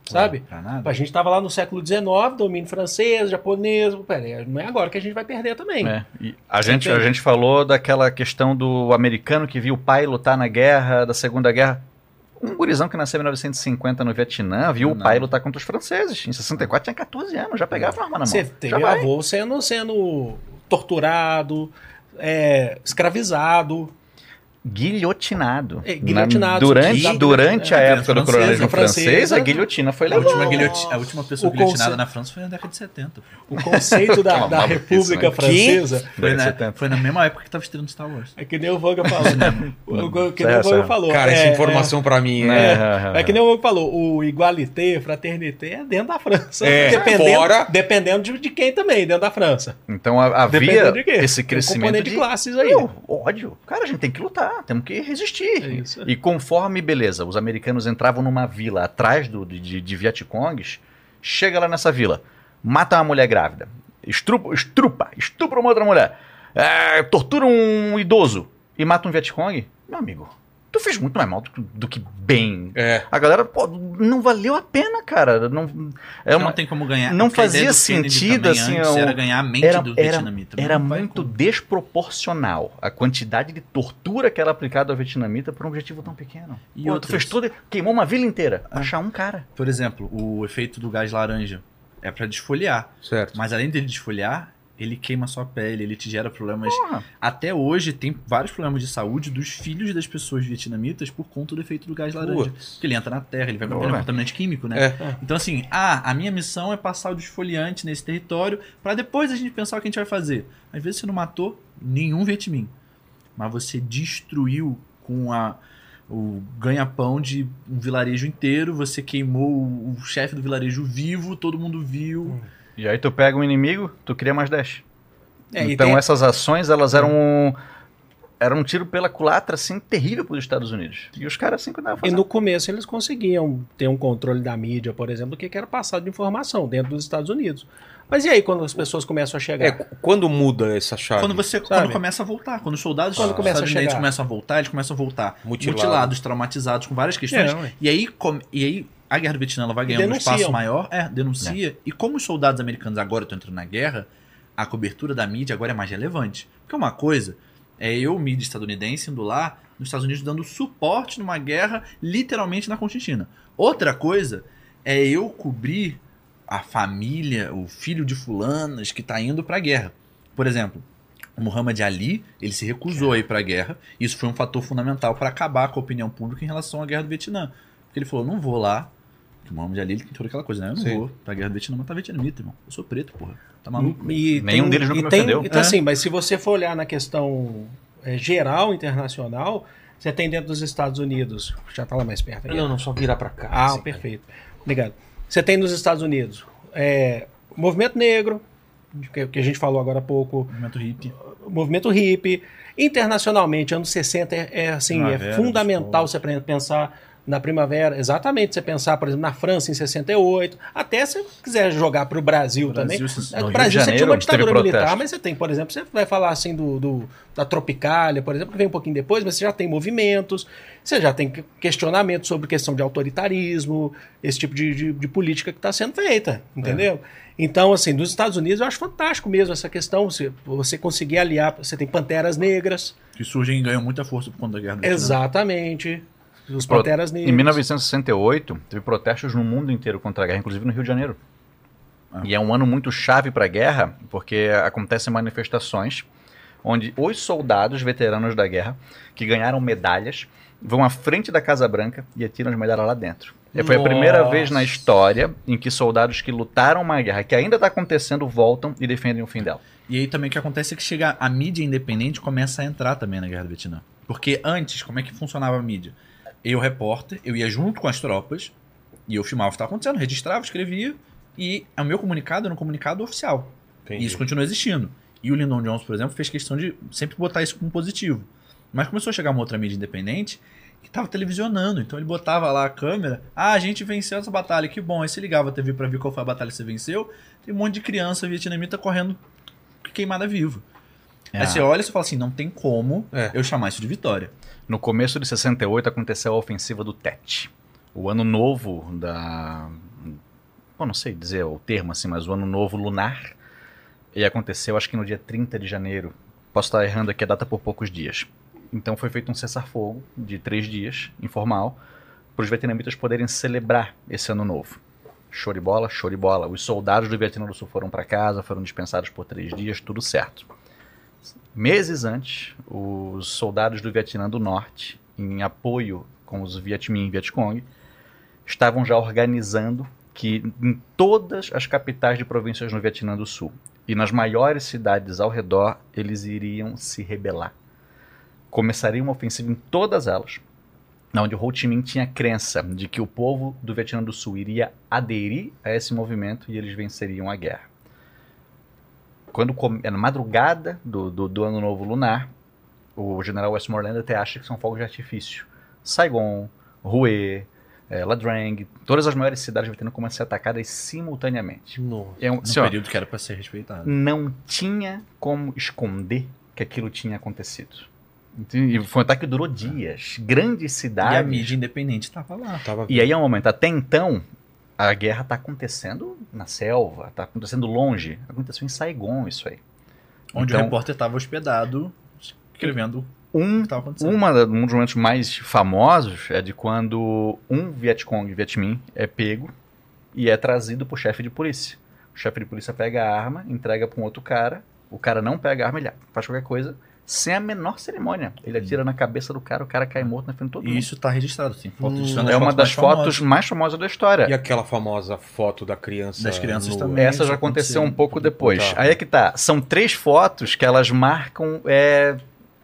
Sabe? A gente estava lá no século XIX, domínio francês, japonês. Pera, não é agora que a gente vai perder também. É, a, gente, a gente falou daquela questão do americano que viu o pai lutar na guerra, da Segunda Guerra. Um gurizão que nasceu em 1950 no Vietnã viu o Não. pai lutar contra os franceses. Em 64 tinha 14 anos, já pegava a arma na mão. Você teve avô sendo, sendo torturado, é, escravizado. Guilhotinado. É, guilhotinado. Na- durante Que- durante a É, época do colonialismo francês, a guilhotina foi A última, guilhoti- a última pessoa O guilhotinada conce- na França foi na década de 70. pô. O conceito da, Uma da República né? Francesa Foi na, 70. foi na mesma época que tava estreando Star Wars. é que nem o Vanga falou. o, o- que nem o certo. falou. Cara, é, essa informação pra mim Né? é. É, é que nem o Vanga falou, o igualité, fraternité é dentro da França. É, dependendo fora- dependendo de, de quem também, dentro da França. Então a- havia esse um crescimento componente de, de classes aí. Meu, ódio. Cara, a gente tem que lutar, temos que resistir. É isso. E conforme, beleza, os americanos entravam numa vila atrás do, de, de Vietcongues, chega lá nessa vila, mata uma mulher grávida, estrupa, estrupa, estupra uma outra mulher, é, tortura um idoso e mata um Vietcong, meu amigo, tu fez muito mais mal do, que- do que bem. É. A galera, pô, não valeu a pena, cara. Não, é não uma, tem como ganhar. não fazia sentido, assim, antes era ganhar a mente era, do era, vietnamita. era Não muito como. desproporcional a quantidade de tortura que era aplicada ao vietnamita por um objetivo tão pequeno. E Pô, tu fez tudo, queimou uma vila inteira, Ah. achar um cara. Por exemplo, o efeito do gás laranja é pra desfolhar. Certo. Mas além dele desfolhar, ele queima sua pele, ele te gera problemas. Porra. Até hoje tem vários problemas de saúde dos filhos das pessoas vietnamitas por conta do efeito do gás laranja. Putz. Porque ele entra na terra, ele vai é um contaminante químico, né? É. Então, assim, ah, a minha missão é passar o desfoliante nesse território pra depois a gente pensar o que a gente vai fazer. Às vezes você não matou nenhum Vietminh, mas você destruiu com a, o ganha-pão de um vilarejo inteiro, você queimou o, o chefe do vilarejo vivo, todo mundo viu. E aí tu pega um inimigo, tu cria mais 10. É, então tem- essas ações, elas eram um, eram um tiro pela culatra, assim, terrível para os Estados Unidos. E os caras, assim, cuidavam E no começo eles conseguiam ter um controle da mídia, por exemplo, do que era passado de informação dentro dos Estados Unidos. Mas e aí quando as pessoas começam a chegar? É, qu- quando muda essa chave? Quando você Sabe? quando começa a voltar, quando os soldados Quando começa a chegar. começam a voltar, eles começam a voltar Mutilado. mutilados, traumatizados, com várias questões. É, ué. e, aí, com- e aí a guerra do Vietnã ela vai ganhando um espaço maior, é, denuncia. E como os soldados americanos agora estão entrando na guerra, a cobertura da mídia agora é mais relevante. Porque uma coisa é eu, mídia estadunidense, indo lá nos Estados Unidos dando suporte numa guerra literalmente na Constantina. Outra coisa é eu cobrir a família, o filho de fulanas que tá indo pra guerra. Por exemplo, o Muhammad Ali, ele se recusou a ir pra guerra. Isso foi um fator fundamental para acabar com a opinião pública em relação à guerra do Vietnã. Porque ele falou, não vou lá. O Muhammad Ali ele tem toda aquela coisa, né? Eu não Sim. vou pra guerra do Vietnã, mas tá vietnamita, irmão. Eu sou preto, porra. Tá maluco? E Nenhum deles nunca e me tem, ofendeu. Então, É. assim, mas se você for olhar na questão é, geral, internacional, você tem dentro dos Estados Unidos. Já tá lá mais perto aqui. Não, não, só virar pra cá. Ah, assim, perfeito. Obrigado. Você tem nos Estados Unidos é, o movimento negro, que, que a gente falou agora há pouco, Movimento hippie. movimento hippie. Internacionalmente, anos 60 é, é, assim, é Primavera fundamental dos você pensar na primavera, exatamente, você pensar, por exemplo, na França em 68, até se você quiser jogar para o Brasil, também. se- No Brasil de você tinha Janeiro uma ditadura militar, mas você tem, por exemplo, você vai falar assim do, do- da Tropicália, por exemplo, que vem um pouquinho depois, mas você já tem movimentos, você já tem que- questionamento sobre questão de autoritarismo, esse tipo de, de- de política que está sendo feita, entendeu? Então, assim, nos Estados Unidos eu acho fantástico mesmo essa questão, você, você conseguir aliar, você tem panteras negras, Que surgem e ganham muita força por conta da guerra do Vietnã. Os Pro- panteras negras. Em 1968, teve protestos no mundo inteiro contra a guerra, inclusive no Rio de Janeiro. Ah. E é um ano muito chave para a guerra, porque acontecem manifestações onde os soldados veteranos da guerra, que ganharam medalhas, vão à frente da Casa Branca e atiram as medalhas lá dentro. E foi a primeira vez na história em que soldados que lutaram uma guerra que ainda está acontecendo voltam e defendem o fim dela. E aí também o que acontece é que chega a mídia independente começa a entrar também na guerra do Vietnã. Porque antes, como é que funcionava a mídia? Eu, repórter, eu ia junto com as tropas e eu filmava o que estava acontecendo, registrava, escrevia e o meu comunicado era um comunicado oficial. Entendi. E isso continua existindo. E o Lyndon Johnson, por exemplo, fez questão de sempre botar isso como positivo. Mas começou a chegar uma outra mídia independente que estava televisionando. Então ele botava lá a câmera. Ah, a gente venceu essa batalha, que bom. Aí você ligava a TV para ver qual foi a batalha que você venceu. Tem um monte de criança vietnamita correndo queimada viva. Aí você olha e você fala assim, não tem como É. eu chamar isso de vitória. No começo de 68 aconteceu a ofensiva do Tet. O ano novo da. Bom, não sei dizer o termo assim, mas o ano novo lunar. E aconteceu acho que no dia 30 de janeiro. Posso estar errando aqui a data por poucos dias. Então foi feito um cessar-fogo de três dias, informal, para os vietnamitas poderem celebrar esse ano novo. Show de bola, show de bola. Os soldados do Vietnã do Sul foram para casa, foram dispensados por três dias, tudo certo. Meses antes, os soldados do Vietnã do Norte, em apoio com os Viet Minh e Vietcong, estavam já organizando que em todas as capitais de províncias no Vietnã do Sul e nas maiores cidades ao redor, eles iriam se rebelar. Começaria uma ofensiva em todas elas, onde Ho Chi Minh tinha crença de que o povo do Vietnã do Sul iria aderir a esse movimento e eles venceriam a guerra. Quando é na madrugada do, do, do Ano Novo Lunar, o general Westmoreland até acha que são fogos de artifício. Saigon, Hue, eh, La Drang, todas as maiores cidades do Vietnã começam a ser atacadas simultaneamente. Nossa. É um, No assim, ó, período que era pra ser respeitado. não tinha como esconder que aquilo tinha acontecido. E foi um ataque que durou dias. Grandes E cidades. a mídia independente tava lá. Tava E aí é um momento, até então, a guerra está acontecendo na selva, está acontecendo longe. Aconteceu em Saigon isso aí. Onde Então- o repórter tava hospedado, escrevendo Um, o que tava acontecendo. uma, um dos momentos mais famosos é de quando um Vietcong, Viet Minh, é pego e é trazido pro chefe de polícia. O chefe de polícia pega a arma, entrega para um outro cara, o cara não pega a arma, ele faz qualquer coisa, sem a menor cerimônia. Ele atira na cabeça do cara, o cara cai morto na frente de todo E mundo. isso tá registrado, sim. Foto Hum, disso é uma das mais fotos famosas. mais famosas da história. E aquela famosa foto da criança. Das crianças nua? também. Essa já aconteceu aconteceu. um pouco depois. Tá. Aí é que tá. São três fotos que elas marcam é,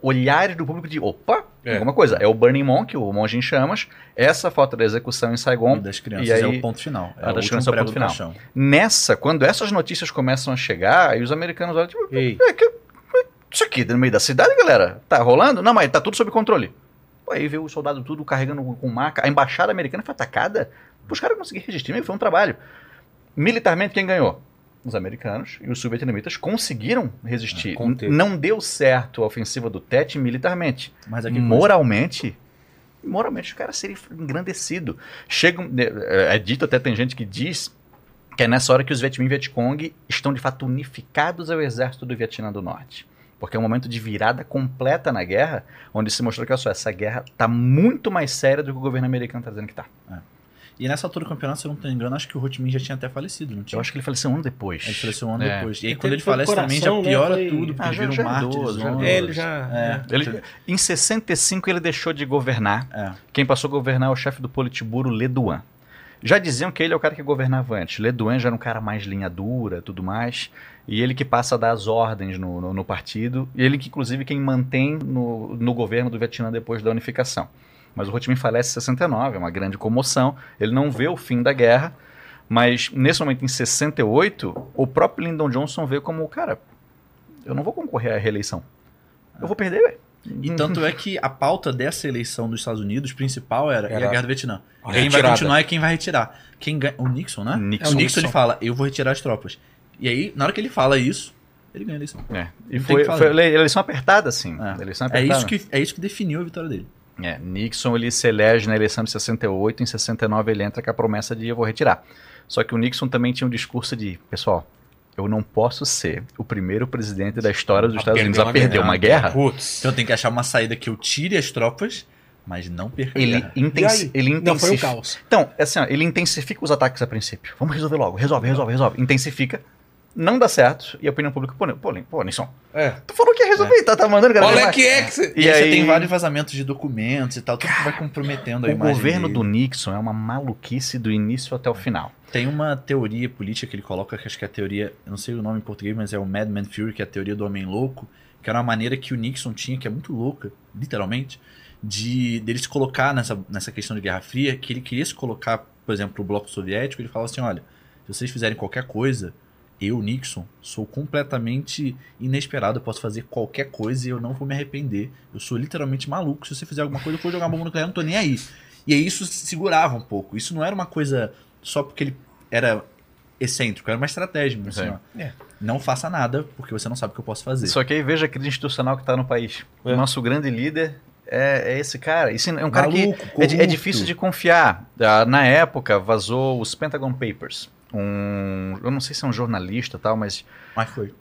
olhares do público de opa, É. alguma coisa. É o Burning Monk, o monge em chamas. Essa foto da execução em E Saigon. das crianças E aí- é o ponto final. A É das o último crianças é o ponto final. caixão. Nessa, quando essas notícias começam a chegar, aí os americanos olham tipo, Ei, "É, que- isso aqui no meio da cidade, galera? Tá rolando? Não, mas tá tudo sob controle. Pô, aí vê o soldado tudo carregando com maca. A embaixada americana foi atacada. Os caras conseguiram resistir, mas foi um trabalho. Militarmente, quem ganhou? Os americanos e os subvietnamitas conseguiram resistir. Conter. Não deu certo a ofensiva do Tet militarmente. Mas aqui Moralmente, moralmente os caras seriam engrandecidos. Chegam, é, é dito até tem gente que diz que é nessa hora que os Viet Minh e Vietcong estão de fato unificados ao exército do Vietnã do Norte. Porque é um momento de virada completa na guerra, onde se mostrou que olha só, essa guerra está muito mais séria do que o governo americano está dizendo que está. E nessa altura do campeonato, se eu não tô engano, acho que o Ho Chi Minh já tinha até falecido, não tinha? Eu acho que ele faleceu um ano depois. Ele faleceu um ano É. depois. E aí, Ele quando ele falece também, já coração, né? piora Foi- tudo, porque Ah, eles já- viram já é mártires. idoso, já é homens. idoso. É, ele já. É. Ele, em 65 ele deixou de governar. É. Quem passou a governar é o chefe do Politburo, Le Duan. Já diziam que ele é o cara que governava antes. Le Duan já era um cara mais linha dura, tudo mais. E ele que passa a dar as ordens no, no, no partido. E ele que, inclusive, quem mantém no, no governo do Vietnã depois da unificação. Mas o Ho Chi Minh falece em 69, é uma grande comoção. Ele não vê o fim da guerra. Mas, nesse momento, em 68, o próprio Lyndon Johnson vê como, cara, eu não vou concorrer à reeleição. Eu vou perder, velho. E tanto é que a pauta dessa eleição dos Estados Unidos principal era, Era a guerra do Vietnã. a Quem vai retirada. continuar é quem vai retirar. Quem ganha... O Nixon, né? Nixon. É, o Nixon, ele fala, eu vou retirar as tropas. E aí, na hora que ele fala isso, ele ganha a eleição. É. E foi, foi ele- eleição apertada, assim. É. Eleição É apertada. isso, que, é isso que definiu a vitória dele. É, Nixon ele se elege na eleição de 68, em 69 ele entra com a promessa de eu vou retirar. Só que o Nixon também tinha um discurso de, pessoal, eu não posso ser o primeiro presidente da história dos Estados Unidos a perder uma guerra. Putz. Então tem que achar uma saída que eu tire as tropas, mas não perca a Ele, guerra. intensi E aí? ele Não, foi um intensifica. caos. Então, é assim, ó, ele intensifica os ataques a princípio. Vamos resolver logo, resolve, resolve, resolve. Intensifica, não dá certo, e a opinião pública, pô, pô, pô Nixon, É. tu falou que ia resolver, tá, tá mandando galera é mais. que é que você. E E aí você tem vários vazamentos de documentos e tal, tudo que vai comprometendo a O imagem governo dele. do Nixon é uma maluquice do início até o final. Tem uma teoria política que ele coloca, que acho que é a teoria, eu não sei o nome em português, mas é o Madman Fury, que é a teoria do homem louco, que era uma maneira que o Nixon tinha, que é muito louca, literalmente, de dele se colocar nessa, nessa questão de Guerra Fria, que ele queria se colocar, por exemplo, o bloco soviético, ele fala assim, olha, se vocês fizerem qualquer coisa, eu, Nixon, sou completamente inesperado, eu posso fazer qualquer coisa e eu não vou me arrepender. Eu sou literalmente maluco, se você fizer alguma coisa, eu vou jogar uma bomba nuclear, eu não tô nem aí. E aí isso segurava um pouco. Isso não era uma coisa só porque ele era excêntrico, era uma estratégia. assim, ó. É. Não faça nada, porque você não sabe o que eu posso fazer. Só que aí veja a crise institucional que está no país. É. O nosso grande líder é, é esse cara. Esse é um cara Maluco, que é, é difícil de confiar. Ah, Na época, vazou os Pentagon Papers. Um, eu não sei se é um jornalista e tal, mas Mas foi.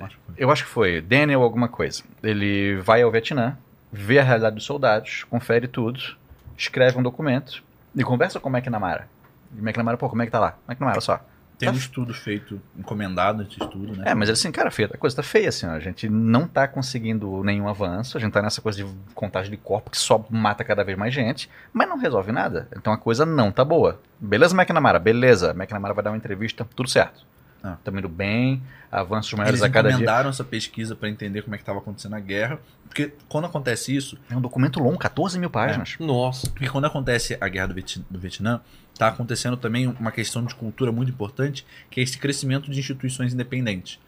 Acho que foi. eu acho que foi Daniel alguma coisa. Ele vai ao Vietnã, vê a realidade dos soldados, confere tudo, escreve um documento e conversa com o McNamara. E o McNamara, pô, como é que tá lá? McNamara, olha só. Tem Tá um estudo feito, encomendado esse estudo, né? É, mas assim, cara, feia, a coisa tá feia, assim, ó. A gente não tá conseguindo nenhum avanço, a gente tá nessa coisa de contagem de corpo que só mata cada vez mais gente, mas não resolve nada. Então a coisa não tá boa. Beleza, McNamara? Beleza. McNamara vai dar uma entrevista, tudo certo. Ah. Estamos indo bem, avanços maiores Eles a cada dia. encomendaram essa pesquisa para entender como é que estava acontecendo a guerra. Porque quando acontece isso, É um documento longo, 14 mil páginas. Nossa. porque quando acontece a guerra do, Viet- do Vietnã, está acontecendo também uma questão de cultura muito importante, que é esse crescimento de instituições independentes.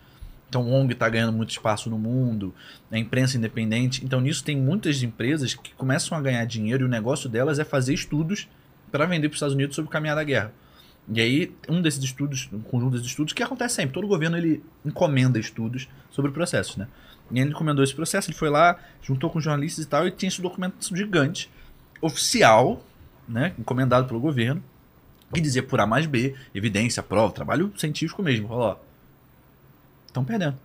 Então, o ONG está ganhando muito espaço no mundo, a imprensa independente. Então, nisso tem muitas empresas que começam a ganhar dinheiro e o negócio delas é fazer estudos para vender para os Estados Unidos sobre o caminhar da guerra. E aí, um desses estudos, um conjunto desses estudos, que acontece sempre, todo governo ele encomenda estudos sobre processos, né? E ele encomendou esse processo, ele foi lá, juntou com jornalistas e tal, e tinha esse documento gigante, oficial, né, encomendado pelo governo, que dizia por A mais B, evidência, prova, trabalho científico mesmo. Falou, ó, estão perdendo.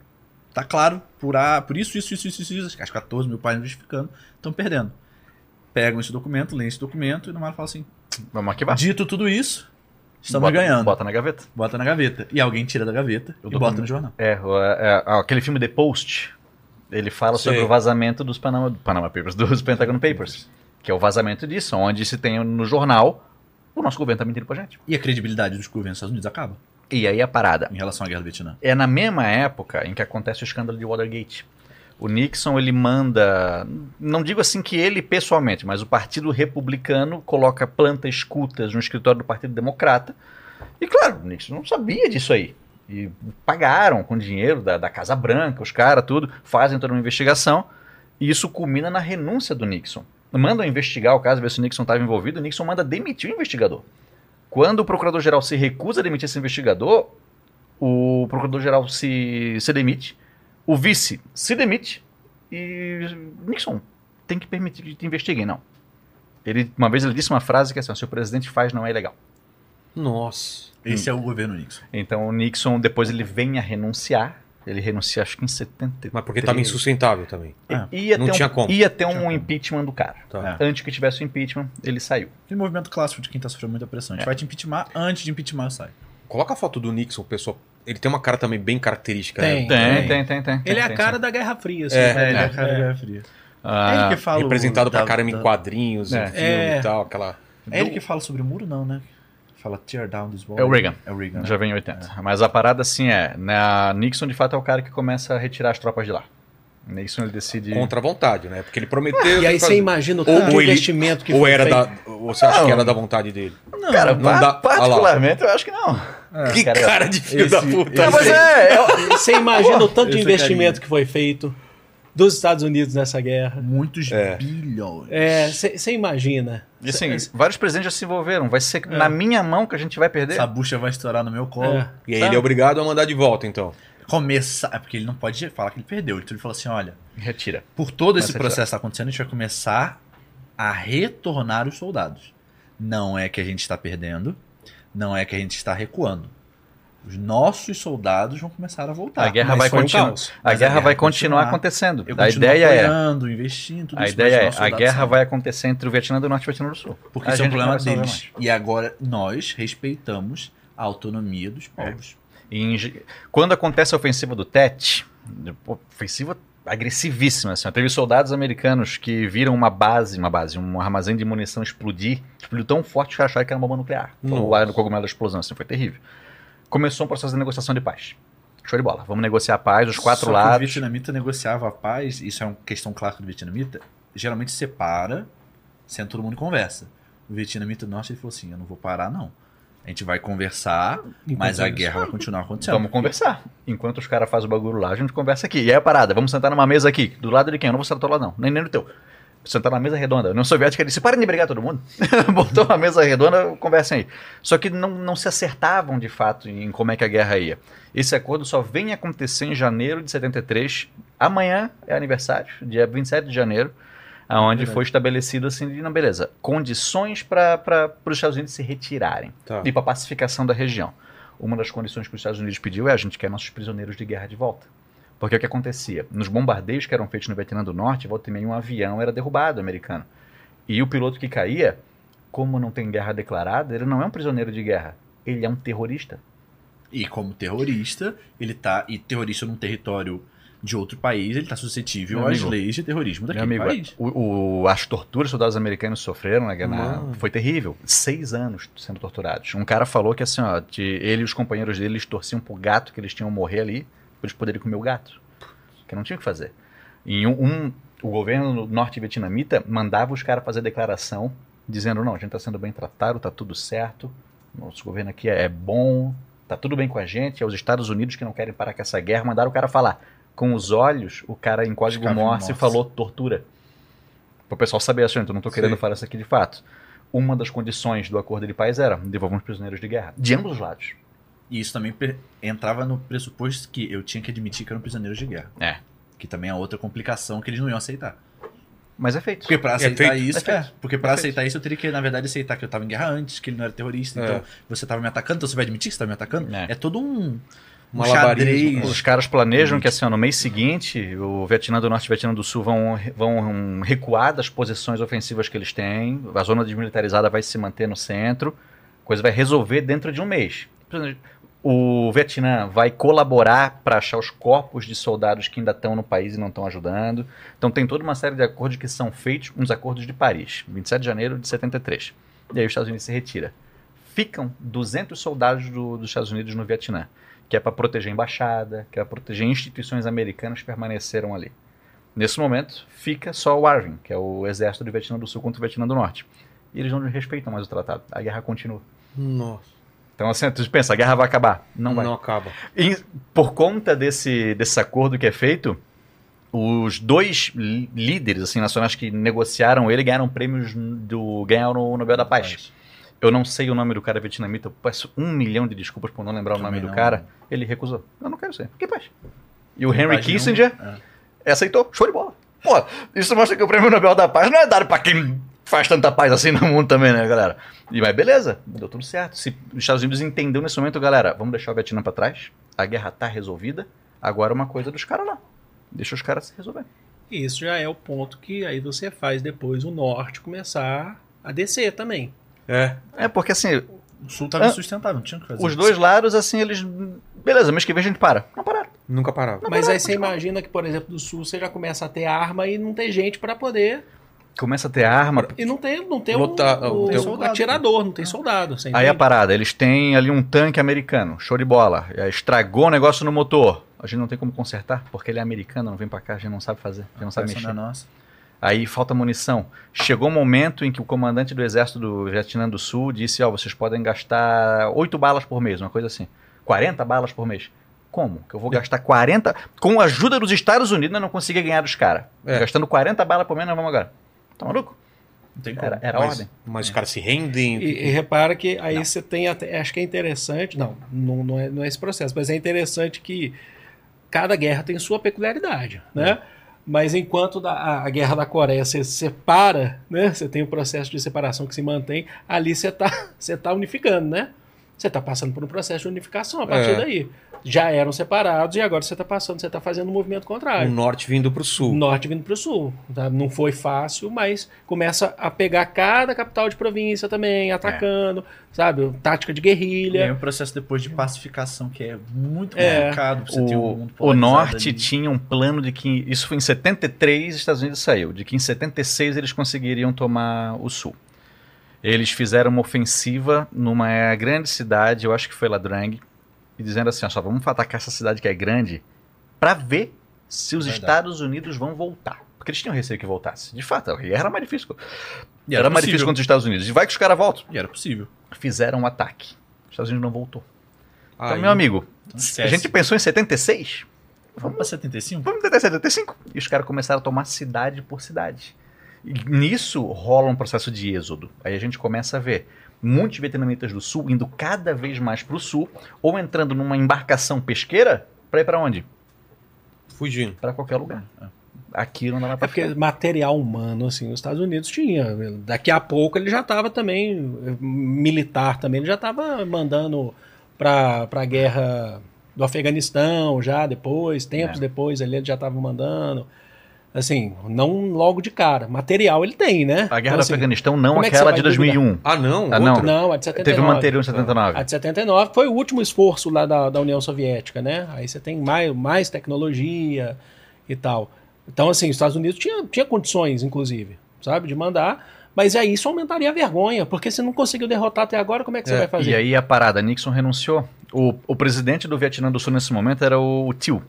Tá claro, por A, por isso, isso, isso, isso, isso, isso, as 14 mil páginas justificando, estão perdendo. Pegam esse documento, leem esse documento e no mar fala assim, Vamos arquivar. dito tudo isso, estamos bota, ganhando. Bota na gaveta. Bota na gaveta. E alguém tira da gaveta O e bota no jornal. É, é, é, aquele filme The Post, ele fala Sei. sobre o vazamento dos Panama, Panama Papers, dos Pentagon Papers, que é o vazamento disso, onde se tem no jornal, o nosso governo tá mentindo pra gente. E a credibilidade dos governos dos Estados Unidos acaba E aí a parada. em relação à guerra do Vietnã. É na mesma época em que acontece o escândalo de Watergate. O Nixon, ele manda, não digo assim que ele pessoalmente, mas o Partido Republicano coloca planta escutas no escritório do Partido Democrata. E claro, o Nixon não sabia disso aí. E pagaram com dinheiro da, da Casa Branca, os caras, tudo, fazem toda uma investigação. E isso culmina na renúncia do Nixon. Mandam investigar o caso, ver se o Nixon estava envolvido. O Nixon manda demitir o investigador. Quando o procurador-geral se recusa a demitir esse investigador, o procurador-geral se, se demite, o vice se demite e Nixon tem que permitir que te investiguem, não. Ele, uma vez ele disse uma frase que é assim, se o presidente faz não é ilegal. Nossa. Esse é o governo Nixon. Então o Nixon depois ele vem a renunciar, ele renuncia acho que em 73. Mas porque tava insustentável também. Ah, Ia não ter um, tinha como. Ia ter Tinha um como. impeachment do cara. Tá. É. Antes que tivesse o impeachment, ele saiu. Aquele movimento clássico de quem tá sofrendo muita pressão. A gente É. vai te impeachment, antes de impeachment sai. Coloca a foto do Nixon, pessoal. Ele tem uma cara também bem característica. Tem. né? Tem, tem, tem, tem. Ele é a tem, cara da Guerra Fria, assim. É, né? ele é, É. cara da Guerra Fria. Ah, é ele que fala. o- Representado pra da- caramba em da- quadrinhos, É. em filme É. e tal. Aquela... É ele que fala sobre o muro, não, né? Fala tear down this wall. É o Reagan. É o Reagan. né? Já vem em 80. Mas a parada assim é, né, Nixon de fato é o cara que começa a retirar as tropas de lá. Nixon ele decide Contra a vontade, né? Porque ele prometeu. E aí você imagina o tanto de ou investimento que Ou foi era feito. da. Ou você acha que era da vontade dele? Não, Cara, não pa- dá- particularmente eu acho que não. que cara, cara, de filho esse- da puta. esse- Não, mas é, eu- Você imagina o tanto de investimento carinha. que foi feito dos Estados Unidos nessa guerra. muitos É. bilhões. É, você imagina. E assim, vários presidentes já se envolveram. Vai ser É. na minha mão que a gente vai perder. Essa bucha vai estourar no meu colo. É. E aí Sabe? ele é obrigado a mandar de volta, então. Começar. É porque ele não pode falar que ele perdeu. Então ele falou assim: olha, Retira. por todo esse processo que está acontecendo, a gente vai começar a retornar os soldados. Não é que a gente está perdendo, não é que a gente está recuando. Os nossos soldados vão começar a voltar. a guerra vai um continuar. caos. a guerra vai continuar continuar. acontecendo. Eu A ideia é, apoiando, investindo, tudo a isso, ideia é, a guerra vai acontecer entre o Vietnã do Norte e o Vietnã do Sul. Porque A isso é um problema deles. E agora nós respeitamos a autonomia dos povos. E em ge- quando acontece a ofensiva do Tet, ofensiva agressivíssima, assim, teve soldados americanos que viram uma base, uma base, um armazém de munição explodir, explodiu tão forte que acharam que era uma bomba nuclear. O Nossa. do cogumelo da explosão, assim, foi terrível. Começou um processo de negociação de paz. Show de bola. Vamos negociar a paz, os quatro Só que O lados. vietnamita negociava a paz, isso é uma questão clássica do vietnamita, geralmente separa, senta todo mundo e conversa. O vietnamita do norte ele falou assim: eu não vou parar, não. A gente vai conversar, mas a guerra vai continuar acontecendo. Vamos conversar. Enquanto os caras fazem o bagulho lá, a gente conversa aqui. E aí a parada, vamos sentar numa mesa aqui. Do lado de quem? Eu não vou sentar do teu lado, não. Nem, nem do teu. Sentar na mesa redonda. A União Soviética disse: parem de brigar todo mundo. Botou uma mesa redonda, conversem aí. Só que não, não se acertavam de fato em como é que a guerra ia. Esse acordo só vem acontecer em janeiro de 73. Amanhã é aniversário, dia 27 de janeiro, aonde Verdade. foi estabelecido assim, não, beleza, condições para os Estados Unidos se retirarem Tá. e para a pacificação da região. Uma das condições que os Estados Unidos pediu é a gente quer nossos prisioneiros de guerra de volta. Porque o que acontecia? Nos bombardeios que eram feitos no Vietnã do Norte, volta e meia um avião era derrubado americano. E o piloto que caía, como não tem guerra declarada, ele não é um prisioneiro de guerra, ele é um terrorista. E como terrorista, ele tá. E terrorista num território de outro país, ele tá suscetível Meu às amigo. leis de terrorismo daquele amigo, país. o, o- as torturas que os soldados americanos sofreram na guerra Mano. foi terrível. Seis anos sendo torturados. Um cara falou que assim, ó, de, ele e os companheiros dele torciam pro gato que eles tinham morrer ali, eles poderem comer o gato. Que não tinha o que fazer. Em um, um- o governo norte-vietnamita mandava os caras fazer declaração dizendo: não, a gente tá sendo bem tratado, tá tudo certo, nosso governo aqui é bom, tá tudo bem com a gente. É os Estados Unidos que não querem parar com essa guerra, mandaram o cara falar. Com os olhos, o cara em código Morse Morse. falou tortura. Para o pessoal saber, assim, eu não tô querendo Sim. falar isso aqui de fato. Uma das condições do acordo de paz era devolver os prisioneiros de guerra. De ambos os lados. E isso também entrava no pressuposto que eu tinha que admitir que eram prisioneiros de guerra. É. Que também é outra complicação que eles não iam aceitar. Mas é feito. Porque pra aceitar feito, isso, é é, porque pra É aceitar isso eu teria que, na verdade, aceitar que eu tava em guerra antes, que ele não era terrorista, É. então você tava me atacando, então você vai admitir que você tá me atacando? É. É, todo um, um Malabarismo. xadrez. Os caras planejam que assim, ó, no mês seguinte, o Vietnã do Norte e o Vietnã do Sul vão, vão recuar das posições ofensivas que eles têm, a zona desmilitarizada vai se manter no centro, a coisa vai resolver dentro de um mês. O Vietnã vai colaborar para achar os corpos de soldados que ainda estão no país e não estão ajudando. Então tem toda uma série de acordos que são feitos, uns acordos de Paris, 27 de janeiro de 73. E aí os Estados Unidos se retira. Ficam 200 soldados do- dos Estados Unidos no Vietnã que é para proteger a embaixada, que é para proteger instituições americanas que permaneceram ali. Nesse momento, fica só o Arvin, que é o exército do Vietnã do Sul contra o Vietnã do Norte. E eles não respeitam mais o tratado. A guerra continua. Nossa. Então, assim, tu pensa, a guerra vai acabar. Não vai. Não acaba. E por conta desse, desse acordo que é feito, os dois lí- líderes assim, nacionais que negociaram ele ganharam prêmios do. ganharam o Nobel da Paz. Eu não sei o nome do cara vietnamita, eu peço um milhão de desculpas por não lembrar o nome Também do não. cara. Ele recusou. Eu não quero ser. Que paz. E o Henry paz. Kissinger É. aceitou. Show de bola. Pô, isso mostra que o prêmio Nobel da Paz não é dado pra quem faz tanta paz assim no mundo também, né, galera? E mas beleza, deu tudo certo. Se os Estados Unidos entendeu nesse momento, galera, vamos deixar o Vietnã pra trás. A guerra tá resolvida. Agora é uma coisa dos caras lá. Deixa os caras se resolver. E isso já é o ponto que aí você faz depois o norte começar a descer também. É. É porque assim, O sul tava insustentável, não tinha o que fazer. os dois lados, assim, eles. Beleza, mês que vem a gente para. Não pararam. Nunca parava. Mas aí você imagina que, por exemplo, do sul você já começa a ter arma e não tem gente para poder. Começa a ter arma. E não tem, não tem Lutar- o, tem soldado. atirador, não tem soldado. Você Aí a parada, eles têm ali um tanque americano, show de bola. Aí Estragou o negócio no motor. A gente não tem como consertar, porque ele é americano, não vem pra cá, a gente não sabe fazer, a gente não sabe não mexer. é nossa. Aí falta munição. Chegou um momento em que o comandante do exército do Vietnã do Sul disse: Ó, vocês podem gastar 8 balas por mês, uma coisa assim. 40 balas por mês. Como? Que eu vou gastar 40. Com a ajuda dos Estados Unidos, eu não consegui ganhar dos caras. É. Gastando 40 balas por mês, nós vamos agora. Tá maluco? Não tem como. Era, era mas, ordem. mas os caras se rendem. E, e repara que aí você tem até. Acho que é interessante. Não, não, não, é, não é esse processo, mas é interessante que cada guerra tem sua peculiaridade, né? Mas enquanto da, a, a guerra da Coreia você separa, né? Você tem um processo de separação que se mantém, ali você está você tá unificando, né? Você está passando por um processo de unificação a partir É. daí. Já eram separados e agora você está passando, você está fazendo um movimento O contrário. norte vindo pro sul. Norte vindo para o sul. tá? Não foi fácil, mas começa a pegar cada capital de província também, atacando, sabe? Tática de E aí guerrilha. um processo depois de pacificação que é muito É. complicado você ter um O, mundo o Norte ali. tinha um plano de que. Isso foi em 73, os Estados Unidos saiu. De que em 76 eles conseguiriam tomar o Sul. Eles fizeram uma ofensiva numa grande cidade, eu acho que foi Ladrang, e dizendo assim: ó, só vamos atacar essa cidade que é grande para ver se os dar. Estados Unidos vão voltar. Porque eles tinham receio que voltasse. De fato, a guerra era mais difícil. E Era, era mais difícil contra os Estados Unidos. E vai que os caras voltam. E era possível. Fizeram um ataque. Os Estados Unidos não voltou. Então, Aí- meu amigo, Então, a gente pensou em 76? Vamos pra 75? Vamos tentar 75. E os caras começaram a tomar cidade por cidade. E nisso rola um processo de êxodo. Aí a gente começa a ver muitos vietnamitas do sul indo cada vez mais para o sul, ou entrando numa embarcação pesqueira para ir para onde? Fugindo. Para qualquer lugar. É. Aqui não dá mais É porque ficar. material humano, assim, os Estados Unidos tinha. Daqui a pouco ele já estava também, militar também, ele já estava mandando para a guerra do Afeganistão, já depois, tempos É. depois ali ele já estava mandando. Assim, não logo de cara. Material ele tem, né? A guerra Então, do assim, Afeganistão, não é que aquela você de vai duvidar? 2001. Ah, não? Ah, não. Não, a de 79. Teve uma anterior em 79. A de 79 foi o último esforço lá da, da União Soviética, né? Aí você tem mais, mais tecnologia e tal. Então, assim, os Estados Unidos tinha, tinha condições, inclusive, sabe, de mandar. Mas aí isso aumentaria a vergonha, porque se não conseguiu derrotar até agora, como é que você É, vai fazer? E aí a parada, Nixon renunciou. O, o presidente do Vietnã do Sul nesse momento era o, Tio.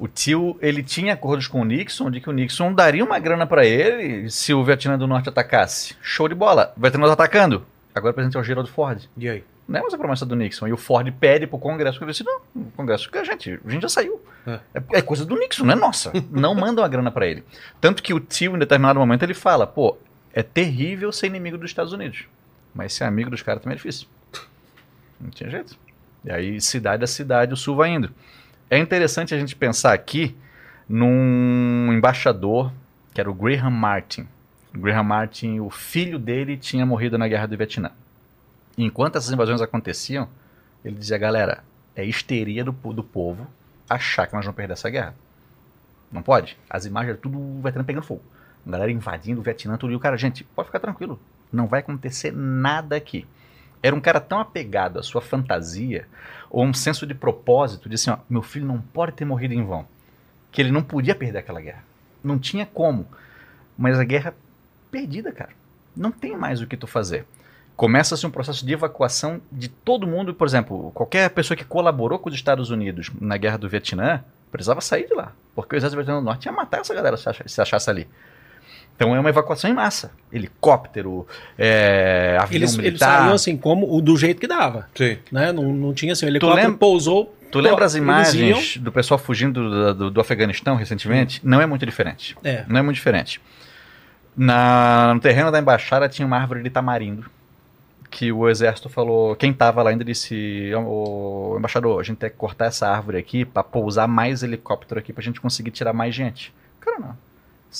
O Tio, ele tinha acordos com o Nixon de que o Nixon daria uma grana pra ele se o Vietnã do Norte atacasse. Show de bola. O Vietnã tá atacando. Agora o presidente é o Gerald Ford. E aí? Não é mais a promessa do Nixon. E o Ford pede pro Congresso que ele disse, não, o Congresso a gente, a gente já saiu. É. É, é coisa do Nixon, não é nossa. não mandam a grana pra ele. Tanto que o tio, em determinado momento, ele fala, pô, é terrível ser inimigo dos Estados Unidos. Mas ser amigo dos caras também é difícil. Não tinha jeito. E aí, cidade a cidade, o sul vai indo. É interessante a gente pensar aqui num embaixador, que era o Graham Martin. Graham Martin, o filho dele tinha morrido na guerra do Vietnã. Enquanto essas invasões aconteciam, ele dizia, galera, é histeria do, do povo achar que nós vamos perder essa guerra. Não pode. As imagens tudo o Vietnã pegando fogo. A galera invadindo o Vietnã, tudo. E o cara, gente, pode ficar tranquilo. Não vai acontecer nada aqui. Era um cara tão apegado à sua fantasia, ou um senso de propósito, de assim, ó, meu filho não pode ter morrido em vão. Que ele não podia perder aquela guerra. Não tinha como. Mas a guerra perdida, cara. Não tem mais o que tu fazer. Começa-se um processo de evacuação de todo mundo. Por exemplo, qualquer pessoa que colaborou com os Estados Unidos na guerra do Vietnã precisava sair de lá. Porque o exército do norte ia matar essa galera se achasse ali. Então é uma evacuação em massa. Helicóptero, é, avião Eles, eles militar. saíam assim, como o- do jeito que dava. Sim. Né? Não, não tinha assim, o helicóptero lembra- pousou. Tu lembra as eles imagens do pessoal fugindo do, do- do Afeganistão recentemente? Não é muito diferente. É. Não é muito diferente. Na, no terreno da embaixada tinha uma árvore de tamarindo. Que o exército falou. Quem tava lá ainda disse: "Ô, embaixador, a gente tem que cortar essa árvore aqui pra pousar mais helicóptero aqui pra gente conseguir tirar mais gente. Cara, não.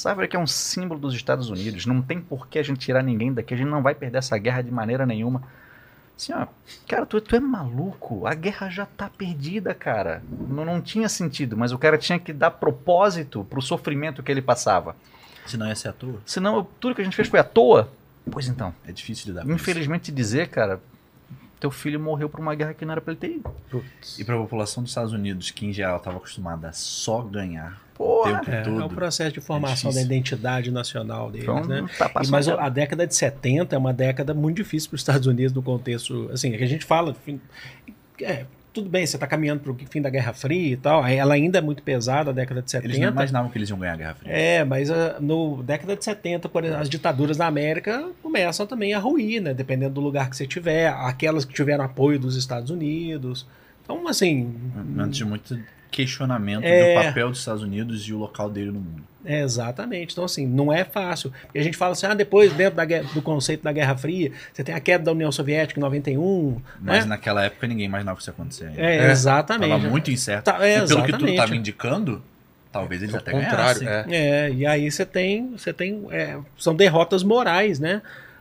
Árvore aqui é um símbolo dos Estados Unidos. Não tem por que a gente tirar ninguém daqui. A gente não vai perder essa guerra de maneira nenhuma. Assim, ó, cara, tu, tu é maluco. A guerra já tá perdida, cara. Não, não tinha sentido, mas o cara tinha que dar propósito pro sofrimento que ele passava. Senão ia ser à toa. Senão, tudo que a gente fez foi à toa. Pois então, É difícil de dar infelizmente dizer, cara, teu filho morreu por uma guerra que não era pra ele ter ido. E pra população dos Estados Unidos, que em geral estava acostumada a só ganhar Porra. É, é o processo de formação da difícil. identidade nacional deles, Então, né? tá E, mas a década de 70 é uma década muito difícil para os Estados Unidos no contexto, assim, é que a gente fala, é, tudo bem, você está caminhando para o fim da Guerra Fria e tal, ela ainda é muito pesada, a década de 70. Eles não imaginavam que eles iam ganhar a Guerra Fria. É, mas ah, no década de 70, por exemplo, as ditaduras da América começam também a ruir, né? Dependendo do lugar que você tiver, aquelas que tiveram apoio dos Estados Unidos. Então, assim, Antes de muito questionamento É. do papel dos Estados Unidos e o local dele no mundo. É, exatamente. Então, assim, não é fácil. E a gente fala assim, ah, depois, dentro da guerra- do conceito da Guerra Fria, você tem a queda da União Soviética em 91, Mas né? naquela época ninguém imaginava que isso ia acontecer. ainda. É, É. exatamente. Tava muito incerto. Tá, é, e pelo que tu estava indicando, talvez eles até contrário, ganhassem. é. É, e aí você tem, você tem, é, são derrotas morais, né?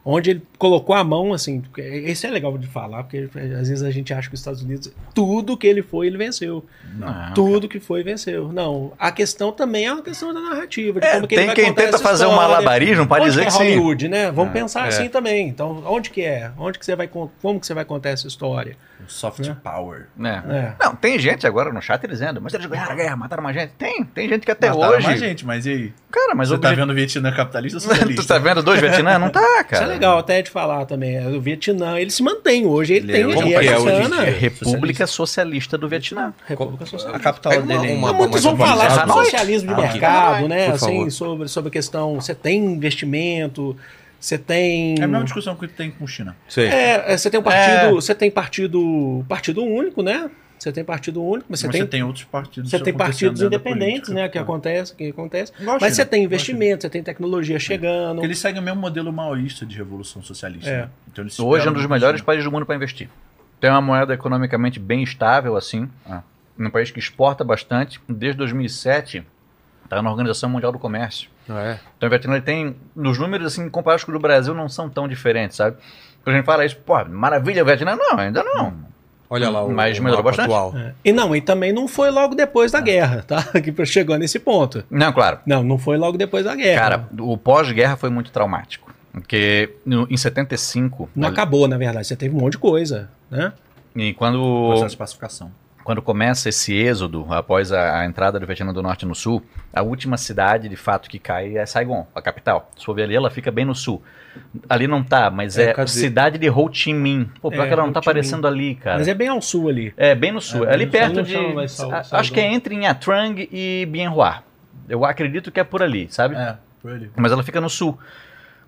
Onde ele colocou a mão, assim, porque isso é legal de falar, porque às vezes a gente acha que os Estados Unidos, tudo que ele foi, ele venceu. Não, tudo que foi, venceu. Não, a questão também é uma questão da narrativa, de É, como que ele tem quem tenta essa fazer um história. malabarismo para Onde dizer que é que sim. Hollywood, né? Vamos Ah, pensar é. assim também. Então, onde que é? Onde que você vai, como que você vai contar essa história? Soft É. power. né? É. Não, tem gente agora no chat dizendo, mas eles ganharam a guerra, mataram mais gente. Tem, tem gente que até Mataram hoje. mais gente, mas e aí? Cara, mas Você o tá obje- vendo o Vietnã capitalista ou tu socialista? tá vendo dois Vietnã? Não tá, cara. Isso é legal até de falar também. O Vietnã, ele se mantém hoje, ele, Ele tem é Como que é hoje bacana. É República Socialista do Vietnã. República A Socialista. capital Pega uma- dele é em- uma- Muitos uma- vão uma- falar uma- sobre socialismo de Ah, mercado, né? Assim, sobre, sobre a questão. Você tem investimento, você tem. É a mesma discussão que tem com China. Sei. É, é, você tem um partido. Você tem partido. Partido único, né? Você tem partido único, mas você Mas tem. você tem outros partidos Você tem partidos independentes, política. né? Que É. acontece, que acontece. Igual Mas você tem investimento, você tem tecnologia chegando. Porque eles seguem o mesmo modelo maoísta de revolução socialista. É. né? Então eles Hoje é um dos melhores China. países do mundo para investir. Tem uma moeda economicamente bem estável, assim. Ah. Um país que exporta bastante. Desde 2007, está na Organização Mundial do Comércio. É. Então o Vietnã ele tem, nos números assim, comparados com o do Brasil, não são tão diferentes, sabe? Quando a gente fala isso, pô, maravilha o Vietnã, não, ainda não. Olha lá o, Mas o melhorou bastante. atual. É. E não, e também não foi logo depois da guerra, tá? Que chegou nesse ponto. Não, claro. Não, não foi logo depois da guerra. Cara, o pós-guerra foi muito traumático. Porque no- em 75, não ali- acabou, na verdade. Você teve um monte de coisa, né? e quando, Processo de pacificação. Quando começa esse êxodo, após a, a entrada do Vietnã do Norte no Sul, a última cidade, de fato, que cai é Saigon, a capital. Se for ver ali, ela fica bem no sul. Ali não tá, mas É, é, cadê? cidade de Ho Chi Minh. Pô, pior É, que ela não Ho tá aparecendo ali, cara. Mas é bem ao sul ali. É, bem no sul. É, É, ali perto de. Sa- a- Saigon. acho que é entre Nha Trang e Bien Hoa. Eu acredito que é por ali, sabe? É, foi ali. Mas ela fica no sul.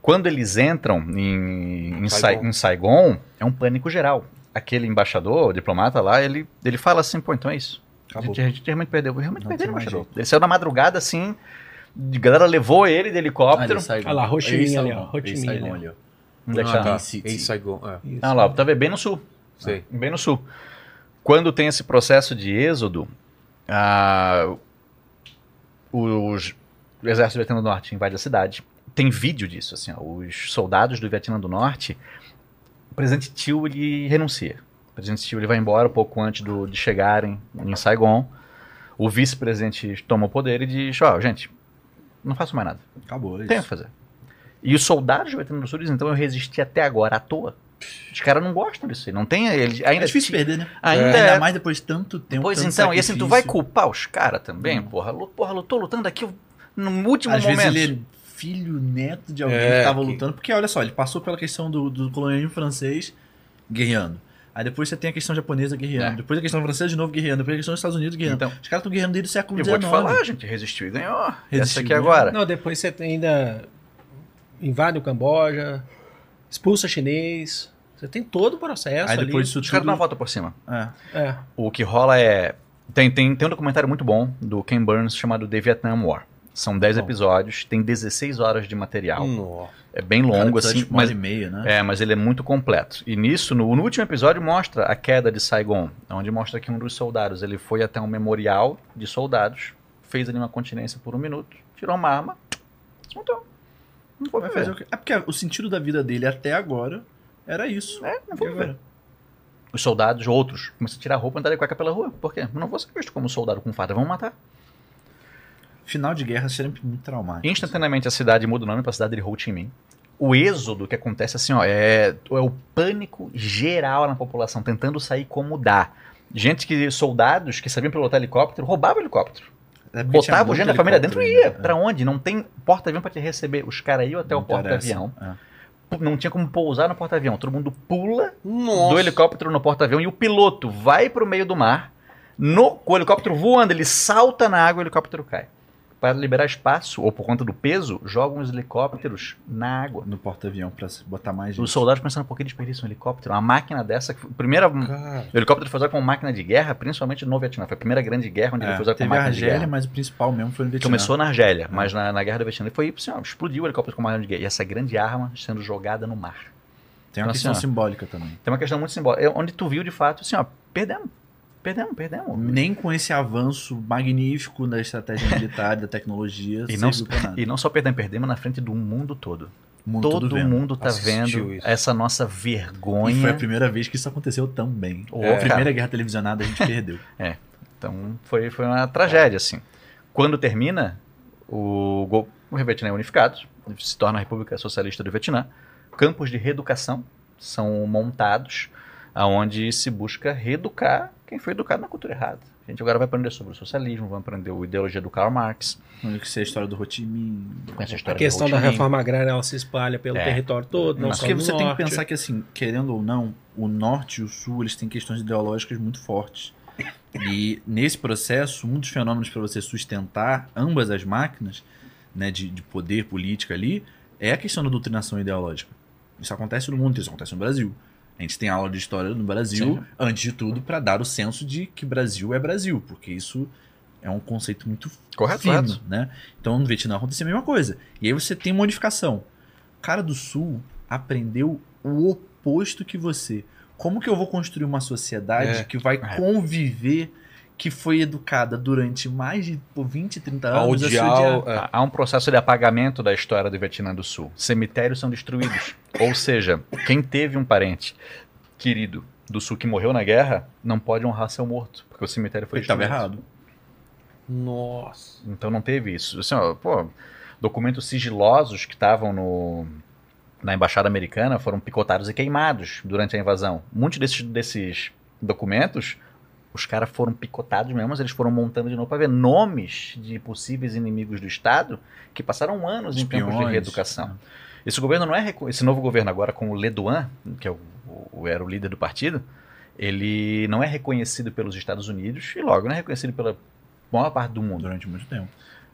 Quando eles entram em, em, Sai- Saigon. em Saigon, é um pânico geral. Aquele embaixador, o diplomata lá, ele, ele fala assim, pô, então é isso. A Acabou. gente, a gente realmente perdeu. Realmente Não perdeu, mais embaixador. jeito. Ele saiu na madrugada, assim, a galera levou ele de helicóptero. Saigon. Olha lá, Ho Chi Minh Ei, ali, ó, Saigon ali, ó. Onde é que Ah, tá? Em Saigon. É. Isso. Ah lá, tá vendo? Bem no sul. Sei. Bem no sul. Quando tem esse processo de êxodo, ah, os, o exército do Vietnã do Norte invade a cidade. Tem vídeo disso, assim, ó, os soldados do Vietnã do Norte, o presidente Thieu, ele renuncia. O presidente Thieu, ele vai embora um pouco antes do- de chegarem em Saigon. O vice-presidente toma o poder e diz, ó, gente, não faço mais nada. Acabou, é isso. que fazer. E os soldados do Vietnã do Sul dizem, então eu resisti até agora à toa. Os caras não gostam disso aí. Não tem. Eles, ainda É difícil perder, né? Ainda Ainda é. mais depois de tanto tempo. Pois tanto então, e assim, tu vai sacrifício. culpar os caras também, Hum. porra. Porra, lutou lutando aqui no último Às momento. vezes ele é filho, neto de alguém É, que tava que- lutando. Porque olha só, ele passou pela questão do, do colonialismo francês guerreando. Aí depois você tem a questão japonesa guerreando. É. Depois a questão francesa de novo guerreando. Depois a questão dos Estados Unidos guerreando. Então, Os caras estão guerreando desde o século eu XIX. vou te falar, a gente resistiu e ganhou. Essa Resistiu aqui e ganhou. agora. Não, depois você tem ainda invade o Camboja, expulsa chinês. Você tem todo o processo Aí ali. depois disso Os caras tudo... dão uma volta por cima. É. É. O que rola é. Tem, tem, tem um documentário muito bom do Ken Burns chamado The Vietnam War. São 10 Bom. episódios, tem 16 horas de material. Nossa. É bem longo, assim, de uma mas e meia, né? É, mas ele é muito completo. E nisso, no, no último episódio, mostra a queda de Saigon, onde mostra que um dos soldados ele foi até um memorial de soldados, fez ali uma continência por um minuto, tirou uma arma, desmontou. Não foi fazer o quê? É porque o sentido da vida dele até agora era isso. É, não foi agora? Os soldados, outros, começam a tirar a roupa e andar de cueca pela rua. Por quê? Eu não vou ser visto como soldado com farda, vão matar. Final de guerra é sempre muito traumático. Instantaneamente a cidade muda o nome para a cidade de Ho Chi Minh. O êxodo que acontece assim, ó, é, é o pânico geral na população, tentando sair como dá. Gente que, soldados que sabiam pilotar helicóptero, roubavam helicóptero. É Botava muito gente da família dentro e ia. né? Pra onde? Não tem porta-avião pra te receber. Os caras iam até Não o porta-avião. É. Não tinha como pousar no porta-avião. Todo mundo pula Nossa. do helicóptero no porta-avião e o piloto vai pro meio do mar. No, com o helicóptero voando, ele salta na água e o helicóptero cai. Para liberar espaço, ou por conta do peso, jogam os helicópteros na água. No porta-avião se botar mais gente. Os soldados pensando, por que desperdiçam um helicóptero? Uma máquina dessa, que primeira, o helicóptero foi usado como máquina de guerra, principalmente no Vietnã. Foi a primeira grande guerra onde ele É, foi usado como máquina de Argélia, guerra. mas o principal mesmo foi no Vietnã. Começou na Argélia, mas na, na Guerra do Vietnã ele foi assim, ó, explodiu o helicóptero com arma de guerra. E essa grande arma sendo jogada no mar. Tem uma Então, questão assim, ó. simbólica também. Tem uma questão muito simbólica. É onde tu viu de fato, assim, ó, perdemos. Perdemos, perdemos. Nem com esse avanço magnífico da estratégia militar e da tecnologia E não, e não só perdemos, perdemos na frente do mundo todo. Mundo Todo todo vendo. mundo tá Assistiu vendo isso. essa nossa vergonha. E foi a primeira vez que isso aconteceu também. Ô, a cara. primeira guerra televisionada a gente perdeu. Então foi, foi uma tragédia, assim. Quando termina, o, o Vietnã é unificado, se torna a República Socialista do Vietnã. Campos de reeducação são montados, aonde se busca reeducar quem foi educado na cultura errada. A gente agora vai aprender sobre o socialismo, vai aprender a ideologia do Karl Marx, sei a história do Ho Chi Minh. conhece a A questão do da reforma agrária ela se espalha pelo É. território todo, não Mas só Porque no você tem que norte. pensar que, assim, querendo ou não, o norte e o sul, eles têm questões ideológicas muito fortes. E nesse processo, um dos fenômenos para você sustentar ambas as máquinas né, de, de poder política ali é a questão da doutrinação ideológica. Isso acontece no mundo, isso acontece no Brasil. A gente tem aula de história no Brasil, Sim. antes de tudo, para dar o senso de que Brasil é Brasil, porque isso é um conceito muito Correto, fino, correto. né? Então no Vietnã aconteceu a mesma coisa. E aí você tem modificação. O cara do sul aprendeu o oposto que você. Como que eu vou construir uma sociedade É. que vai É. conviver, que foi educada durante mais de pô, 20, 30 A anos? odiar. é. Há um processo de apagamento da história do Vietnã do Sul. Cemitérios são destruídos. Ou seja, quem teve um parente querido do Sul que morreu na guerra não pode honrar seu morto, porque o cemitério foi Ele estava destruído. errado. Nossa. Então não teve isso. Assim, ó, pô, documentos sigilosos que estavam no, na embaixada americana foram picotados e queimados durante a invasão. Muitos desses, desses documentos, os caras foram picotados mesmo, mas eles foram montando de novo para ver nomes de possíveis inimigos do Estado que passaram anos em tempos de Espiões, reeducação. Esse governo não é esse novo governo agora com o Leduan, que é o, o- era o líder do partido, ele não é reconhecido pelos Estados Unidos e logo não é reconhecido pela maior parte do mundo Durante muito tempo.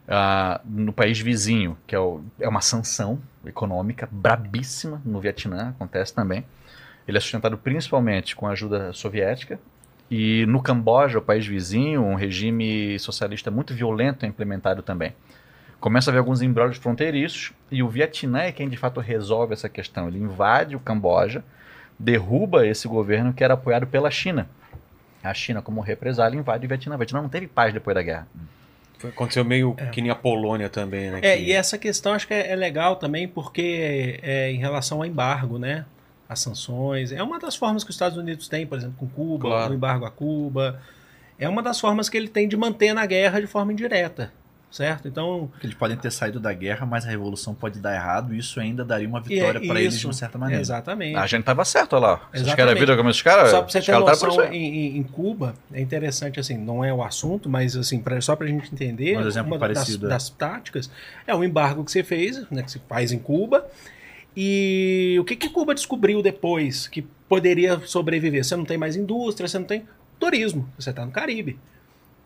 ah, no país vizinho, que é, o- é uma sanção econômica brabíssima no Vietnã, acontece também. Ele é sustentado principalmente com a ajuda soviética. E no Camboja, o país vizinho, um regime socialista muito violento é implementado também. Começa a haver alguns embrólios fronteiriços e o Vietnã é quem de fato resolve essa questão. Ele invade o Camboja, derruba esse governo que era apoiado pela China. A China, como represália, invade o Vietnã. O Vietnã não teve paz depois da guerra. Foi- Aconteceu meio que nem a Polônia também, né? É, que- e essa questão acho que é, é legal também porque é, em relação ao embargo, né? As sanções. É uma das formas que os Estados Unidos têm, por exemplo, com Cuba, Claro. o embargo a Cuba. É uma das formas que ele tem de manter na guerra de forma indireta, certo? Então, Porque eles podem ter saído da guerra, mas a revolução pode dar errado e isso ainda daria uma vitória é para eles de uma certa maneira. exatamente. A gente tava certo, olha lá. Vocês Exatamente. querem a vida como esses caras? Só pra você ter caras tavam noção, em, em- Cuba, é interessante, assim, não é o assunto, mas assim, pra, só pra gente entender, Um exemplo uma das, parecido, é. das táticas é o embargo que você fez, né, que você faz em Cuba, e o que, que Cuba descobriu depois que poderia sobreviver? Você não tem mais indústria, você não tem turismo, você está no Caribe.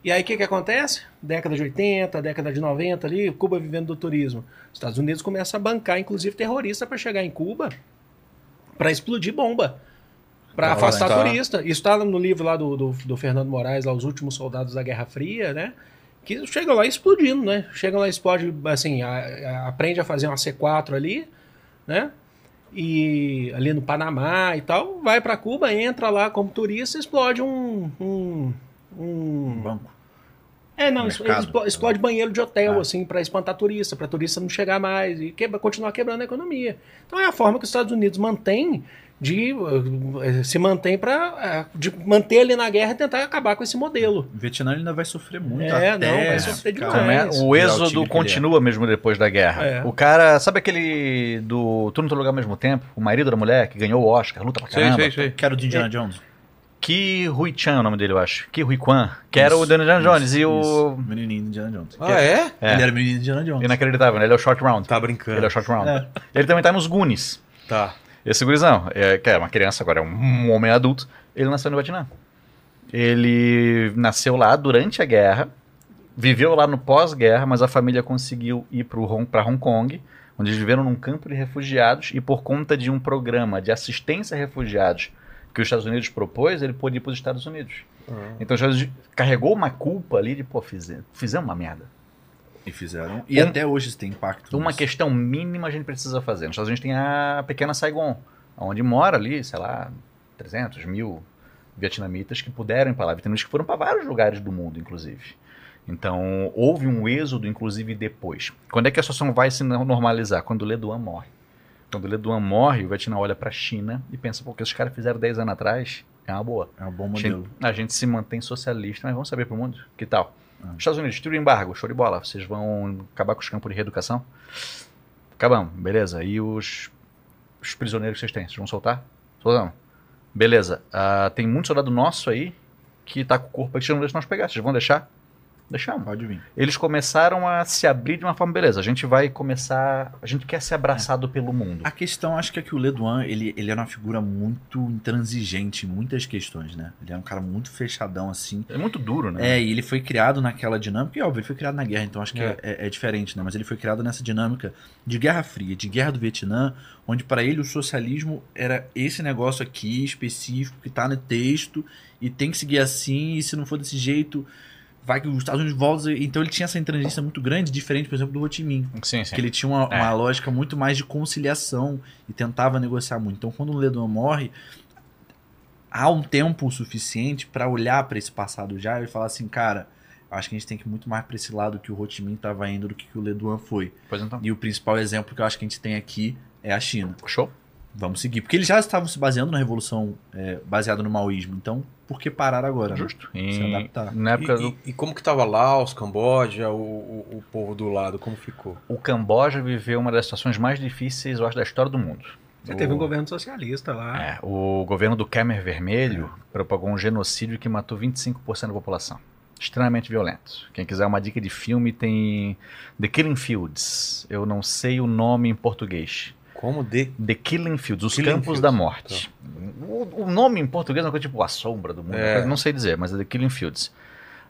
E aí o que, que acontece? Década de 80, década de 90 ali, Cuba vivendo do turismo. Os Estados Unidos começam a bancar, inclusive, terrorista para chegar em Cuba para explodir bomba. Para afastar tá. turista. Isso está no livro lá do, do, do Fernando Moraes, lá, Os Últimos Soldados da Guerra Fria, né? Que chegam lá explodindo, né? Chegam lá, explode, assim, a- a- aprende a fazer uma C4 ali, né? E ali no Panamá e tal, vai para Cuba, entra lá como turista, explode um. um, Um banco. é, não, Mercado. explo- explode banheiro de hotel, Ah. assim, para espantar turista, para turista não chegar mais e quebra, continuar quebrando a economia. Então é a forma que os Estados Unidos mantém de eh, se mantém para de manter ali na guerra e tentar acabar com esse modelo. O Vietnã ainda vai sofrer muito. É, até não, vai sofrer demais. É? O êxodo ele continua mesmo depois da guerra. É. O cara, sabe aquele do Tudo no Lugar ao mesmo tempo? O marido da mulher que ganhou o Oscar, luta pra Sei, caramba. sei, sei. Que era o de Indiana Jones. Que Rui Chan é o nome dele, eu acho. Que Rui Kwan. Que era o Indiana Jones. E Isso, o. O menininho do Indiana Jones. Ah, é? É. Ele era o menino do Indiana Jones. Inacreditável, né? Ele é o Short Round. Tá brincando. Ele é o Short Round. É. Ele também tá nos Goonies. Tá. Esse gurizão, é, que é uma criança, agora é um homem adulto, ele nasceu no Vietnã. Ele nasceu lá durante a guerra, viveu lá no pós-guerra, mas a família conseguiu ir para Hong Kong, onde eles viveram num campo de refugiados e por conta de um programa de assistência a refugiados que os Estados Unidos propôs, ele pôde ir para os Estados Unidos. Então os Estados Unidos carregou uma culpa ali de, pô, fizemos, fizemos uma merda. E fizeram. E Um- até hoje tem impacto. Uma nisso. questão mínima a gente precisa fazer. Nos Estados Unidos tem a pequena Saigon, onde mora ali, sei lá, 300 mil vietnamitas que puderam ir para lá. Vietnamitas que foram para vários lugares do mundo, inclusive. Então, houve um êxodo, inclusive, depois. Quando é que a situação vai se normalizar? Quando o Le Duan morre. Quando o Le Duan morre, o Vietnã olha para a China e pensa, pô, o que esses caras fizeram 10 anos atrás é uma boa. É um bom A gente, modelo. a gente se mantém socialista, mas vamos saber pro mundo. Que tal? Ah. Estados Unidos, tira o embargo, show de bola. Vocês vão acabar com os campos de reeducação? Acabamos, beleza. E os, os prisioneiros que vocês têm? Vocês vão soltar? Soltamos. Beleza. Ah, tem muito soldado nosso aí que tá com o corpo aí que vocês não deixam nós pegar. Vocês vão deixar? Deixamos. Pode vir. Eles começaram a se abrir de uma forma, beleza, a gente vai começar. A gente quer ser abraçado pelo mundo. A questão, acho que é que o Leduan, ele, ele era uma figura muito intransigente em muitas questões, né? Ele era um cara muito fechadão, assim. É muito duro, né? É, e ele foi criado naquela dinâmica, e óbvio, ele foi criado na guerra, então acho que É. é, é- é diferente, né? Mas ele foi criado nessa dinâmica de Guerra Fria, de Guerra do Vietnã, onde para ele o socialismo era esse negócio aqui específico que tá no texto e tem que seguir assim, e se não for desse jeito, vai que os Estados Unidos voltam. Então ele tinha essa intransigência muito grande, diferente, por exemplo, do Ho Chi Minh. Sim, sim. Que ele tinha uma, É. uma lógica muito mais de conciliação e tentava negociar muito. Então, quando o Leduan morre, há um tempo suficiente para olhar para esse passado já e falar assim, cara, acho que a gente tem que ir muito mais para esse lado que o Ho Chi Minh estava indo do que, que o Leduan foi. Pois então. E o principal exemplo que eu acho que a gente tem aqui é a China. Show? Vamos seguir. Porque eles já estavam se baseando na revolução é, baseada no maoísmo. Então, por que parar agora? né? Justo. Se E, adaptar. na época E, do e- e como que tava Laos, Camboja, o, o, o povo do lado, como ficou? o Camboja viveu uma das situações mais difíceis, eu acho, da história do mundo. Você teve um O- governo socialista lá. É, o governo do Khmer Vermelho propagou um genocídio que matou 25% da população. Extremamente violento. Quem quiser uma dica de filme tem The Killing Fields. Eu não sei o nome em português. Como de. The Killing Fields, Os Killing Campos Fields, da Morte. O, o nome em português é uma coisa tipo A Sombra do Mundo. É. Não sei dizer, mas é The Killing Fields.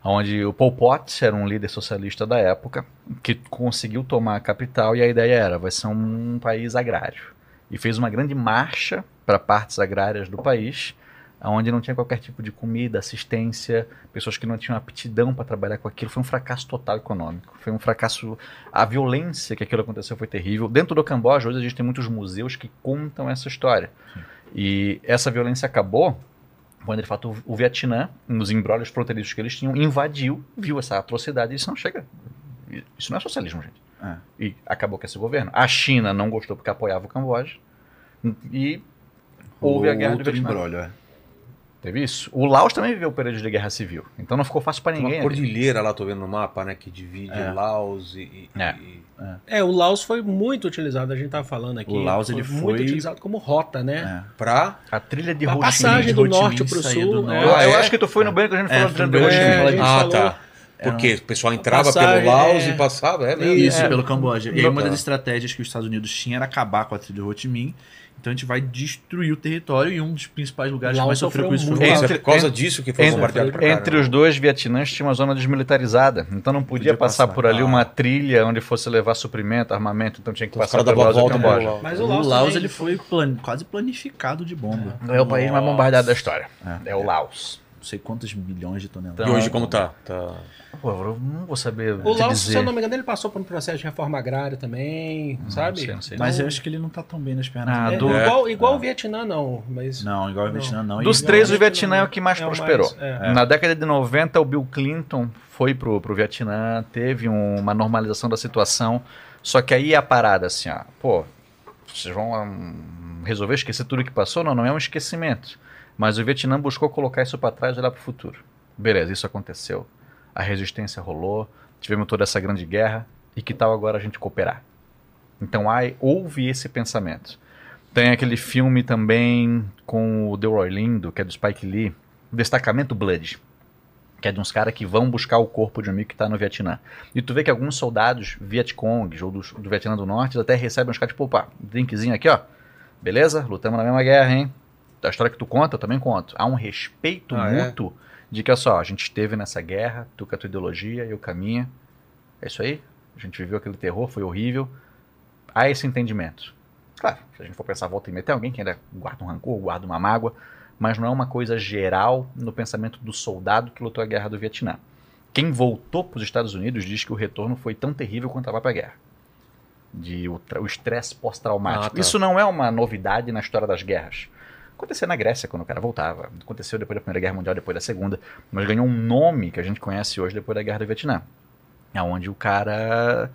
Onde o Pol Pot era um líder socialista da época que conseguiu tomar a capital e a ideia era, vai ser um país agrário. E fez uma grande marcha para partes agrárias do país, onde não tinha qualquer tipo de comida, assistência, pessoas que não tinham aptidão para trabalhar com aquilo. Foi um fracasso total econômico. Foi um fracasso. A violência que aquilo aconteceu foi terrível. Dentro do Camboja, hoje a gente tem muitos museus que contam essa história. E essa violência acabou quando, de fato, o Vietnã, nos embrólios fronteiriços que eles tinham, invadiu, viu essa atrocidade e disse: não, chega. Isso não é socialismo, gente. É. E acabou com esse governo. A China não gostou porque apoiava o Camboja. E houve a guerra do Vietnã. embrólio, é. Teve isso. O Laos também viveu o período de guerra civil. Então não ficou fácil para Tem uma ninguém. ali. cordilheira lá, tô vendo no mapa, né? Que divide É. Laos e. e- É. e- É, o Laos foi muito utilizado, a gente tava falando aqui. O Laos, ele muito foi- utilizado como rota, né? É. Pra. A trilha de Chi passagem do norte pro saía sul, do é. Eu, norte. eu é? acho que tu foi no banco que a gente É, falou foi do. É, gente Ah, falou- tá. Porque o pessoal entrava passagem, pelo Laos é. e passava, é mesmo. Isso, É. pelo Camboja. E aí uma das estratégias que os Estados Unidos tinham era acabar com a trilha Ho Chi Minh. Então a gente vai destruir o território e um dos principais lugares Lá que mais sofreu sofreu com isso foi o É, Laos. isso é por causa Entre- disso que foi Entre, bombardeado pra entre os dois Vietnãs tinha uma zona desmilitarizada. Então não podia, Podia passar, passar. por ali Ah. uma trilha onde fosse levar suprimento, armamento. Então tinha que Então, passar davam Laos e Camboja. Laos. Mas O o Laos, Laos, também- ele foi plan- quase planificado de bomba. É o país mais bombardeado da história. É. É o Laos. Não sei quantos milhões de toneladas. E hoje como tá? Tá. Pô, eu não vou saber O Laos, se eu não me engano, ele passou por um processo de reforma agrária também, sabe? sei, não sei. Mas eu acho que ele não tá tão bem nas pernas. Ah, dele. do- é, igual igual É. o Vietnã, não. Mas Não, igual o Não. Vietnã não. Dos E- três, o Vietnã não. é o que mais é prosperou. é. Na década de 90, o Bill Clinton foi pro, pro Vietnã, teve um- uma normalização da situação. Só que aí é a parada assim, ó. Pô, vocês vão hum, resolver esquecer tudo que passou? Não, não é um esquecimento. Mas o Vietnã buscou colocar isso para trás e olhar pro futuro. Beleza, isso aconteceu. A resistência rolou, tivemos toda essa grande guerra. E que tal agora a gente cooperar? Então aí houve esse pensamento. Tem aquele filme também com o Delroy Lindo, que é do Spike Lee, Destacamento Blood, que é de uns caras que vão buscar o corpo de um amigo que tá no Vietnã. E tu vê que alguns soldados Vietcongs ou do, do Vietnã do Norte até recebem uns caras tipo, opa, drinkzinho aqui, ó. Beleza? Lutamos na mesma guerra, hein? A história que tu conta, eu também conto. Há um respeito Ah, é? mútuo de que, olha só, a gente esteve nessa guerra, tu com a tua ideologia, eu com a minha. É isso aí. A gente viveu aquele terror, foi horrível. Há esse entendimento. Claro, se a gente for pensar volta e meia, tem alguém que ainda guarda um rancor, guarda uma mágoa, mas não é uma coisa geral no pensamento do soldado que lutou a guerra do Vietnã. Quem voltou para os Estados Unidos diz que o retorno foi tão terrível quanto a para a guerra. De o estresse pós-traumático. Ah, tá. Isso não é uma novidade na história das guerras. Aconteceu na Grécia quando o cara voltava. Aconteceu depois da Primeira Guerra Mundial, depois da Segunda. Mas ganhou um nome que a gente conhece hoje depois da Guerra do Vietnã. É onde o cara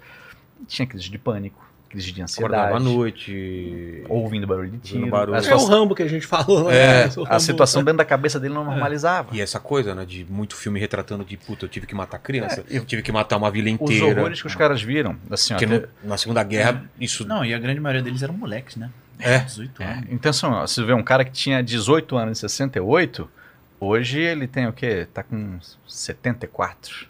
tinha crise de pânico, crise de Acordava à ansiedade, noite. ouvindo barulho de tiro. barulho. A É o situação- Rambo que a gente falou. é, né? O a Rambo- situação dentro da cabeça dele não normalizava. E essa coisa, né? De muito filme retratando de puta, eu tive que matar criança, É, eu tive que matar uma vila Os inteira. horrores que os caras viram. Assim, Porque te- no- na Segunda Guerra, isso. Não, e a grande maioria deles eram moleques, né? É. 18 É, anos. então, assim, ó, você vê um cara que tinha 18 anos em 68, hoje ele tem o quê? Tá com 74.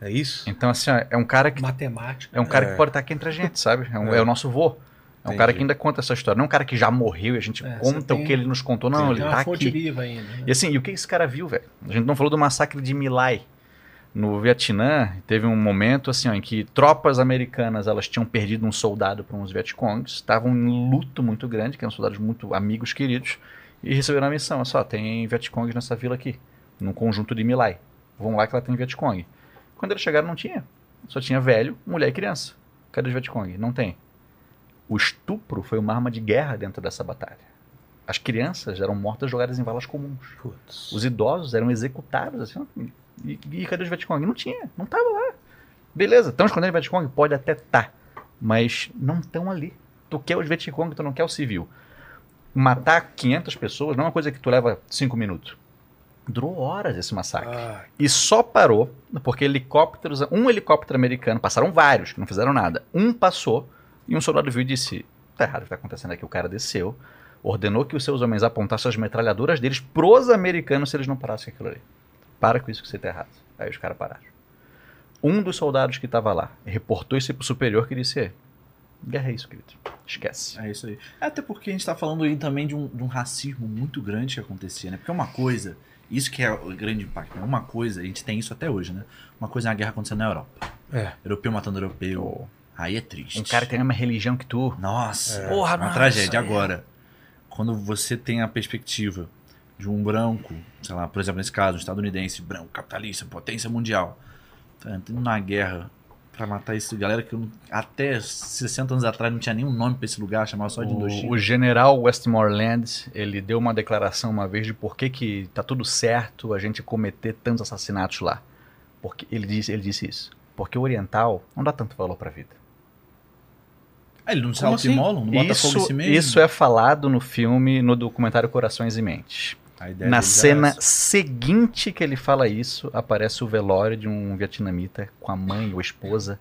É isso? Então, assim, ó, é um cara que Matemática. é um cara É. que pode estar aqui entre a gente, sabe? É, um- É. é o nosso vô. É um Entendi. cara que ainda conta essa história. Não é um cara que já morreu e a gente É, conta você o tem- que ele nos contou. Não, Tem ele tá aqui. viva ainda. né? E assim, e o que esse cara viu, velho? A gente não falou do massacre de Milai. No Vietnã, teve um momento assim, ó, em que tropas americanas elas tinham perdido um soldado para uns Vietcongs, estavam em luto muito grande, que eram soldados muito amigos, queridos, e receberam a missão: só, tem Vietcongs nessa vila aqui, num conjunto de Milai. Vão lá que ela tem Vietcong. Quando eles chegaram, não tinha. Só tinha velho, mulher e criança. Cadê os Vietcong? Não tem. O estupro foi uma arma de guerra dentro dessa batalha. As crianças eram mortas jogadas em valas comuns. Putz. Os idosos eram executados, assim, e, e cadê os Vietcong? Não tinha, não tava lá. Beleza, estão escondendo Vietcong? Pode até tá, mas não estão ali. Tu quer os Vietcong, tu não quer o civil. matar 500 pessoas não é uma coisa que tu leva 5 minutos. Durou horas esse massacre. Ah, E só parou porque helicópteros, um helicóptero americano, passaram vários que não fizeram nada. Um passou e um soldado viu e disse: tá errado o que tá acontecendo aqui. O cara desceu, ordenou que os seus homens apontassem as metralhadoras deles pros americanos se eles não parassem aquilo ali. Para com isso que você tá errado. Aí os caras pararam. Um dos soldados que estava lá reportou isso pro superior que disse: "É, guerra é isso, querido. Esquece. É isso aí. Até porque a gente tá falando aí também de um, de um racismo muito grande que acontecia, né? Porque uma coisa, isso que é o grande impacto, né? uma coisa, a gente tem isso até hoje, né? Uma coisa é a guerra acontecendo na Europa. É. Europeu matando europeu. Aí é triste. Um cara que tem a mesma religião que tu. Nossa, É. Porra, uma nossa, tragédia. é. Agora, quando você tem a perspectiva de um branco, sei lá, por exemplo, nesse caso, um estadunidense, branco, capitalista, potência mundial, tá entrando na guerra pra matar esse galera que eu até 60 anos atrás não tinha nenhum nome pra esse lugar, chamava só de O, Indochina. o general Westmoreland, ele deu uma declaração uma vez de por que, que tá tudo certo a gente cometer tantos assassinatos lá. Porque ele disse, ele disse isso. Porque o oriental não dá tanto valor pra vida. Ah, ele não se assim? Não bota fogo em Isso, si mesmo? isso é falado no filme, no documentário Corações e Mentes. A ideia Na é cena essa. seguinte que ele fala isso, aparece o velório de um vietnamita com a mãe ou a esposa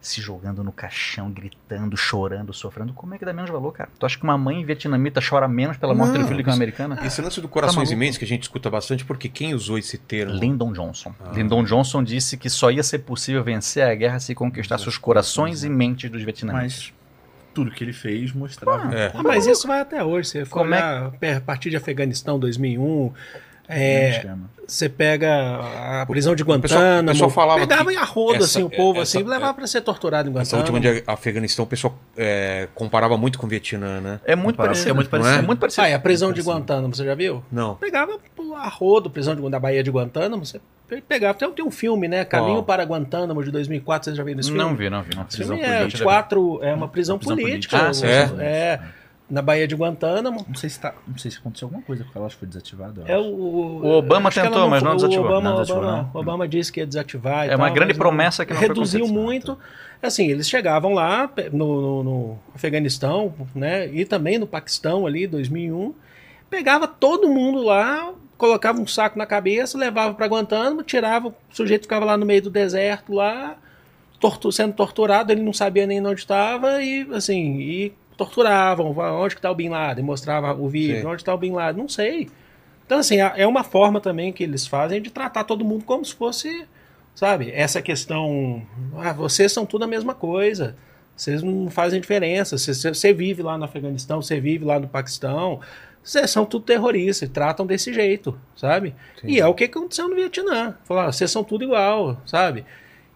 se jogando no caixão, gritando, chorando, sofrendo. Como é que dá menos valor, cara? Tu acha que uma mãe vietnamita chora menos pela morte do filho que uma americana? Esse lance do Corações Tá Imensos que a gente escuta bastante, porque quem usou esse termo? Lyndon Johnson. Ah. Lyndon Johnson disse que só ia ser possível vencer a guerra se conquistasse os corações e mentes dos vietnamitas. Mas tudo que ele fez mostrava. É. Ah, mas isso vai até hoje. Você for Como é- a partir de Afeganistão 2001, um é, você pega a prisão de pessoal- o Guantánamo, pessoal falava pegava em arrodo essa- assim o povo essa- assim, levava pra ser torturado em Essa Guantánamo. última de Afeganistão, o pessoal é, comparava muito com o Vietnã, né? É muito parecido. é muito parecido. é? É muito parecido. Ah, e a prisão de. Guantánamo, você já viu? Não. Pegava arrodo, prisão de, da Baía de Guantánamo, você pe- pegava. Tem, tem um filme, né? Caminho Qual? para Guantánamo, de 2004, vocês já viram esse filme? Não vi, não vi. Não. Prisão é, política. quatro, é uma prisão, Prisão política. política. Ah, é, é, na Baía de Guantánamo. Não sei se tá, não sei se aconteceu alguma coisa com ela, acho que foi desativado. eu É o, O Obama tentou, mas não desativou. O Obama, Não desativou, Obama, não. Obama disse que ia desativar. e É uma tal, grande mas não- promessa que não foi Reduziu muito. Assim, eles chegavam lá no, no- no Afeganistão, né? E também no Paquistão ali, 2001. Pegava todo mundo lá, colocava um saco na cabeça, levava para Guantánamo, tirava, o sujeito ficava lá no meio do deserto lá, tortu- sendo torturado, ele não sabia nem onde estava e assim, e torturavam, onde que tá o Bin Laden, mostrava o vídeo, Sim. onde está o Bin Laden, não sei. Então assim, é é uma forma também que eles fazem de tratar todo mundo como se fosse, sabe, essa questão, ah, vocês são tudo a mesma coisa. Vocês não fazem diferença. Você, você- vive lá no Afeganistão, você vive lá no Paquistão. Vocês são tudo terroristas, tratam desse jeito, sabe? E é o que aconteceu no Vietnã. Falaram, vocês são tudo igual, sabe?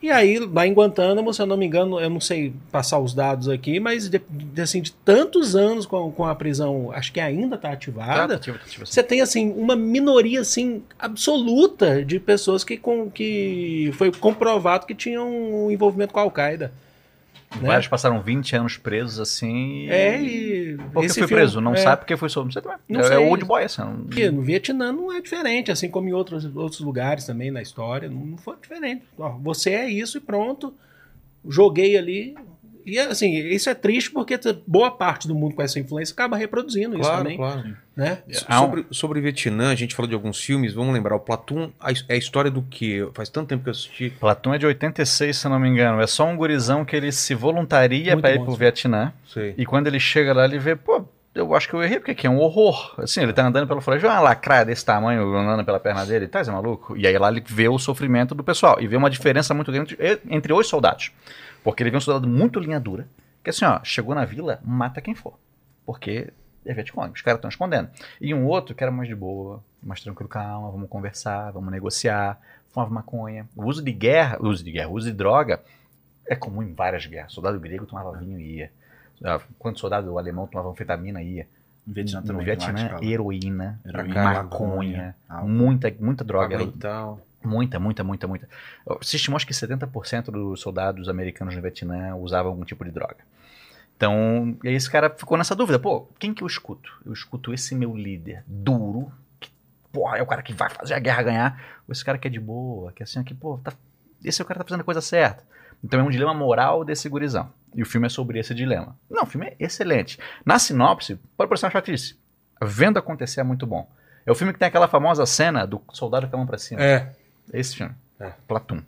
E aí, lá em Guantánamo, se eu não me engano, eu não sei passar os dados aqui, mas de, de, assim, de tantos anos com, com a prisão, acho que ainda está ativada, Tá, tipo, tipo assim. você tem assim uma minoria assim absoluta de pessoas que, com, que foi comprovado que tinham um envolvimento com a Al-Qaeda. Né? Vários passaram 20 anos presos assim. É, e. Porque esse foi filme- preso, não é, sabe porque foi solto. Não sei também. Não é, sei. é old boy, assim. não- Porque no Vietnã não é diferente, assim como em outros, outros lugares também na história, não foi diferente. Ó, você é isso e pronto. Joguei ali. E assim, isso é triste porque boa parte do mundo com essa influência acaba reproduzindo isso Claro, também. claro. Né? Um- Sobre, sobre Vietnã, a gente falou de alguns filmes, vamos lembrar, o his- é a história do quê? Faz tanto tempo que eu assisti. Platão é de 86, se não me engano. É só um gurizão que ele se voluntaria pra ir pro. Vietnã. Sei. E quando ele chega lá, ele vê, pô, eu acho que eu errei, porque aqui é um horror. Assim, ele tá andando pela floresta, uma lacraia desse tamanho andando pela perna dele, tá, você é maluco? E aí lá ele vê o sofrimento do pessoal e vê uma diferença muito grande entre- entre os soldados. Porque ele vê um soldado muito linha dura, que assim, ó, chegou na vila, mata quem for. Porque é Vietcong, os caras estão escondendo. E um outro que era mais de boa, mais tranquilo, calma, vamos conversar, vamos negociar, fumava maconha. O uso de guerra, o uso de guerra, uso de droga é comum em várias guerras. Soldado grego tomava vinho e ia. Ah, Quando soldado alemão tomava anfetamina ia. Vietnã no também. Vietnã, heroína, Heroína, maconha, maconha, álcool. muita, muita droga. Água e tal. Muita, muita, muita, muita. Se estimou que 70% dos soldados americanos no Vietnã usavam algum tipo de droga. Então, e aí esse cara ficou nessa dúvida, pô, quem que eu escuto? Eu escuto esse meu líder duro, que, porra, é o cara que vai fazer a guerra ganhar, ou esse cara que é de boa, que é assim, que, pô, tá, esse é o cara que tá fazendo a coisa certa. Então é um dilema moral desse gurizão. E o filme é sobre esse dilema. Não, o filme é excelente. Na sinopse, pode parecer uma chatice. Vendo acontecer é muito bom. É o filme que tem aquela famosa cena do soldado com a mão pra cima. É. Esse filme. É. Platoon.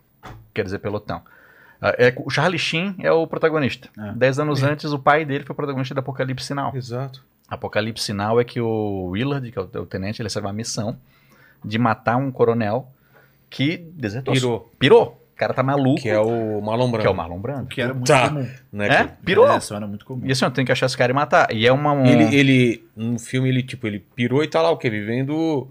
Quer dizer, pelotão. Ah, é, o Charlie Sheen é o protagonista. É. Dez anos antes, o pai dele foi o protagonista do Apocalipse Sinal. Exato. Apocalipse Sinal é que o Willard, que é o, tenente, ele recebe uma missão de matar um coronel que desertou. Pirou. Pirou. O cara tá maluco. Que é o Marlon Brando. que é o Marlon Brando. Que era muito Tá. comum. Né? É? Que- Pirou. É, isso era muito comum. E assim, tenho que achar esse cara e matar. E é uma. um- Ele, ele, no filme, ele, tipo, ele pirou e tá lá o quê? Vivendo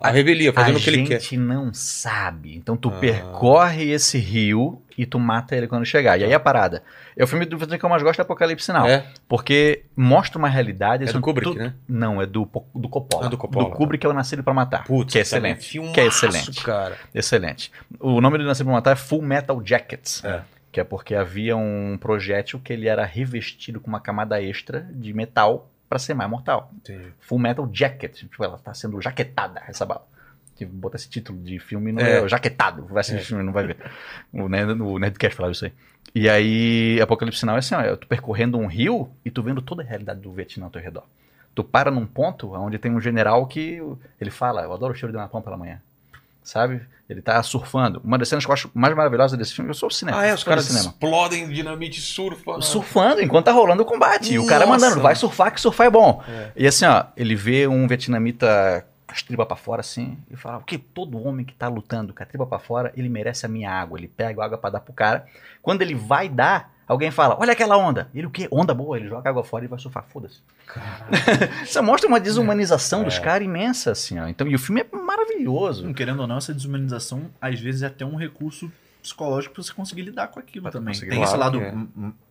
a revelia, fazendo a o que ele quer. gente não sabe. Então tu Ah. percorre esse rio e tu mata ele quando chegar. E aí a parada. É o filme do que eu mais gosto é Apocalipse Sinal. É? Porque mostra uma realidade. É do Kubrick, tu- né? Não, é do, do Coppola. Ah, do Coppola, Kubrick é o Nascido pra Matar. Putz, que é também excelente. filmaço, que é excelente. cara. Excelente. O nome do Nascido pra Matar é Full Metal Jackets. É. Que é porque havia um projétil que ele era revestido com uma camada extra de metal pra ser mais mortal. Entendi. Full Metal Jacket. Tipo, ela tá sendo jaquetada, essa bala. Tipo, bota esse título de filme não É. é, jaquetado. Vai assistir É. filme, não vai ver. O, Nerd, o Nerdcast falava isso aí. E aí, Apocalipse Sinal é assim, ó, tô percorrendo um rio e tu vendo toda a realidade do Vietnã ao teu redor. Tu para num ponto onde tem um general que ele fala, eu adoro o cheiro de napalm pela manhã. Sabe? Ele tá surfando. Uma das cenas que eu acho mais maravilhosa desse filme, eu sou o cinema. Ah, é, os caras cinema. explodem dinamite surfa. Surfando enquanto tá rolando o combate. E o cara mandando, vai surfar, que surfar é bom. É. E assim, ó, ele vê um vietnamita com as tribas pra fora, assim, e fala: o que todo homem que tá lutando com a tripa pra fora, ele merece a minha água. Ele pega a água pra dar pro cara. Quando ele vai dar, alguém fala: olha aquela onda. Ele o quê? Onda boa. Ele joga água fora e vai surfar. Foda-se. Isso mostra uma desumanização dos É. caras imensa, assim, ó. Então, e o filme é maravilhoso. Hum, Querendo ou não, essa desumanização às vezes é até um recurso psicológico pra você conseguir lidar com aquilo Pra também. Tem esse lado é.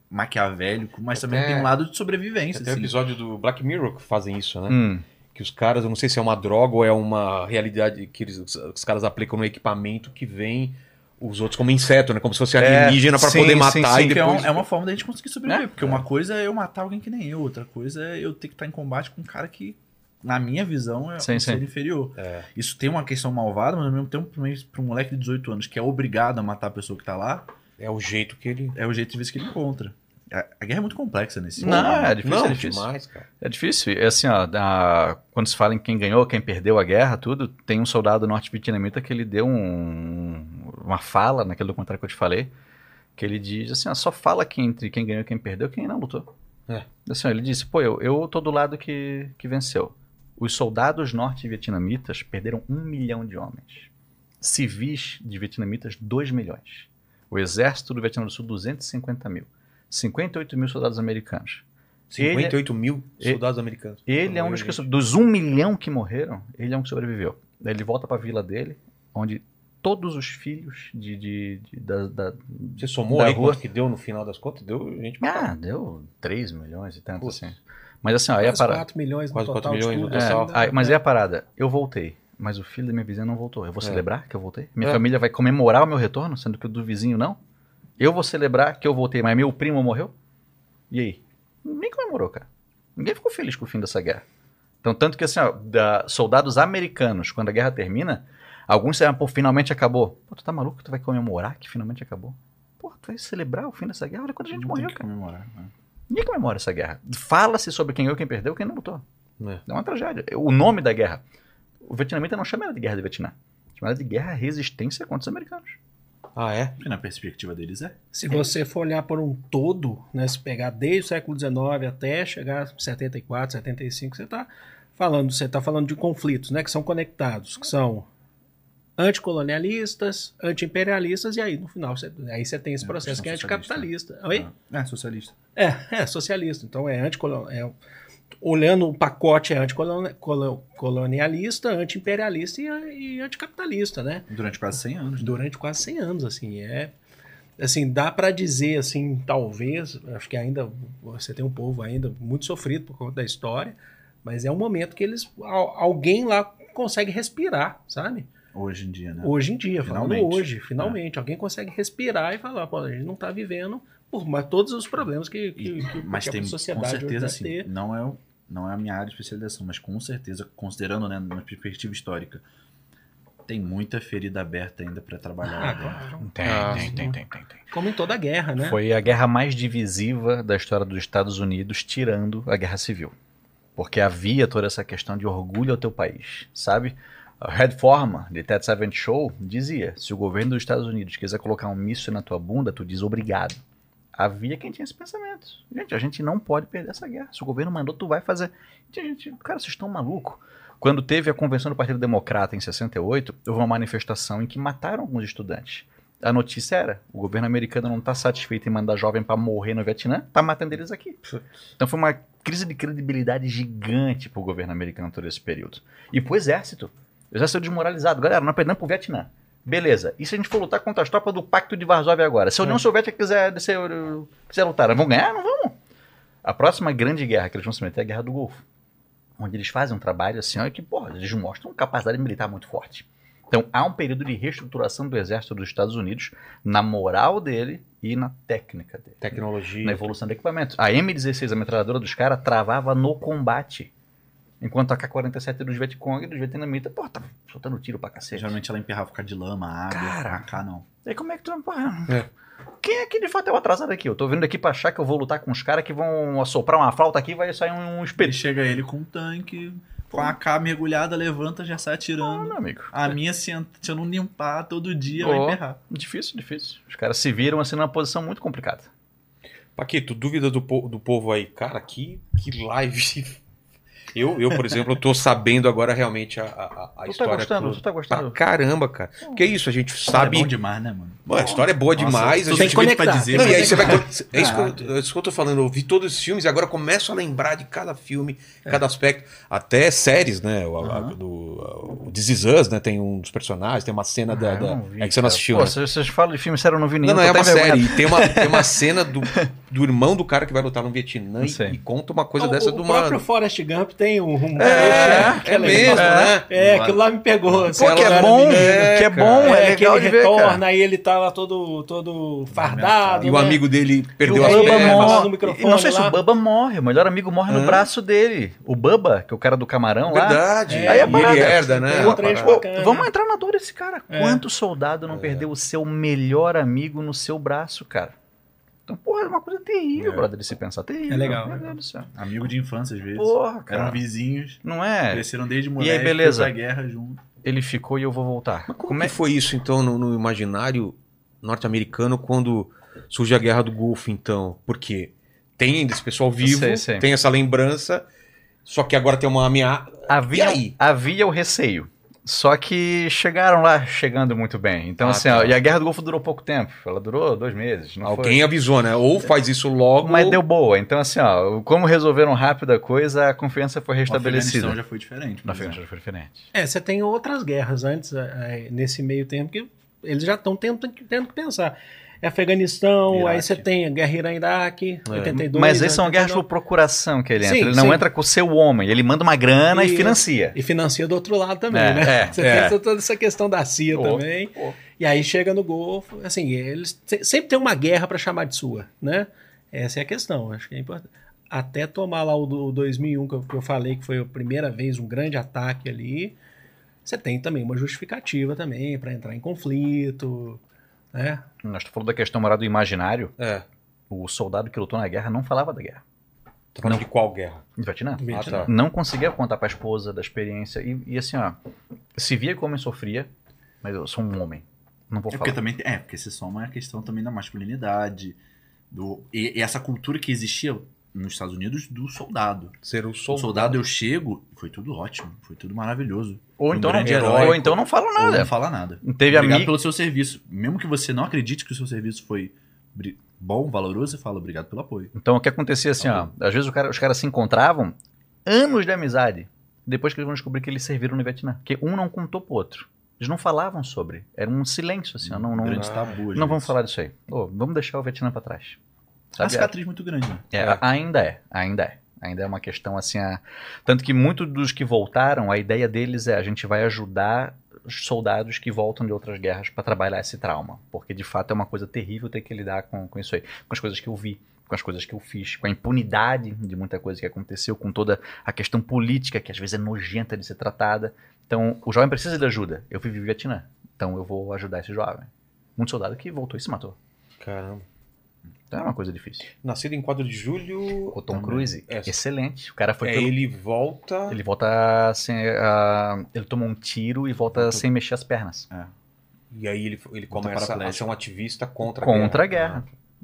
maquiavélico, mas também Até- tem um lado de sobrevivência. Tem um assim. episódio do Black Mirror que fazem isso, né? Hum. Que os caras, eu não sei se é uma droga ou é uma realidade que eles, os caras aplicam no equipamento que vem os outros como inseto, né? Como se fosse É, alienígena pra sim, poder sim, matar sim, e Que é, depois... um- é uma forma da gente conseguir sobreviver. É. Porque uma coisa é eu matar alguém que nem eu, outra coisa é eu ter que estar em combate com um cara que, na minha visão, é Sim, um sim. ser inferior. É. Isso tem uma questão malvada, mas ao mesmo tempo, para um moleque de 18 anos que é obrigado a matar a pessoa que tá lá, É o jeito que ele... é o jeito de vez que ele encontra. A, a guerra é muito complexa nesse Não, sentido. é difícil, não, é difícil. demais, cara. É difícil. É assim, ó, da- quando se fala em quem ganhou, quem perdeu a guerra, tudo, tem um soldado norte-vietnamita que ele deu um- uma fala naquele documentário que eu te falei, que ele diz assim, ó, só fala que entre quem ganhou e quem perdeu, quem não lutou. É. Assim, ó, ele disse, pô, eu, eu tô do lado que, que venceu. Os soldados norte-vietnamitas perderam um milhão de homens. Civis de vietnamitas, 2 milhões. O exército do Vietnã do Sul, 250 mil. 58 mil soldados americanos. 58 mil ele- soldados americanos. Ele é um dos que dos um milhão que morreram, ele é um que sobreviveu. Ele volta pra vila dele, onde todos os filhos de, de- de- da, da- Você somou Da aí rua. quanto que deu no final das contas? Deu gente ah, deu 3 milhões e tanto Putz. assim. Mas assim, ó, aí a parada. 4 milhões no Quase total 4 milhões tudo. total. assim, Aí, né? mas aí a parada, eu voltei, mas o filho da minha vizinha não voltou. Eu vou É. celebrar que eu voltei? Minha É. família vai comemorar o meu retorno, sendo que o do vizinho não? Eu vou celebrar que eu voltei, mas meu primo morreu? E aí? Ninguém comemorou, cara. Ninguém ficou feliz com o fim dessa guerra. Então, tanto que assim, ó, da- soldados americanos, quando a guerra termina, alguns disseram, pô, finalmente acabou. Pô, tu tá maluco? Tu vai comemorar que finalmente acabou? Pô, tu vai celebrar o fim dessa guerra? Olha quanta gente Não morreu, cara. comemorar, né? Ninguém comemora essa guerra. Fala-se sobre quem ganhou, quem perdeu, quem não lutou. É. É uma tragédia. O nome da guerra. O vietnamita não chama ela de guerra do Vietnã. Chama ela de guerra resistência contra os americanos. Ah, é? Porque na perspectiva deles é. Se você for olhar por um todo, né, se pegar desde o século XIX até chegar a 74, 75, você está falando, você tá falando de conflitos, né, que são conectados, que são anticolonialistas, antiimperialistas e aí no final você, aí você tem esse É, processo que é anticapitalista. Oi? Ah, É, socialista. É, é socialista. Então é anticolonialista. É, olhando o pacote é anticolonialista, antiimperialista e, e anticapitalista, né? Durante quase 100 anos. né? durante quase 100 anos, assim, é assim, dá para dizer assim, talvez, acho que ainda você tem um povo ainda muito sofrido por conta da história, mas é um momento que eles al- alguém lá consegue respirar, sabe? Hoje em dia, né? Hoje em dia, falando Finalmente. hoje, finalmente, alguém consegue respirar e falar, pô, a gente não tá vivendo por mas todos os problemas que, que, que, Mas que tem, a com certeza, vai assim, ter. não é, não é a minha área de especialização, mas com certeza, considerando, né, numa perspectiva histórica, tem muita ferida aberta ainda pra trabalhar. Ah, claro. Tem, Ah, tem, tem, tem, tem, tem. Como em toda guerra, né? Foi a guerra mais divisiva da história dos Estados Unidos, tirando a Guerra Civil. Porque havia toda essa questão de orgulho ao teu país, sabe? Red Forman, de Ted Savage Show, dizia: se o governo dos Estados Unidos quiser colocar um míssil na tua bunda, tu diz obrigado. Havia quem tinha esse pensamento. Gente, a gente não pode perder essa guerra. Se o governo mandou, tu vai fazer. Gente, cara, vocês estão malucos. Quando teve a convenção do Partido Democrata em 68, houve uma manifestação em que mataram alguns estudantes. A notícia era: o governo americano não está satisfeito em mandar jovem para morrer no Vietnã, tá matando eles aqui. Então foi uma crise de credibilidade gigante para o governo americano todo esse período. E para o exército. O exército desmoralizado. Galera, nós perdemos para o Vietnã. Beleza. E se a gente for lutar contra as tropas do Pacto de Varsóvia agora? Se a União Soviética quiser, quiser, quiser lutar, vão ganhar? Não vamos. A próxima grande guerra que eles vão se meter é a Guerra do Golfo. Onde eles fazem um trabalho assim, ó, que, porra, eles mostram capacidade militar muito forte. Então há um período de reestruturação do exército dos Estados Unidos na moral dele e na técnica dele. Tecnologia. Na evolução do equipamento. A M16, a metralhadora dos caras, travava no combate. Enquanto a K-47 dos Vietcong e dos vietnamitas, pô, tava soltando tiro pra cacete. Geralmente ela emperrava por causa de lama, água. Cara. Não. E aí como é que tu... Porra, É. Quem é que de fato é o atrasado aqui? Eu tô vindo aqui pra achar que eu vou lutar com os caras que vão assoprar uma flauta aqui e vai sair um Ele espelho. chega ele com um tanque, com a AK mergulhada, levanta, já sai Ah, atirando. meu amigo. A minha, se, se eu não limpar todo dia, Ó. vai emperrar. Difícil, difícil. Os caras se viram assim numa posição muito complicada. Paquito, dúvida do, po- do povo aí. Cara, que, que live. Eu, eu, por exemplo, tô sabendo agora realmente a, a, a Tu tá história gostando? toda. Tu tá Pra gostando? caramba, cara. Porque é isso, a gente É sabe. bom demais, né, mano? A história é boa Nossa, demais. a gente tem que conectar. dizer. Não, e aí mas- você vai. É isso, que eu, é isso que eu tô falando. Eu vi todos os filmes e agora eu começo a lembrar de cada filme, cada aspecto. Até séries, né? O, a- Aham. do, o This Is Us, né? Tem um dos personagens, tem uma cena da. Ah, da- não vi, é que você não cara. assistiu, Pô, né? vocês, falam de filme sério, eu não vi nenhum. Não, não, é uma série. E tem uma, tem uma cena do, do irmão do cara que vai lutar no Vietnã e, e conta uma coisa o, dessa o de uma. próprio Forrest Gump tem um... um É, que é legal. mesmo, né? É, aquilo lá me pegou. assim, Pô, que ela é bom, menina. É, que é bom, é, É, que legal ele de ver, retorna, cara. aí ele tá lá todo, todo fardado. E o né? amigo dele perdeu o as pernas. morre. morre. no microfone E não sei se lá. o Bubba morre, o melhor amigo morre no braço dele. O Bubba, que é o cara do camarão lá. Verdade. É, Aí é e parada. ele herda, né? Tem. Vamos entrar na dor desse cara. É. Quanto soldado não perdeu o seu melhor amigo no seu braço, cara? Então, porra, é uma coisa terrível, É. brother, de se pensar. Terrível. É legal, Meu é Deus do céu. Amigo de infância, às vezes. Porra, cara. Eram vizinhos, Não é? cresceram desde aí, moleque, beleza? foi pra guerra junto. Ele ficou e eu vou voltar. Mas como, Como que é? foi isso, então, no, no imaginário norte-americano quando surge a Guerra do Golfo, então? Porque tem esse pessoal vivo, Sei, sei. tem essa lembrança, só que agora tem uma ameaça. E Havia, aí? havia o receio. Só que chegaram lá chegando muito bem. Então, Ah, assim, tá. ó, e a Guerra do Golfo durou pouco tempo. Ela durou dois meses. Não foi- Alguém avisou, né? Ou faz isso logo. Mas ou- deu boa. Então, assim, ó, como resolveram rápido a coisa, a confiança foi restabelecida. Afeganistão já foi diferente. Na. Afeganistão já foi diferente. É, você tem outras guerras antes, é, nesse meio tempo, que eles já estão tendo, tendo que pensar. É Afeganistão, Iraque. aí você tem a guerra Irã-Iraque, 82. Mas esses são guerras por 89, procuração que ele entra. Sim, ele não sim. entra com o seu homem. Ele manda uma grana e, E- financia. E financia do outro lado também, É, né? é, você é. tem toda essa questão da CIA Pô, também. pô. E aí chega no Golfo, assim, eles se- sempre tem uma guerra para chamar de sua, né? Essa é a questão, acho que é importante. Até tomar lá o do 2001, que eu, que eu falei que foi a primeira vez um grande ataque ali, você tem também uma justificativa também para entrar em conflito, né? Nós estamos falando da questão moral do imaginário. É. O soldado que lutou na guerra não falava da guerra. Tá falando de qual guerra? No Vietnã. Ah, tá. Não conseguia contar pra esposa da experiência. E, e assim, ó, se via como eu sofria, mas eu sou um homem. Não vou É falar. porque também é, porque se soma a questão também da masculinidade, do e, e essa cultura que existia nos Estados Unidos do soldado. Ser o O soldado. soldado eu chego, foi tudo ótimo, foi tudo maravilhoso. Ou, um então não, grande herói, ou então não fala Ou nada. não fala nada. Teve obrigado amigo. pelo seu serviço. Mesmo que você não acredite que o seu serviço foi bom, valoroso, você fala obrigado pelo apoio. Então o que acontecia assim, ó, às vezes cara- os caras se encontravam anos de amizade, depois que eles vão descobrir que eles serviram no Vietnã, porque um não contou pro outro. Eles não falavam sobre, era um silêncio assim, ó, não não, grande tabu. não vamos falar disso aí. Ô, vamos deixar o Vietnã pra trás. É uma Sabe? cicatriz muito grande, né? É, É. Ainda é, ainda é. Ainda é uma questão assim. a- Tanto que muitos dos que voltaram, a ideia deles é a gente vai ajudar os soldados que voltam de outras guerras para trabalhar esse trauma. Porque de fato é uma coisa terrível ter que lidar com, com isso aí. Com as coisas que eu vi, com as coisas que eu fiz, com a impunidade de muita coisa que aconteceu, com toda a questão política que às vezes é nojenta de ser tratada. Então o jovem precisa de ajuda. Eu vivi Vietnã, então eu vou ajudar esse jovem. Muito soldado que voltou e se matou. Caramba. Então é uma coisa difícil. Nascido em 4 de julho. O Tom Também. Cruise, É. excelente. O cara foi é, pelo- ele volta. Ele volta sem. ah, ele toma um tiro e volta sem mexer as pernas. E aí ele, ele Volta começa a ser um ativista contra, Contra a a guerra.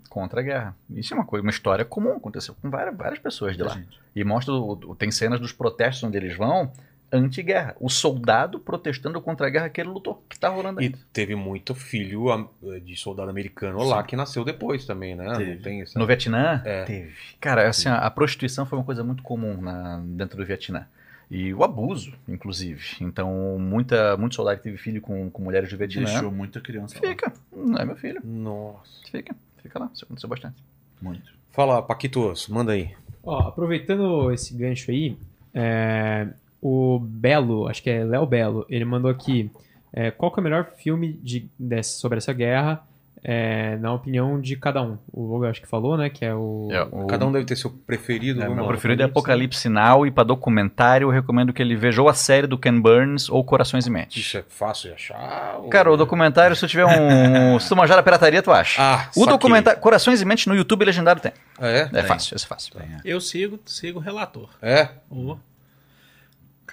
Contra a guerra. Isso é uma coisa, uma história comum, aconteceu com várias, várias pessoas de lá. Gente. E mostra, tem cenas dos protestos onde eles vão, anti-guerra. O soldado protestando contra a guerra que ele lutou, que tá rolando E ainda. teve muito filho de soldado americano lá que nasceu depois também, né? Teve. Não tem essa... No Vietnã, É. teve. Cara, assim, a, a prostituição foi uma coisa muito comum na- dentro do Vietnã. E o abuso, inclusive. Então, muita, muito soldado que teve filho com, com mulheres do Vietnã. Deixou muita criança lá. Fica. Não é meu filho. Nossa. Fica. Fica lá. Isso aconteceu bastante. Muito. Fala, Paquitos, manda aí. Ó, aproveitando esse gancho aí, é, o Belo, acho que é Léo Belo, ele mandou aqui é, qual que é o melhor filme de, dessa- sobre essa guerra, é, na opinião de cada um. O Logan acho que falou, né, que é o... É, o- Cada um deve ter seu preferido. É, vamos meu preferido é Apocalipse Now e para documentário eu recomendo que ele veja ou a série do Ken Burns ou Corações e Mentes. Isso é fácil de achar? ou- Cara, o documentário, se tu tiver um. se tu manjar a pirataria, tu acha. Ah, o documentário. Corações e Mentes no YouTube legendado tem. É? É Tem. fácil, esse é fácil. Tem, é. Eu sigo, sigo o relator. É? Ô,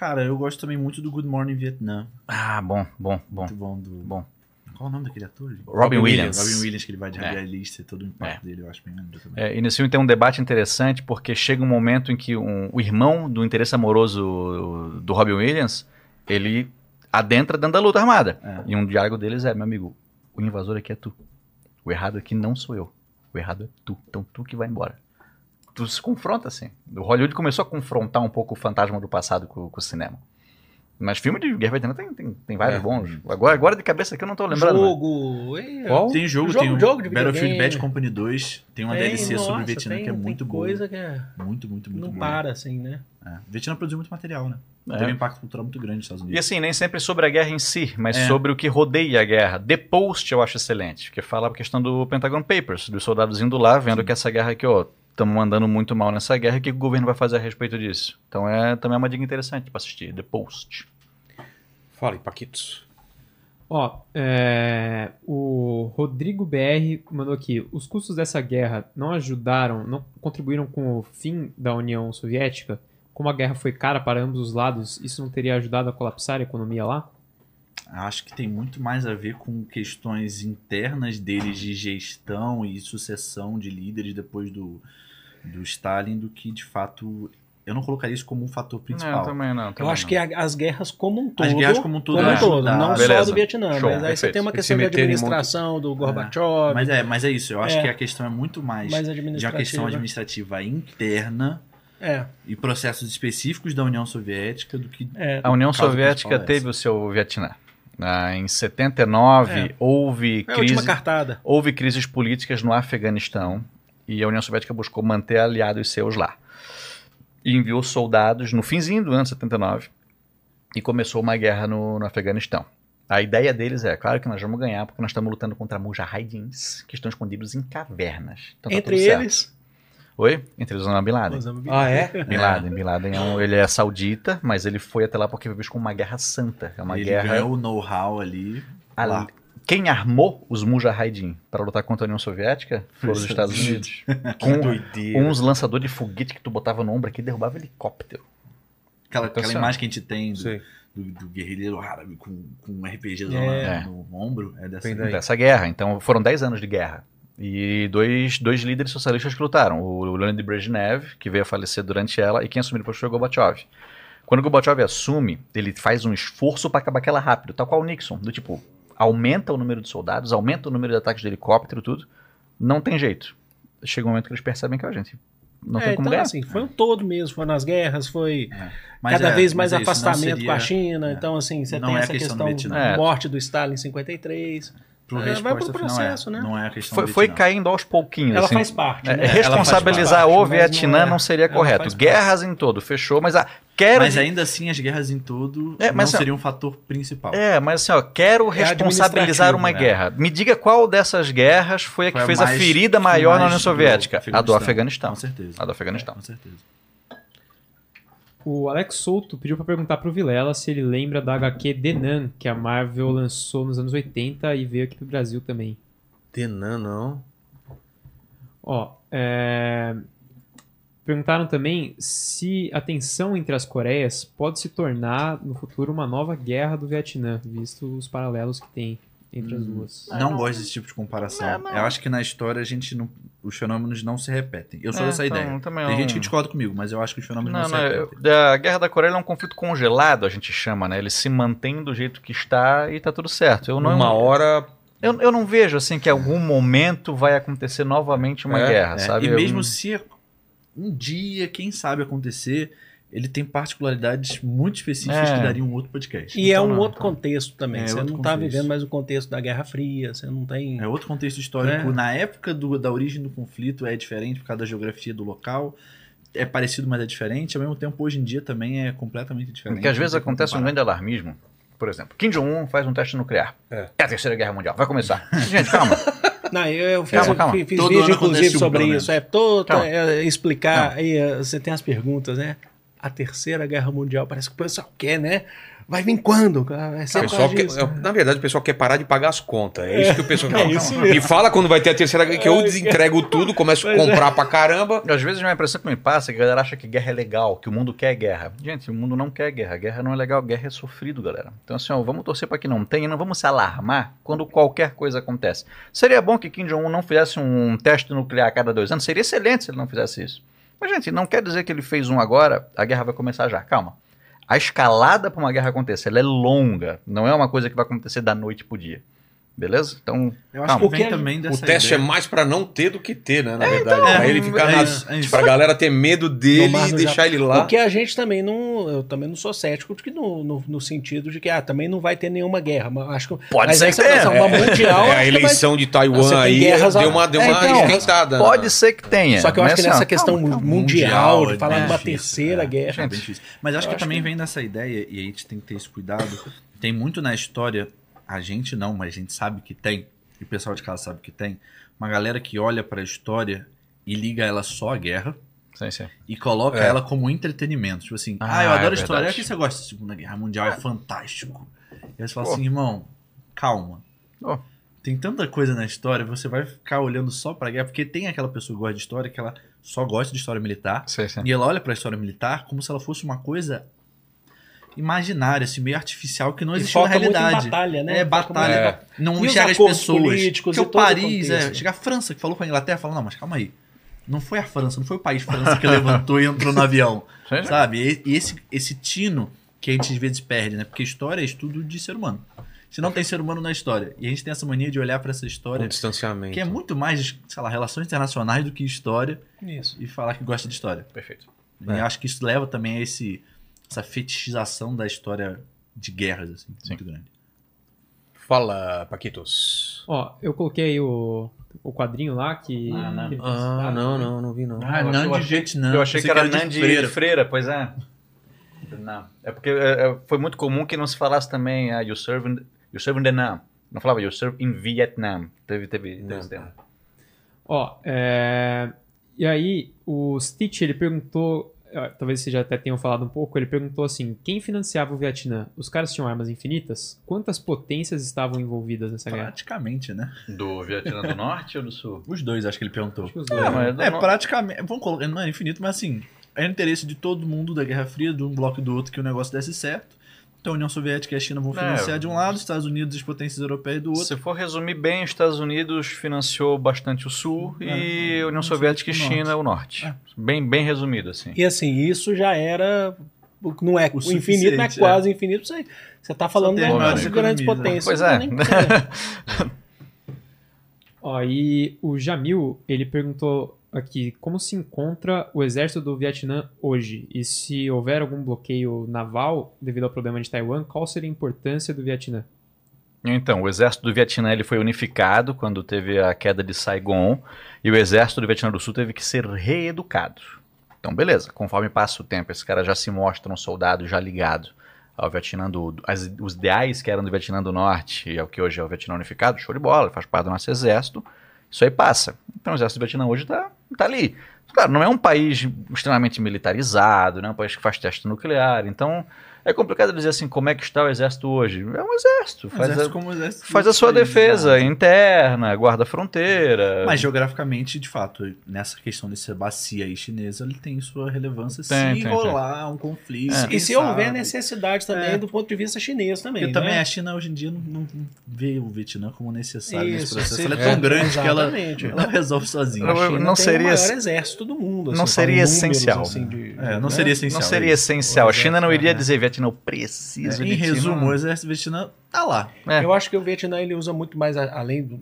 Cara, eu gosto também muito do Good Morning Vietnam. Ah, bom, bom, bom. Muito bom. Do... Bom. Qual é o nome daquele ator? gente? Robin Williams. Robin Williams, que ele vai de É. radialista e todo o impacto dele, eu acho bem maneiro também. É, e nesse filme tem um debate interessante, porque chega um momento em que um- o irmão do interesse amoroso do Robin Williams, ele adentra dentro da luta armada. É. E um diálogo deles é, meu amigo, o invasor aqui é tu. O errado aqui não sou eu. O errado é tu. Então tu que vai embora. Tu se confronta assim. O Hollywood começou a confrontar um pouco o fantasma do passado com, com o cinema. Mas filme de guerra veterana tem, tem, tem vários É. bons. Agora, agora de cabeça aqui eu não tô lembrando. mas- jogo. é, Qual? Tem jogo, Jogo- tem o jogo de Battlefield. Bad Company 2, tem uma tem, DLC sobre o nossa, Vietnã tem- que é tem muito boa. coisa que é, Muito, muito, muito não boa. para assim, né? É. O Vietnã produziu muito material, né? É. Teve um impacto cultural muito grande nos Estados E Unidos. assim, nem sempre sobre a guerra em si, mas É. sobre o que rodeia a guerra. The Post eu acho excelente, porque fala a questão do Pentagon Papers, dos soldados indo lá, vendo que essa guerra aqui, ó, estamos mandando muito mal nessa guerra, o que o governo vai fazer a respeito disso? Então é também é uma dica interessante para assistir, The Post. Fala aí, Paquitos. Ó, é, o Rodrigo BR mandou aqui: os custos dessa guerra não ajudaram, não contribuíram com o fim da União Soviética? Como a guerra foi cara para ambos os lados, isso não teria ajudado a colapsar a economia lá? Acho que tem muito mais a ver com questões internas deles de gestão e sucessão de líderes depois do, do Stalin do que de fato. Eu não colocaria isso como um fator principal. também não. Eu acho que a- as guerras como um todo. As guerras como um todo como um todo, ajudaram. não só Beleza. do Vietnã. Show, mas aí você tem uma questão de administração do Gorbachev, Mas é, mas é isso. Eu acho É. que a questão é muito mais, mais de uma questão administrativa interna É, e processos específicos da União Soviética do que é. A União Soviética é teve o seu Vietnã. Ah, em 79 É. houve É a crise, última cartada. houve crises políticas no Afeganistão e a União Soviética buscou manter aliados seus lá. E enviou soldados no finzinho do ano 79 e começou uma guerra no, no Afeganistão. A ideia deles é, claro que nós vamos ganhar porque nós estamos lutando contra mujahidins que estão escondidos em cavernas. Então tá Entre eles, Oi? Entre eles Osama Bin Laden. Osama Bin Ah, é? Bin Laden, Bin Laden é um- ele é saudita, mas ele foi até lá porque visto como uma guerra santa. É uma ele guerra ganhou o know-how ali. Ali-. Quem armou os Mujahideen para lutar contra a União Soviética foram os Estados Unidos. Com doideira. uns lançadores de foguete que tu botava no ombro aqui e derrubava helicóptero. Aquela, Então, aquela assim, imagem que a gente tem do, do, do guerrilheiro árabe com, com um RPG É. no, no ombro é dessa. Dessa guerra. Então foram 10 anos de guerra. E dois, dois líderes socialistas que lutaram. O Leonid Brezhnev, que veio a falecer durante ela, e quem assumiu depois foi o Gorbachev. Quando o Gorbachev assume, ele faz um esforço para acabar aquela rápido, tal qual o Nixon. Do tipo, aumenta o número de soldados, aumenta o número de ataques de helicóptero, tudo. Não tem jeito. Chega um momento que eles percebem que a gente não é, tem como então, ganhar. assim, foi um todo mesmo, foi nas guerras, foi Mas cada é- vez mais é não afastamento seria- com a China, é. então assim, você Não tem é a essa questão questão. É. da morte do Stalin em 53. Pro É, vai pro processo, é, né? Não é a questão Foi, foi caindo aos pouquinhos. Ela assim. faz parte, É, né? responsabilizar faz o parte, mas Vietnã não, é- seria ela correto. Guerras em todo, fechou, mas ah, quero. Mas ainda assim, as guerras em todo É, mas, não ó, seria um fator principal. É, mas assim, ó, quero responsabilizar administrativo, uma né? guerra. Me diga qual dessas guerras foi a que Foi fez a mais- ferida maior na União Soviética? doeu, A do Afeganistão. Com certeza. A do Afeganistão. Com certeza. O Alex Souto pediu pra perguntar pro Vilela se ele lembra da HQ Denan, que a Marvel lançou nos anos 80 e veio aqui pro Brasil também. Tenan, não. Ó, é, perguntaram também se a tensão entre as Coreias pode se tornar no futuro uma nova guerra do Vietnã, visto os paralelos que tem entre as duas. Não gosto desse tipo de comparação. É, não. Eu acho que na história a gente não, os fenômenos não se repetem. Eu sou É, dessa então, ideia. também Tem eu gente não- que discorda comigo, mas eu acho que os fenômenos não, Não, se não, repetem. eu- a Guerra da Coreia é um conflito congelado, a gente chama, né? Ele se mantém do jeito que está e tá tudo certo. Eu não, Uma hora. eu, eu não vejo assim que em algum momento vai acontecer novamente uma É, guerra, É, sabe? E Eu- mesmo se um dia, quem sabe acontecer, ele tem particularidades muito específicas É. que dariam um outro podcast. E é Então um não, outro então. contexto também. É você não tá contexto. vivendo mais o contexto da Guerra Fria, você não tem. É outro contexto histórico. É. Na época do- da origem do conflito é diferente por causa da geografia do local. É parecido, mas é diferente. Ao mesmo tempo, hoje em dia também é completamente diferente. Porque às vezes acontece um grande alarmismo. Por exemplo, Kim Jong-un faz um teste nuclear. É. a terceira guerra mundial. Vai começar. Gente, calma. Não, eu, fiz, Calma, calma. fiz- vídeo, inclusive, sobre isso. É, todo, é, explicar. Aí, é, você tem as perguntas, né? A terceira guerra mundial, parece que o pessoal quer, né? Vai vir quando? O por pessoal quer- é, na verdade, o pessoal quer parar de pagar as contas. É isso que o pessoal É isso mesmo. Me fala quando vai ter a terceira guerra, que eu É, desentrego tudo, começo a Pois é. comprar pra caramba. Às vezes uma impressão que me passa é que a galera acha que guerra é legal, que o mundo quer guerra. Gente, o mundo não quer guerra. Guerra não é legal, guerra é sofrido, galera. Então, assim, ó, vamos torcer para que não tenha e não vamos se alarmar quando qualquer coisa acontece. Seria bom que Kim Jong-un não fizesse um teste nuclear a cada dois anos. Seria excelente se ele não fizesse isso. Mas, gente, não quer dizer que ele fez um agora, a guerra vai começar já. Calma. A escalada para uma guerra acontecer, ela é longa. Não é uma coisa que vai acontecer da noite pro dia. Beleza? Então, Eu acho Calma. que também O teste ideia. é mais pra não ter do que ter, né? Na verdade. é, pra ele ficar é na. é isso. Pra galera ter medo dele e deixar ele lá. Porque a gente também não. Eu também não sou cético de que no, no, no sentido de que ah, também não vai ter nenhuma guerra. Mas acho que, Pode mas ser essa que tenha. uma mundial. É, a que vai- eleição de Taiwan aí guerras deu uma, deu É, uma então, esquentada. pode ser que tenha. Só que eu acho que nessa questão calma, mundial, Mundial, de falar é de uma difícil, terceira é. guerra. É. Mas acho que também vem dessa ideia, e a gente tem que ter esse cuidado. Tem muito na história, a gente não, mas a gente sabe que tem, e o pessoal de casa sabe que tem, uma galera que olha pra história e liga ela só à guerra Sim, sim. e coloca É. ela como entretenimento. Tipo assim, ah, Ah, eu é adoro história. verdade. É que você gosta da Segunda Guerra Mundial, é fantástico. E aí você fala Pô. assim, irmão, calma. Tem tanta coisa na história, você vai ficar olhando só pra guerra, porque tem aquela pessoa que gosta de história que ela só gosta de história militar. Sim, sim. E ela olha pra história militar como se ela fosse uma coisa imaginária, assim, meio artificial que não E existe na foca muito em realidade. batalha, né? É, batalha. É. Não E os enxerga as pessoas. políticos Porque e o Paris, é, chega a França que falou com a Inglaterra, falou, não, mas calma aí. Não foi a França, não foi o país França que levantou e entrou no avião. Sabe? E esse, esse tino que a gente às vezes perde, né? Porque história é estudo de ser humano. Se não tem ser humano na história. E a gente tem essa mania de olhar pra essa história, distanciamento. que é muito mais, sei lá, relações internacionais do que história, Isso. e falar que gosta de história. Perfeito. E eu acho que isso leva também a esse, essa fetichização da história de guerras, assim, muito grande. Fala, Paquitos. Ó, eu coloquei aí o, o quadrinho lá que. Ah, não. que Ah, citado, não, né? não, não vi não. Ah, eu Nandi achei- Vietnã. eu achei que era Nandi de Freira. pois é. Não. É porque é, é, foi muito comum que não se falasse também ah, you serve in, you serve in Vietnam. Não falava you serve in Vietnam. Teve, teve, teve Não. esse. Ó, é... e aí o Stitch, ele perguntou, talvez vocês já até tenham falado um pouco, ele perguntou assim, quem financiava o Vietnã? Os caras tinham armas infinitas? Quantas potências estavam envolvidas nessa guerra? Praticamente, né? Do Vietnã do Norte ou do Sul? Os dois, acho que ele perguntou. Acho que os dois. É, mas É, não- praticamente. Vamos colocar, não é infinito, mas assim, é interesse de todo mundo da Guerra Fria, de um bloco e do outro, que o negócio desse certo. Então a União Soviética e a China vão É. financiar de um lado, os Estados Unidos e as potências europeias do outro. Se for resumir bem, os Estados Unidos financiou bastante o Sul É, e a União União Soviética e Soviética e o China o Norte. É. Bem, bem resumido, assim. E assim, isso já era. Não é O infinito, não é quase infinito. Você, você tá falando tem de as grandes, maiores grandes economias, potências. né? Pois é. Ó, e o Jamil, ele perguntou aqui, como se encontra o exército do Vietnã hoje? E se houver algum bloqueio naval devido ao problema de Taiwan, qual seria a importância do Vietnã? Então, o exército do Vietnã ele foi unificado quando teve a queda de Saigon e o exército do Vietnã do Sul teve que ser reeducado. Então, beleza, conforme passa o tempo, esse cara já se mostra um soldado já ligado ao Vietnã do, as- os ideais que eram do Vietnã do Norte e ao que hoje é o Vietnã unificado, show de bola, ele faz parte do nosso exército, isso aí passa. Então, o exército do Vietnã hoje está tá ali. Claro, não é um país extremamente militarizado, não é um país que faz teste nuclear, então É complicado dizer assim, como é que está o exército hoje? É um exército, faz, Exército a, como exército faz a sua defesa interna, guarda a fronteira. Mas geograficamente, de fato, nessa questão dessa bacia aí chinesa, ele tem sua relevância Tem, se tem, rolar um conflito. É. E se houver necessidade também É. do ponto de vista chinês também. Porque também né? a China hoje em dia não, não vê o Vietnã como necessário nesse Isso, processo. se- Ela é tão é, grande que ela, ela resolve sozinha. Não, A China não tem seria- o maior exército do mundo. não assim, seria falando números, essencial. assim, de- É, não né? seria essencial. não seria essencial. A China não iria É. dizer, Vietnã, eu preciso É, de em resumo, o exército Vietnã tá lá. É. Eu acho que o Vietnã ele usa muito mais a- além do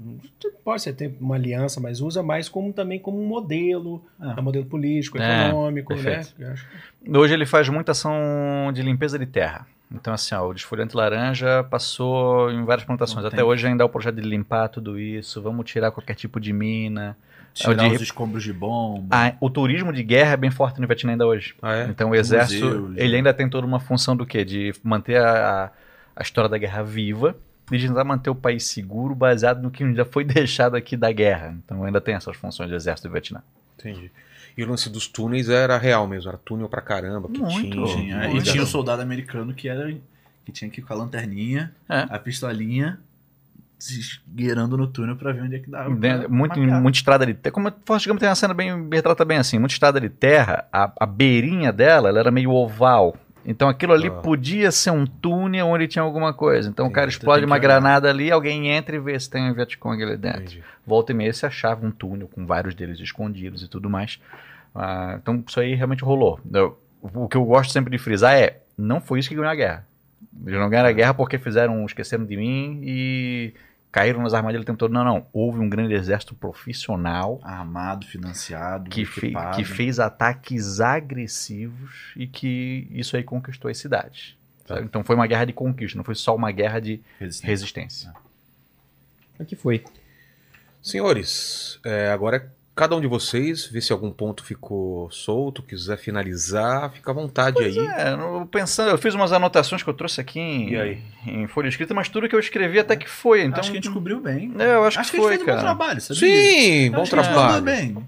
pode ser ter uma aliança, mas usa mais como também como um modelo, É. um modelo político, É, econômico, né? Hoje ele faz muita ação de limpeza de terra. Então, assim, ó, o desfolhante laranja passou em várias plantações. Não Até tem. hoje ainda há o projeto de limpar tudo isso. Vamos tirar qualquer tipo de mina. Tirar É o de- os escombros de bomba. Ah, o turismo de guerra é bem forte no Vietnã ainda hoje. Ah, é? Então o exército, Museus, ele né? ainda tem toda uma função do quê? De manter a, a- história da guerra viva e de tentar manter o país seguro baseado no que já foi deixado aqui da guerra. Então ainda tem essas funções do exército do Vietnã. Entendi. E o lance dos túneis era real mesmo, era túnel pra caramba, que Muito. tinha. Tinha. E Muito. tinha o soldado americano que era que tinha que ir com a lanterninha, É. a pistolinha, se esgueirando no túnel pra ver onde é que pra muito, muita estrada de terra. Como Forrest Gump tem uma cena bem, retrata bem assim, muita estrada de terra, a, a beirinha dela ela era meio oval. Então aquilo ali Ah. podia ser um túnel onde tinha alguma coisa. Então o cara explode uma olhar. granada ali, alguém entra e vê se tem um Vietcong ali dentro. Entendi. Volta e meia se achava um túnel com vários deles escondidos e tudo mais. Ah, então isso aí realmente rolou. Eu- o que eu gosto sempre de frisar é, não foi isso que ganhou a guerra. Eles não ganharam a guerra porque fizeram, esqueceram de mim e caíram nas armadilhas o tempo todo. Não, não. Houve um grande exército profissional Armado, financiado, que, fe- que fez ataques agressivos e que isso aí conquistou as cidades. sabe? Então foi uma guerra de conquista, não foi só uma guerra de Resistência. resistência. Aqui foi. Senhores, é, agora cada um de vocês, vê se algum ponto ficou solto, quiser finalizar, fica à vontade aí. É, eu pensando, eu fiz umas anotações que eu trouxe aqui em, E aí? em folha escrita, mas tudo que eu escrevi até que foi. Então, acho que a gente cobriu bem. É, eu acho, Acho que, que, a foi, gente fez um bom cara. trabalho, sabia? Sim, bom Acho que a gente trabalho. mandou bem.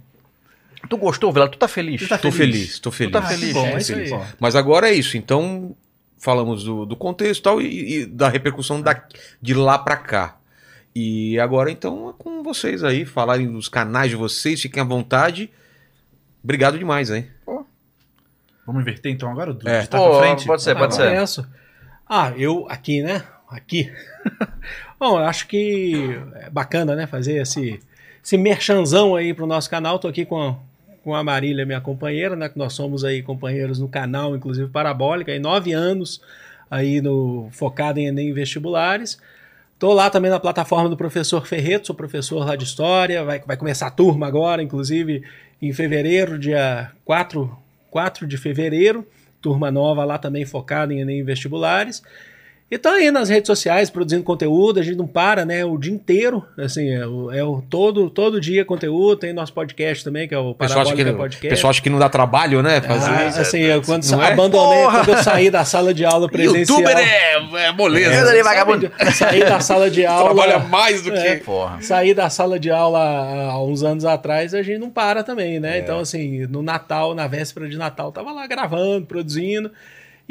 Tu gostou, Vila? Tu tá feliz? Tu tá Tô feliz? feliz, tô feliz. tá feliz, Bom, é é isso isso aí. Mas agora é isso, então falamos do, do contexto e tal e, e da repercussão da, de lá pra cá. E agora então é com vocês aí, falarem dos canais de vocês, fiquem à vontade. Obrigado demais, hein? Vamos inverter então agora? Do, É. de tá Pô, frente? pode ser, pode Ah, ser. começo. Ah, eu aqui, né? Aqui. Bom, eu acho que é bacana, né? Fazer esse, esse merchanzão aí pro nosso canal. Tô aqui com a, com a Marília, minha companheira, né? Que nós somos aí companheiros no canal, inclusive Parabólica, aí nove anos aí no focado em Enem vestibulares. Tô lá também na plataforma do professor Ferreto, sou professor lá de História, vai, vai começar a turma agora, inclusive em fevereiro, dia 4, 4 de fevereiro, turma nova lá também focada em Enem vestibulares. E tô aí nas redes sociais produzindo conteúdo, a gente não para, né, o dia inteiro, assim, é o, é o todo, todo dia conteúdo, tem nosso podcast também, que é o pessoal acha, que, Podcast. pessoal acha que não dá trabalho, né? Fazer Ah, isso. assim, eu, quando Não é? abandonei, Porra! quando eu saí da sala de aula presencial. Youtuber é, é moleza. Ali, vagabundo. Saí da sala de aula. Trabalha mais do que. É. Porra. Saí da sala de aula há uns anos atrás, a gente não para também, É. né? Então, assim, no Natal, na véspera de Natal, tava lá gravando, produzindo.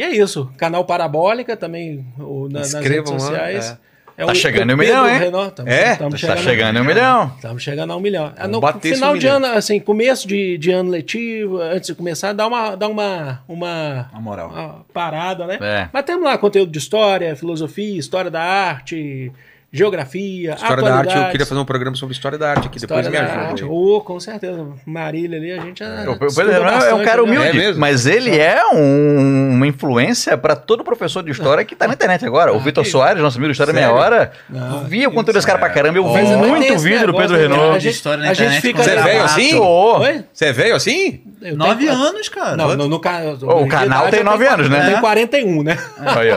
E é isso. Canal Parabólica também, o- na- nas redes sociais. É Tá o- chegando o em um milhão, hein? Renault. Tamo- É? tamo Tá chegando em um milhão. Estamos chegando a um milhão. Vamos No bater final um de milhão. ano, assim, começo de, de ano letivo, antes de começar, dá uma, dá uma, uma, Na moral. uma parada, né? É. Mas temos lá conteúdo de história, filosofia, história da arte, geografia, História da arte, eu queria fazer um programa sobre história da arte aqui, depois História me da ajuda. Oh, com certeza. Marília ali, a gente já. O Pedro estuda Renan é um bastante, cara né? humilde, É mas ele é um- uma influência para todo professor de história que tá na internet agora. O Ah, Vitor que- Soares, nosso amigo de História Meia Sério? Hora, Não, via o conteúdo desse cara pra caramba. Eu vi é muito vídeo do Pedro né? Renault. A gente- história na a gente fica- Você é velho assim? Você é velho assim? Eu Nove tenho- anos, cara. Não, no, no, ca- o canal tem nove anos, né? Tem É. 41, né?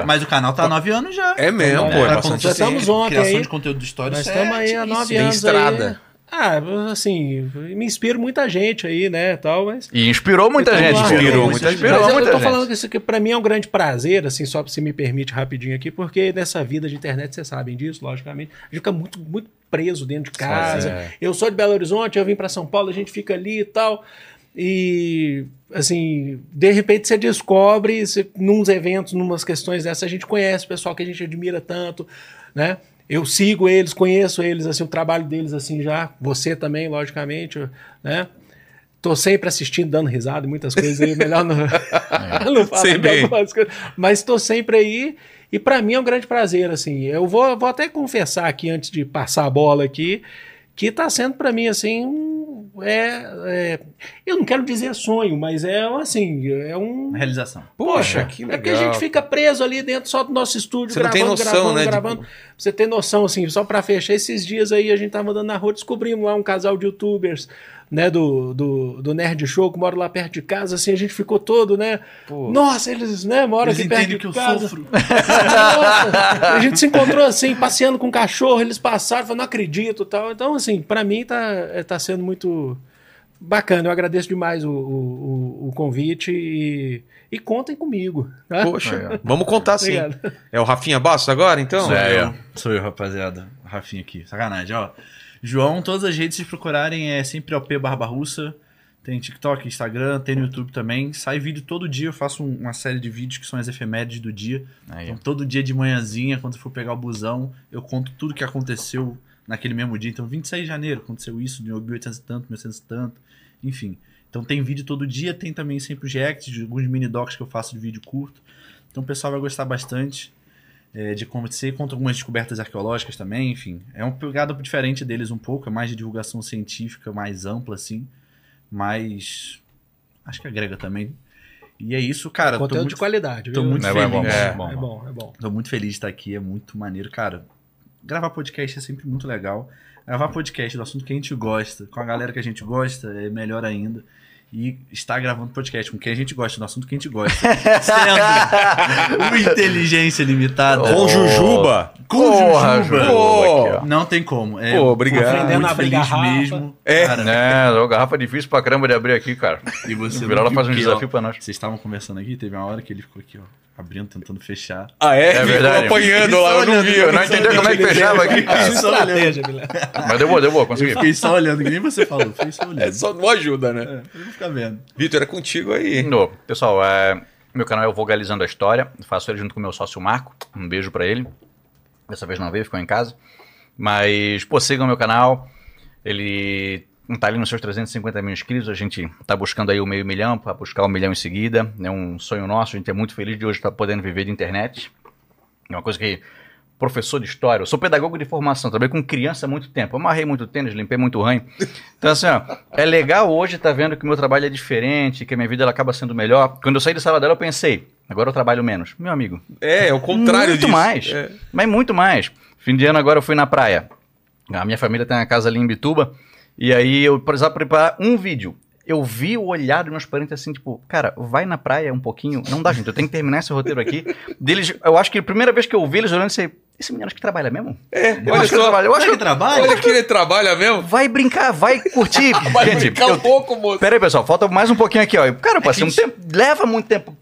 Mas o canal tá há nove anos já. É mesmo, É, pô, é bastante acontecer Já estamos ontem criação aí. de conteúdo de história. Nós estamos é aí há nove anos. estrada. Aí. Ah, assim, me inspiro muita gente aí, né, tal, mas... E inspirou muita gente. lá, Inspirou muita, Mas inspirou Mas eu, muita eu tô gente. falando que isso aqui pra mim é um grande prazer, assim, só se me permite rapidinho aqui, porque nessa vida de internet, vocês sabem disso, logicamente, a gente fica muito, muito preso dentro de casa. É. Eu sou de Belo Horizonte, eu vim pra São Paulo, a gente fica ali e tal. E, assim, de repente você descobre, você, nos eventos, numas questões dessas, a gente conhece o pessoal que a gente admira tanto, né? Eu sigo eles, conheço eles, assim, o trabalho deles, assim, já. Você também, logicamente, né? Tô sempre assistindo, dando risada em muitas coisas aí, melhor não, não falar de algumas coisas. Mas tô sempre aí e para mim é um grande prazer, assim. Eu vou, vou até confessar aqui, antes de passar a bola aqui, que tá sendo para mim, assim, um- é, é- Eu não quero dizer sonho, mas é, assim, é um... Realização. Poxa, que É legal. porque a gente fica preso ali dentro só do nosso estúdio, Você não gravando, tem noção, gravando, né, gravando. Pra Você ter noção, assim, só pra fechar esses dias aí, a gente tava andando na rua, descobrimos lá um casal de youtubers, né, do, do, do Nerd Show, que mora lá perto de casa, assim, a gente ficou todo, né? Nossa, eles, né, moram Eles aqui perto de que eu casa. sofro. Nossa, a gente se encontrou assim, passeando com o cachorro, eles passaram, falando, não acredito tal. Então, assim, pra mim tá, é, tá sendo muito bacana. Eu agradeço demais o, o, o- convite e, e contem comigo. Tá? Poxa, vamos contar sim. Obrigado. É o Rafinha Bastos agora, então? Sou É, eu, sou eu, rapaziada. Rafinha aqui. Sacanagem, ó. João, todas as redes, se procurarem, é sempre OP Barba Russa. Tem TikTok, Instagram, tem no YouTube também. Sai vídeo todo dia, eu faço um- uma série de vídeos que são as efemérides do dia. Aí, Então, todo dia de manhãzinha, quando for pegar o busão, eu conto tudo que aconteceu naquele mesmo dia. Então, 26 de janeiro, aconteceu isso, de 1800 e tanto, 1900 e tanto, enfim. Então, tem vídeo todo dia, tem também sempre os reacts, alguns mini docs que eu faço de vídeo curto. Então, o pessoal vai gostar bastante é, de acontecer. Conto algumas descobertas arqueológicas também, enfim. É uma pegada diferente deles um pouco, é mais de divulgação científica, mais ampla, assim. Mas acho que agrega também. E é isso, cara. tô Conteúdo muito- de qualidade. tô viu? muito É bom, é bom, feliz. é É bom, é bom. Tô muito feliz de estar aqui, é muito maneiro. Cara, gravar podcast é sempre muito legal. Gravar podcast do assunto que a gente gosta, com a galera que a gente gosta, é melhor ainda. E estar gravando podcast com quem a gente gosta, do assunto que a gente gosta. Sendo o Inteligência Limitada. Com Jujuba. Com Porra, Jujuba. Aqui. Não tem como. É, Pô, obrigado. Aprendendo a abrir feliz garrafa. mesmo. É. Cara, É, ô, garrafa difícil pra caramba de abrir aqui, cara. e você O Virola não faz um que, desafio ó, pra nós. Vocês estavam conversando aqui, teve uma hora que ele ficou aqui, ó, abrindo, tentando fechar. Ah, é? É Ficou verdade. apanhando lá, eu não vi. Eu não entendi como é que fechava aqui, cara. Estratégia, Guilherme. Mas deu boa, deu boa, Eu consegui. fiquei só olhando, que nem você falou. Fiquei só olhando. É, só não ajuda, né? É, eu vou ficar vendo. Vitor, é contigo aí. No, pessoal, é, meu canal é o Vogalizando a História. Faço ele junto com o meu sócio Marco. Um beijo pra ele. Dessa vez não veio, ficou em casa. Mas, pô, sigam meu canal. Ele tá ali nos seus 350 mil inscritos. A gente tá buscando aí o meio milhão para buscar o milhão em seguida. É um sonho nosso. A gente é muito feliz de hoje estar podendo viver de internet. É uma coisa que. Professor de história, eu sou pedagogo de formação, trabalhei com criança há muito tempo, amarrei muito tênis, limpei muito ranho. Então, assim, ó, é legal hoje estar vendo que o meu trabalho é diferente, que a minha vida ela acaba sendo melhor. Quando eu saí de sala dela, eu pensei, agora eu trabalho menos. Meu amigo, É, é o contrário muito disso. mais. É. Mas muito mais. Fim de ano agora eu fui na praia. A minha família tem uma casa ali em Bituba. E aí eu precisava preparar um vídeo. Eu vi o olhar dos meus parentes assim, tipo, cara, vai na praia um pouquinho. Não dá, gente, eu tenho que terminar esse roteiro aqui. Deles, eu acho que a primeira vez que eu vi eles olhando, eu esse menino acho que trabalha mesmo? É, Eu olha acho que só. trabalha. Eu acho que trabalha? Olha que ele trabalha mesmo. vai brincar, vai curtir. Vai gente, brincar eu, um pouco, moço. Pera aí, pessoal, falta mais um pouquinho aqui, ó. Cara, eu passei um tempo, leva muito tempo.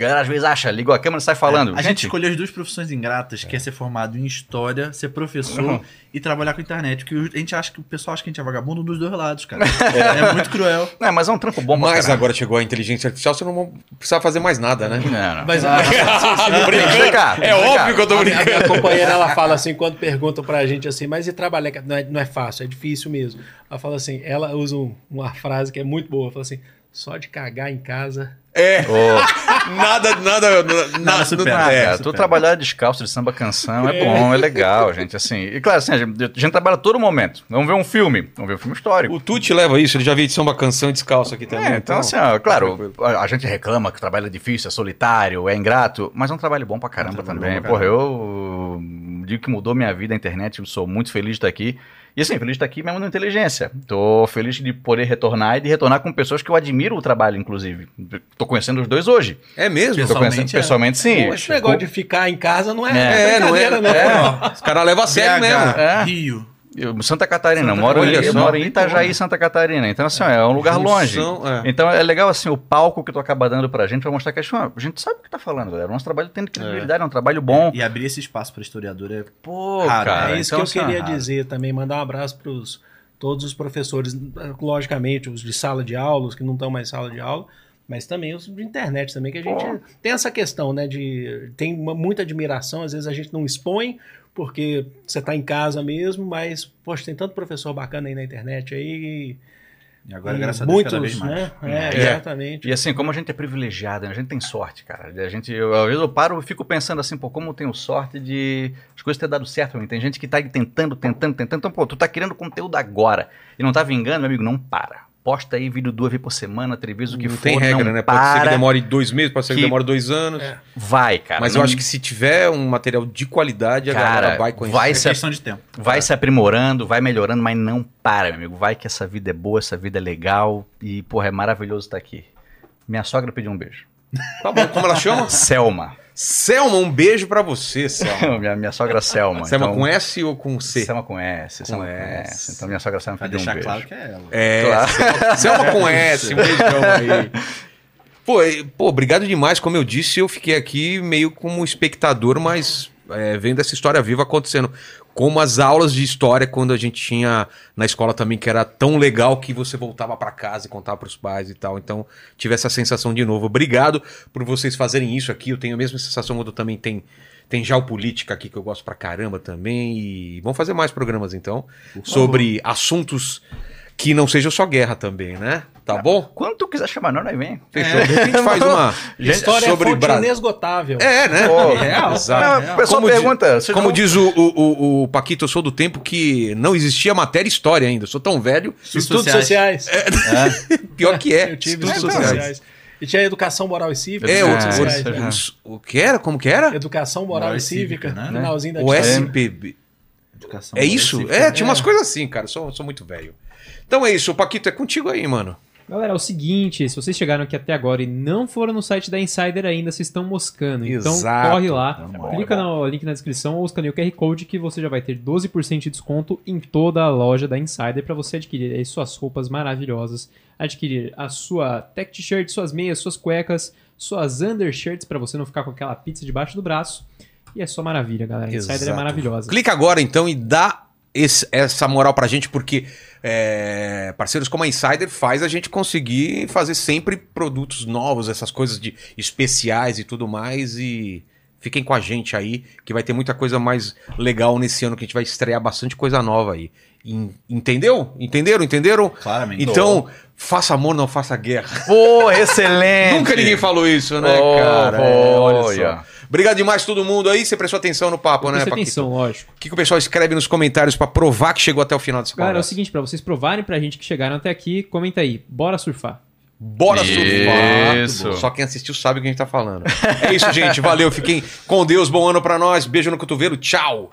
A galera às vezes acha, ligou a câmera e sai falando. A gente escolheu as duas profissões ingratas, que é ser formado em história, ser professor Uhum. e trabalhar com internet. Porque a gente acha que o pessoal acha que a gente é vagabundo dos dois lados, cara. É, muito cruel. É, mas é um trampo bom Mas caralho. agora chegou a inteligência artificial, você não precisa fazer mais nada, né? Não, não. Mas Tô brincando. É óbvio que eu tô a, minha, a brincando. minha companheira, ela fala assim, quando perguntam pra gente assim, mas e trabalhar? Não é, não é fácil, é difícil mesmo. Ela fala assim, ela usa um- uma frase que é muito boa, fala assim, só de cagar em casa. É, Ô, nada, nada, nada, Nada supera. Ah, é, tu trabalhar descalço de samba canção é bom, é legal, gente. Assim, e claro, assim, a gente, a gente trabalha todo momento. Vamos ver um filme, vamos ver um filme histórico. O Tuti leva isso, ele já veio de samba canção descalço aqui também. É, então, assim, ó, claro, a, a gente reclama que o trabalho é difícil, é solitário, é ingrato, mas é um trabalho bom pra caramba também. bom pra Porra, eu digo que mudou minha vida a internet, eu sou muito feliz de estar aqui. E assim, feliz de estar aqui mesmo na inteligência. Tô feliz de poder retornar e de retornar com pessoas que eu admiro o trabalho, inclusive. Tô conhecendo os dois hoje. É mesmo? Tô Pessoalmente, conhecendo é. pessoalmente, sim. Esse negócio de ficar em casa não é, É, É, não é, não. é. Os caras levam a sério mesmo. É. Rio. Eu- Santa Catarina, Santa eu moro, Catarina, em- eu moro em Itajaí, bom. Santa Catarina. Então, assim, ó, é um lugar longe. É. Então é legal assim, o palco que tu acaba dando pra gente pra mostrar que assim, a gente sabe o que tá falando, galera. O nosso trabalho tem credibilidade, é, um trabalho bom. E abrir esse espaço para historiador é. Pô, Cara, cara, É isso então, que eu assim, queria dizer também, mandar um abraço pros, todos os professores, logicamente, os de sala de aula, os que não estão mais sala de aula, mas também os de internet também, que a gente tem essa questão, né, de tem uma, muita admiração, às vezes a gente não expõe, porque você está em casa mesmo, mas, poxa, tem tanto professor bacana aí na internet aí, E agora, e graças a Deus, muitos, cada vez mais. né? É, É. exatamente. E assim, como a gente é privilegiado, né? a gente tem sorte, cara. A gente, eu, às vezes eu paro e fico pensando assim, pô, como eu tenho sorte de as coisas ter dado certo pra mim. Tem gente que tá aí tentando, tentando, tentando. Então, pô, tu tá querendo conteúdo agora e não tá vingando, meu amigo, não para. Posta aí vídeo duas vezes por semana, três vezes, o que não for, tem regra, não né? Pode ser que para. demore dois meses, pode ser que, Que- demore dois anos. É. Vai, cara. Mas não- eu acho que se tiver um material de qualidade, a Cara, galera vai conhecer. vai É se- questão de tempo. Vai se aprimorando, vai melhorando, mas não para, meu amigo. Vai que essa vida é boa, essa vida é legal e, porra, é maravilhoso estar aqui. Minha sogra pediu um beijo. Tá bom, como ela chama? Selma. Selma, um beijo pra você, Selma. minha, minha sogra Selma. Selma então- com S ou com C? Selma com S, Selma com S. S. Então minha sogra Selma Pra pediu um deixar beijo. claro que é ela. É, Claro. Selma com S, um beijão aí. Pô, pô, obrigado demais. Como eu disse, eu fiquei aqui meio como espectador, mas é, vendo essa história viva acontecendo. Como as aulas de história, quando a gente tinha na escola também, que era tão legal que você voltava pra casa e contava pros pais e tal. Então, tive essa sensação de novo. Obrigado por vocês fazerem isso aqui. Eu tenho a mesma sensação quando também tem, tem Geopolítica aqui, que eu gosto pra caramba também. E vamos fazer mais programas então, sobre assuntos que não sejam só guerra também, né? Tá bom? Quando tu quiser chamar nós, nós vem. Fechou. De repente faz uma. História é fonte Bra- inesgotável. É, né? Pô, Real, exato. Não, pessoal Como pergunta. Como não- diz o, o, o, o Paquito, eu sou do tempo que não existia matéria e história ainda. Eu sou tão velho, Estudos sociais. pior que é. Eu tive Estudos estudos sociais. sociais. E tinha educação moral e cívica. É, estudos o, sociais, o- né? o, que era? Como que era? Educação moral, Moral e cívica, cívica, né? finalzinho da O. SPB. Educação É isso? É, tinha umas coisas assim, cara. Eu sou, sou muito velho. Então é isso. O Paquito é contigo aí, mano. Galera, é o seguinte, se vocês chegaram aqui até agora e não foram no site da Insider ainda, vocês estão moscando. Então Exato. corre lá, bom, clica no link na descrição ou escaneia o QR Code que você já vai ter 12% de desconto em toda a loja da Insider para você adquirir aí suas roupas maravilhosas, adquirir a sua tech t-shirt, suas meias, suas cuecas, suas undershirts para você não ficar com aquela pizza debaixo do braço. E é só maravilha, galera. A Insider é Exato. maravilhosa. Clica agora então e dá esse- essa moral pra gente, porque é, parceiros como a Insider faz a gente conseguir fazer sempre produtos novos, essas coisas de especiais e tudo mais. E fiquem com a gente aí, que vai ter muita coisa mais legal nesse ano, que a gente vai estrear bastante coisa nova aí. En- Entendeu? Entenderam? Entenderam? Claramente. Então, faça amor, não faça guerra. Pô, excelente. Nunca ninguém falou isso, né, Oh, cara? É, olha olha. só. Obrigado demais todo mundo aí. Você prestou atenção no papo, né, Presta Paquito? atenção, lógico. O que, que o pessoal escreve nos comentários pra provar que chegou até o final dessa Galera, é o seguinte, pra vocês provarem pra gente que chegaram até aqui, comenta aí. Bora surfar. Bora surfar! Isso. Só quem assistiu sabe o que a gente tá falando. É isso, gente. Valeu. Fiquem com Deus. Bom ano pra nós. Beijo no cotovelo. Tchau.